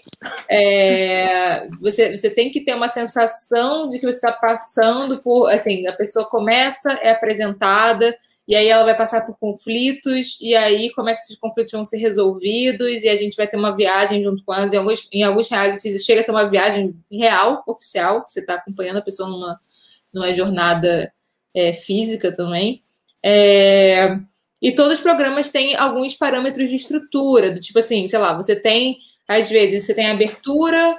S1: É, você, você tem que ter uma sensação de que você está passando por. Assim, a pessoa começa, é apresentada, e aí ela vai passar por conflitos, e aí como é que esses conflitos vão ser resolvidos, e a gente vai ter uma viagem junto com elas. Em alguns, em alguns realities chega a ser uma viagem real, oficial, você está acompanhando a pessoa numa, numa jornada é, física também. É, e todos os programas têm alguns parâmetros de estrutura, do tipo assim, sei lá, você tem Às vezes você tem abertura,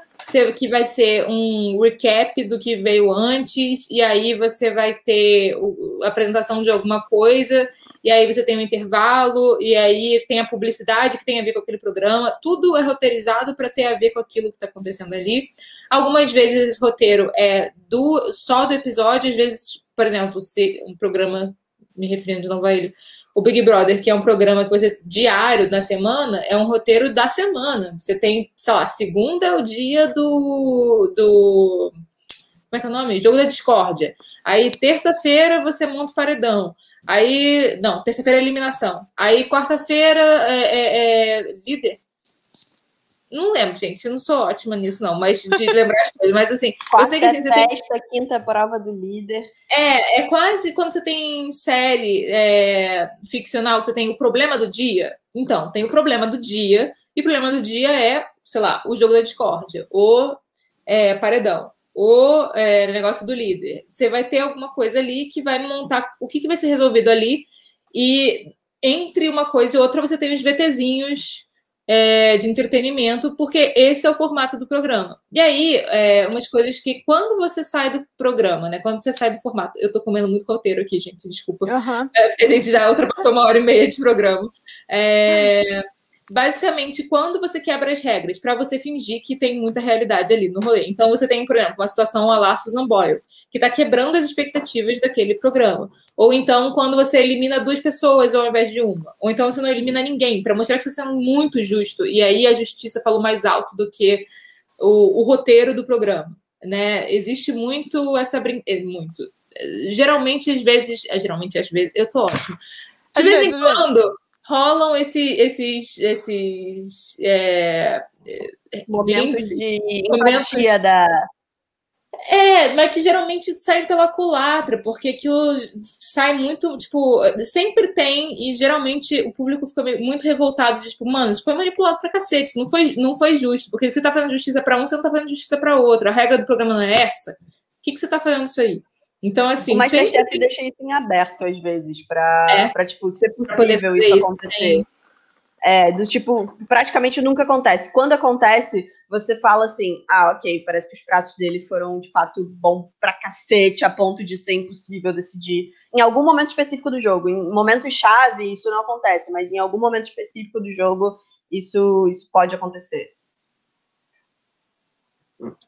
S1: que vai ser um recap do que veio antes, e aí você vai ter a apresentação de alguma coisa, e aí você tem um intervalo, e aí tem a publicidade que tem a ver com aquele programa. Tudo é roteirizado para ter a ver com aquilo que está acontecendo ali. Algumas vezes esse roteiro é do só do episódio, às vezes, por exemplo, se um programa, me referindo de novo a ele, o Big Brother, que é um programa que você diário na semana, é um roteiro da semana. Você tem, sei lá, segunda é o dia do. do como é que é o nome? Jogo da Discórdia. Aí, terça-feira, você monta o paredão. Aí, não, terça-feira é eliminação. Aí, quarta-feira é, é, é líder. Não lembro, gente. Eu não sou ótima nisso, não, mas de lembrar as coisas. Mas assim,
S3: Quarta eu sei que assim, você festa, tem. quinta prova do líder.
S1: É, é quase quando você tem série é, ficcional, que você tem o problema do dia. Então, tem o problema do dia, e o problema do dia é, sei lá, o jogo da discórdia, o é, paredão, o é, negócio do líder. Você vai ter alguma coisa ali que vai montar o que, que vai ser resolvido ali, e entre uma coisa e outra você tem os VTzinhos é, de entretenimento, porque esse é o formato do programa. E aí, é, umas coisas que quando você sai do programa, né? Quando você sai do formato, eu tô comendo muito roteiro aqui, gente, desculpa. Uhum. É, a gente já ultrapassou uma hora e meia de programa. É, basicamente, quando você quebra as regras, para você fingir que tem muita realidade ali no rolê. Então, você tem, por exemplo, uma situação a lá Susan Boyle, que está quebrando as expectativas daquele programa. Ou então, quando você elimina duas pessoas ao invés de uma. Ou então, você não elimina ninguém, para mostrar que você está sendo muito justo. E aí, a justiça falou mais alto do que o, o roteiro do programa. Né? Existe muito essa brincadeira. Eh, muito. Geralmente, às vezes. Eh, geralmente, às vezes. Eu tô ótimo. De vez em quando rolam esse, esses, esses é,
S3: é momentos de empatia da.
S1: É, mas que geralmente saem pela culatra, porque aquilo sai muito, tipo, sempre tem, e geralmente o público fica muito revoltado, de, tipo, mano, isso foi manipulado pra cacete, isso não foi, não foi justo, porque você tá fazendo justiça para um, você não tá fazendo justiça para outro, a regra do programa não é essa. O que, que você tá fazendo isso aí? Então, assim.
S3: Masterchef sempre... deixa isso em aberto às vezes, para é. tipo, ser possível isso, isso acontecer. É, do tipo, praticamente nunca acontece. Quando acontece, você fala assim: ah, ok, parece que os pratos dele foram de fato bom pra cacete, a ponto de ser impossível decidir. Em algum momento específico do jogo, em momentos chave, isso não acontece, mas em algum momento específico do jogo, isso, isso pode acontecer.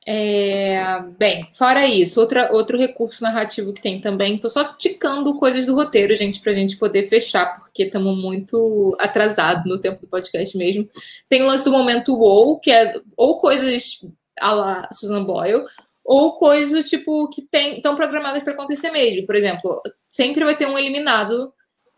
S1: É, bem, fora isso, outra, outro recurso narrativo que tem também, tô só ticando coisas do roteiro, gente, pra gente poder fechar, porque estamos muito atrasados no tempo do podcast mesmo. Tem o lance do momento WoW, que é ou coisas a la Susan Boyle, ou coisas tipo que estão programadas para acontecer mesmo. Por exemplo, sempre vai ter um eliminado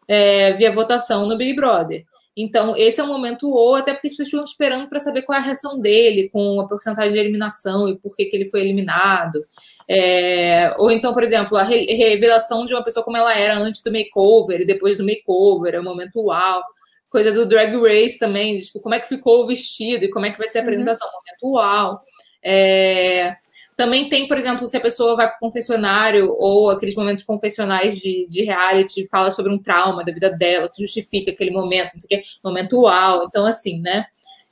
S1: é, via votação no Big Brother. Então, esse é o momento ou até porque as pessoas estão esperando para saber qual é a reação dele com a porcentagem de eliminação e por que, que ele foi eliminado. É, ou então, por exemplo, a re revelação de uma pessoa como ela era antes do makeover e depois do makeover, é o momento uau. Coisa do Drag Race também, tipo, como é que ficou o vestido e como é que vai ser a uhum. apresentação, uhum. momento uau. É, também tem, por exemplo, se a pessoa vai para o confessionário ou aqueles momentos confessionais de, de reality, fala sobre um trauma da vida dela, que justifica aquele momento, não sei o quê, momento uau. Então, assim, né?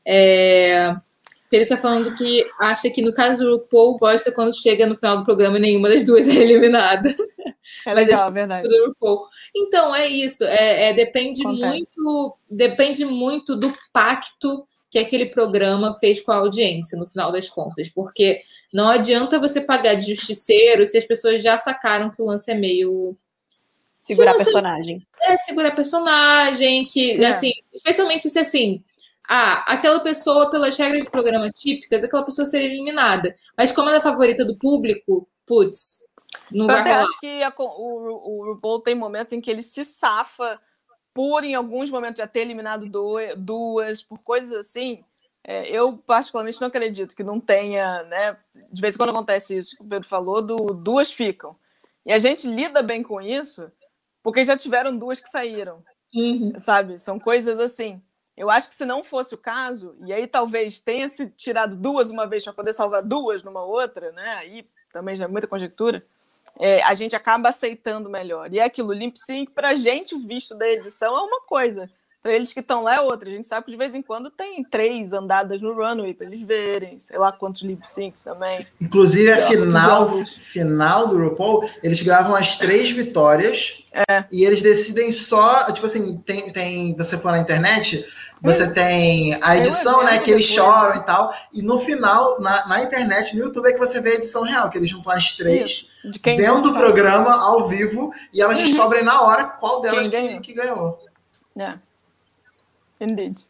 S1: É... Pedro está falando que acha que, no caso do RuPaul, gosta quando chega no final do programa e nenhuma das duas é eliminada.
S4: É legal, é verdade.
S1: Então, é isso. É, é depende muito depende muito do pacto que aquele programa fez com a audiência, no final das contas, porque não adianta você pagar de justiceiro se as pessoas já sacaram que o lance é meio.
S3: Segurar lance... personagem.
S1: É, segurar personagem, que, é. assim, especialmente se assim. Ah, aquela pessoa, pelas regras do programa típicas, aquela pessoa seria eliminada. Mas como ela é favorita do público, putz,
S4: não Eu vai até rolar. acho que a, o, o RuPaul tem momentos em que ele se safa por em alguns momentos já ter eliminado duas, por coisas assim, é, eu particularmente não acredito que não tenha, né? De vez em quando acontece isso que o Pedro falou, do duas ficam. E a gente lida bem com isso, porque já tiveram duas que saíram. Uhum. Sabe? São coisas assim. Eu acho que se não fosse o caso, e aí talvez tenha se tirado duas uma vez para poder salvar duas numa outra, né? Aí também já é muita conjectura é, a gente acaba aceitando melhor. E é aquilo, lip sync, para a gente, o visto da edição é uma coisa. Para eles que estão lá é outra. A gente sabe que de vez em quando tem três andadas no runway para eles verem, sei lá quantos lip syncs também.
S2: Inclusive, a final, final do RuPaul, eles gravam as três vitórias é. e eles decidem só. Tipo assim, tem, tem. Você for na internet, você tem a edição, né? Que eles choram e tal. E no final, na, na internet, no YouTube, é que você vê a edição real, que eles juntam as três, vendo o programa ao vivo, e elas uhum. descobrem na hora qual delas que, que ganhou.
S4: É. Indeed.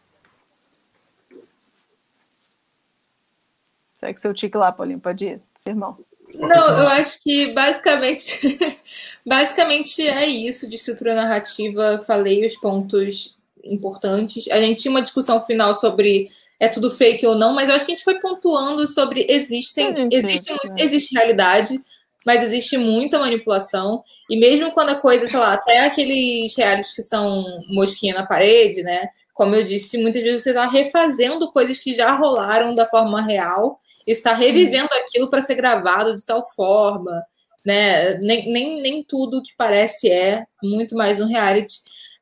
S4: Segue seu tique lá, Paulinho, pode ir, irmão.
S1: Não, eu acho que basicamente, basicamente é isso de estrutura narrativa. Falei os pontos importantes. A gente tinha uma discussão final sobre é tudo fake ou não, mas eu acho que a gente foi pontuando sobre existem, existe, existe realidade, mas existe muita manipulação. E mesmo quando a coisa, sei lá, até aqueles reais que são mosquinha na parede, né? Como eu disse, muitas vezes você está refazendo coisas que já rolaram da forma real e está revivendo uhum. aquilo para ser gravado de tal forma, né? Nem, nem, nem tudo que parece é, muito mais um reality.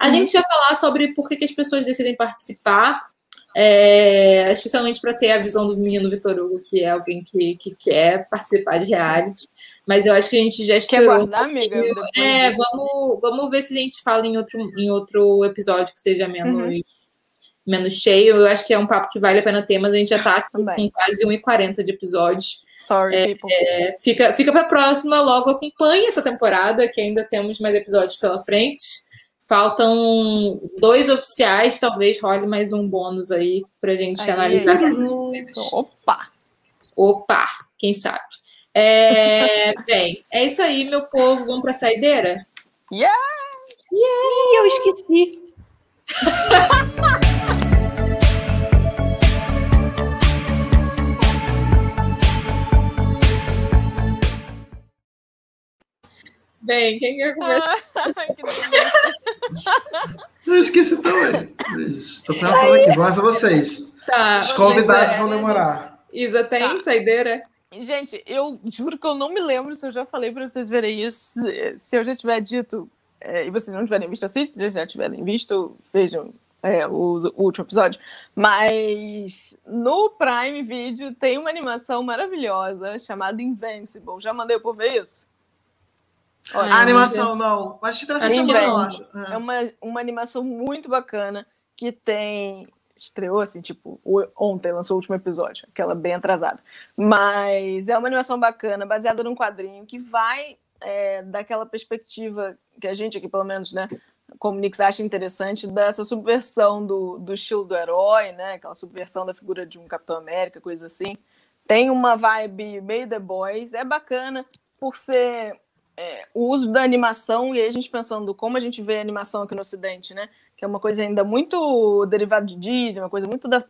S1: A uhum. gente ia falar sobre por que, que as pessoas decidem participar é, especialmente para ter a visão do menino Vitor Hugo, que é alguém que, que quer participar de reality. Mas eu acho que a gente já
S4: Quer guardar, um amiga?
S1: É, vamos, vamos ver se a gente fala em outro, em outro episódio que seja menos, uhum. menos cheio. Eu acho que é um papo que vale a pena ter, mas a gente já está com quase 1,40 de episódios.
S4: Sorry,
S1: é,
S4: people.
S1: É, fica fica para a próxima, logo acompanhe essa temporada, que ainda temos mais episódios pela frente. Faltam dois oficiais, talvez role mais um bônus aí para a gente aí, analisar.
S4: Opa!
S1: Opa, quem sabe? É, bem, é isso aí, meu povo. Vamos para a saideira?
S4: Yeah!
S3: Yeah! eu esqueci.
S1: Bem, quem quer começar?
S2: eu esqueci também. Estou pensando aqui, vamos a vocês. Tá, Os convidados é, vão demorar.
S1: Isa, tem tá. saideira?
S4: Gente, eu juro que eu não me lembro se eu já falei para vocês verem isso. Se eu já tiver dito é, e vocês não tiverem visto, assistam. Se já tiverem visto, vejam é, o, o, último episódio. Mas no Prime Video tem uma animação maravilhosa chamada Invincible. Já mandei por ver isso?
S2: Olha, a animação não, mas te traz semana, eu acho.
S4: É, é uma, uma animação muito bacana que tem estreou assim, tipo, ontem lançou o último episódio, aquela bem atrasada. Mas é uma animação bacana, baseada num quadrinho que vai é, daquela perspectiva que a gente aqui, pelo menos, né, como Nix acha interessante, dessa subversão do, do estilo do herói, né, aquela subversão da figura de um Capitão América, coisa assim. Tem uma vibe meio The Boys, é bacana por ser é, o uso da animação, e aí a gente pensando como a gente vê a animação aqui no Ocidente, né? Que é uma coisa ainda muito derivada de Disney, uma coisa muito da.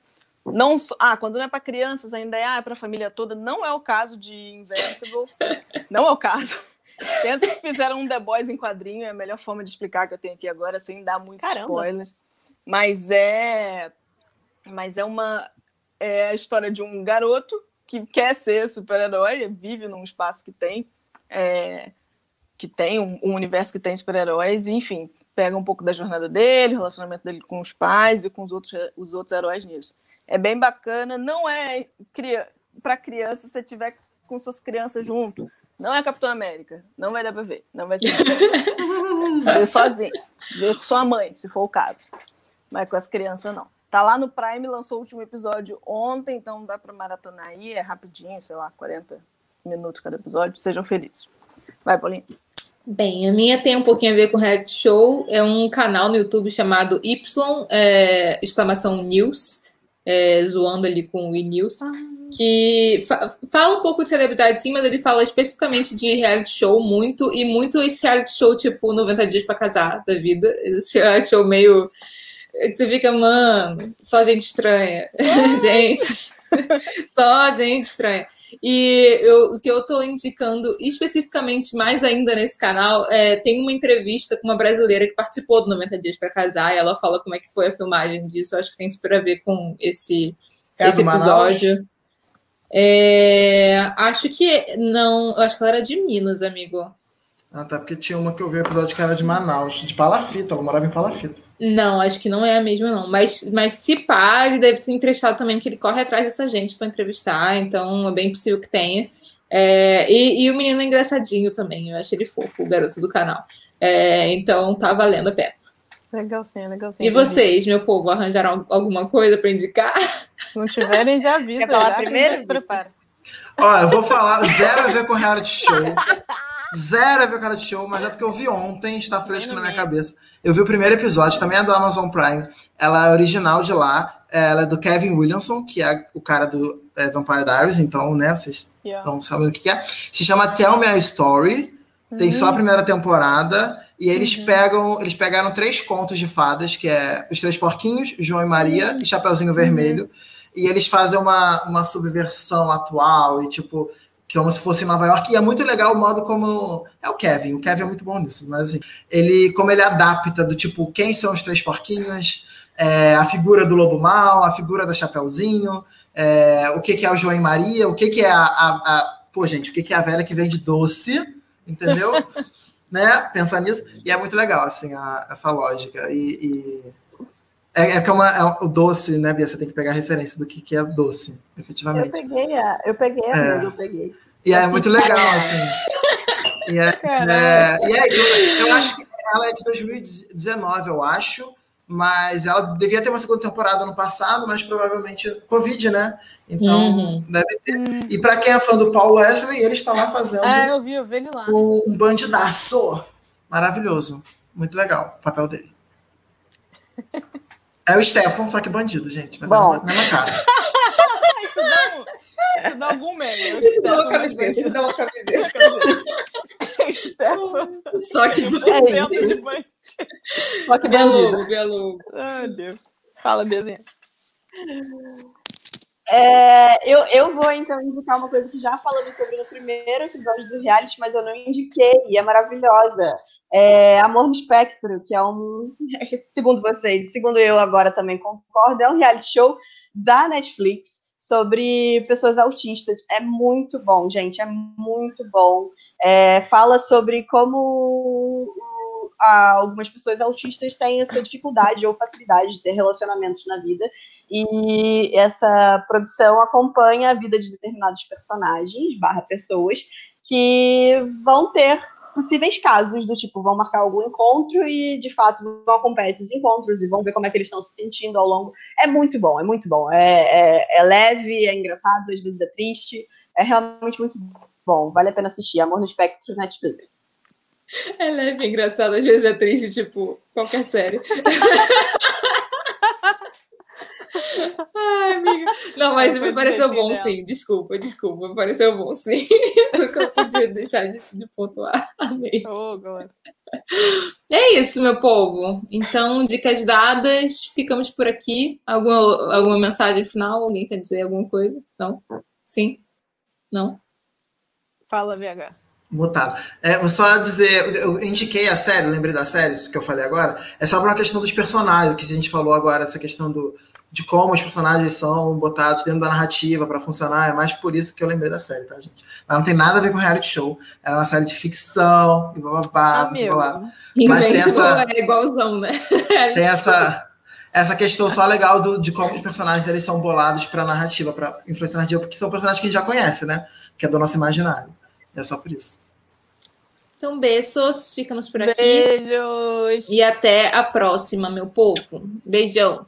S4: Não, ah, quando não é para crianças, ainda é, ah, é para a família toda. Não é o caso de Invincible. não é o caso. Pensa que fizeram um The Boys em quadrinho, é a melhor forma de explicar que eu tenho aqui agora, sem dar muitos Caramba. spoilers. Mas é. Mas é uma. É a história de um garoto que quer ser super-herói, vive num espaço que tem. É, que tem, um, um universo que tem super-heróis, enfim, pega um pouco da jornada dele, relacionamento dele com os pais e com os outros, os outros heróis nisso. É bem bacana, não é para criança se tiver com suas crianças junto. Não é Capitão América, não vai dar para ver, não vai ser. ver sozinho, ver com sua mãe, se for o caso. Mas com as crianças não. Tá lá no Prime, lançou o último episódio ontem, então dá para maratonar aí, é rapidinho, sei lá, 40 minutos cada episódio, sejam felizes. Vai, Paulinho.
S1: Bem, a minha tem um pouquinho a ver com reality show. É um canal no YouTube chamado Y, é, exclamação News, é, zoando ali com o E-News, ah. que fa fala um pouco de celebridade sim, mas ele fala especificamente de reality show muito, e muito esse reality show tipo 90 dias para casar da vida. Esse reality show meio. Você fica, mano, só gente estranha. gente. só gente estranha. E eu, o que eu estou indicando especificamente mais ainda nesse canal é tem uma entrevista com uma brasileira que participou do 90 Dias para Casar e ela fala como é que foi a filmagem disso. Eu acho que tem super a ver com esse, é esse episódio. É, acho que não, acho que ela era de Minas, amigo.
S2: Ah, tá, porque tinha uma que eu vi o episódio que era de Manaus, de Palafita, ela morava em Palafita.
S1: Não, acho que não é a mesma, não. Mas, mas se pá, ele deve ter entrevistado também, que ele corre atrás dessa gente para entrevistar, então é bem possível que tenha. É, e, e, o menino é engraçadinho também, eu acho ele fofo, o garoto do canal. É, então tá valendo a pena.
S4: Legalzinho, legalzinho.
S1: E vocês, meu povo, arranjaram alguma coisa para indicar?
S4: Se não tiverem, já avisa. Quer falar já primeiro? Se prepara.
S2: Ó, eu vou falar zero a ver com reality show. Zero a ver com reality show, mas é porque eu vi ontem, está fresco na minha cabeça. Eu vi o primeiro episódio, também é do Amazon Prime. Ela é original de lá. Ela é do Kevin Williamson, que é o cara do é, Vampire Diaries, então, né, vocês yeah. não sabem o que é. Se chama Tell Me a Story. Tem uhum. só a uhum. primeira temporada. E eles uhum. pegam, eles pegaram três contos de fadas, que é Os Três Porquinhos, João e Maria uhum. e Chapeuzinho Vermelho. E eles fazem uma, uma subversão atual e, tipo, que é como se fosse em Nova York, e é muito legal o modo como. É o Kevin, o Kevin é muito bom nisso, mas assim, ele, como ele adapta do tipo, quem são os três porquinhos, é, a figura do lobo mal, a figura da Chapeuzinho, é, o que, que é o João e Maria, o que, que é a, a, a. Pô, gente, o que, que é a velha que vende doce, entendeu? né? Pensar nisso. E é muito legal, assim, a, essa lógica. E. e... É, é como é, é o doce, né, Bia? Você tem que pegar a referência do que, que é doce, efetivamente. Eu
S3: peguei, a, eu peguei a é. eu peguei.
S2: E é muito legal, assim. E é, é, e é, eu acho que ela é de 2019, eu acho, mas ela devia ter uma segunda temporada no passado, mas provavelmente Covid, né? Então uhum. deve ter. Uhum. E para quem é fã do Paul Wesley, ele está lá fazendo
S4: é, eu vi, eu vi ele lá.
S2: Um, um bandidaço maravilhoso. Muito legal o papel dele. É o Stefan, só que bandido, gente. Mas Bom. é a mesma cara.
S4: isso, dá um, isso dá algum meme.
S1: Isso dá uma camiseta. Isso dá uma camiseta. Só que bandido.
S3: Só que bandido.
S1: Belo,
S4: Ai, Deus. Fala, Bezinha.
S3: É, eu, eu vou então indicar uma coisa que já falamos sobre no primeiro episódio do reality, mas eu não indiquei, e é maravilhosa. É Amor no Espectro, que é um, segundo vocês, segundo eu agora também concordo, é um reality show da Netflix sobre pessoas autistas. É muito bom, gente, é muito bom. É, fala sobre como algumas pessoas autistas têm essa dificuldade ou facilidade de ter relacionamentos na vida. E essa produção acompanha a vida de determinados personagens, barra pessoas, que vão ter possíveis casos do tipo, vão marcar algum encontro e, de fato, vão acompanhar esses encontros e vão ver como é que eles estão se sentindo ao longo. É muito bom, é muito bom. É, é, é leve, é engraçado, às vezes é triste. É realmente muito bom. Vale a pena assistir. Amor no Espectro, Netflix.
S1: É leve, engraçado, às vezes é triste, tipo, qualquer série. Ai, amiga. Não, mas me pareceu bom, sim. Desculpa, desculpa. Me pareceu bom, sim. Nunca eu podia deixar de, de pontuar. Amei.
S4: Oh,
S1: é isso, meu povo. Então, dicas dadas. Ficamos por aqui. Alguma, alguma mensagem final? Alguém quer dizer alguma coisa? Não? Sim? Não?
S4: Fala, VH
S2: mutado. É, vou só dizer, eu indiquei a série, lembrei da série, isso que eu falei agora, é só por uma questão dos personagens, que a gente falou agora, essa questão do, de como os personagens são botados dentro da narrativa para funcionar. É mais por isso que eu lembrei da série, tá, gente? Mas não tem nada a ver com reality show. É uma série de ficção e bababá, ah, lá.
S1: Mas tem essa. É igualzão, né?
S2: tem essa. Essa questão só legal do, de como os personagens eles são bolados para narrativa, para influência narrativa, porque são personagens que a gente já conhece, né? Que é do nosso imaginário. É só por isso.
S1: Então, beijos, ficamos por aqui.
S4: Beijos.
S1: E até a próxima, meu povo. Beijão.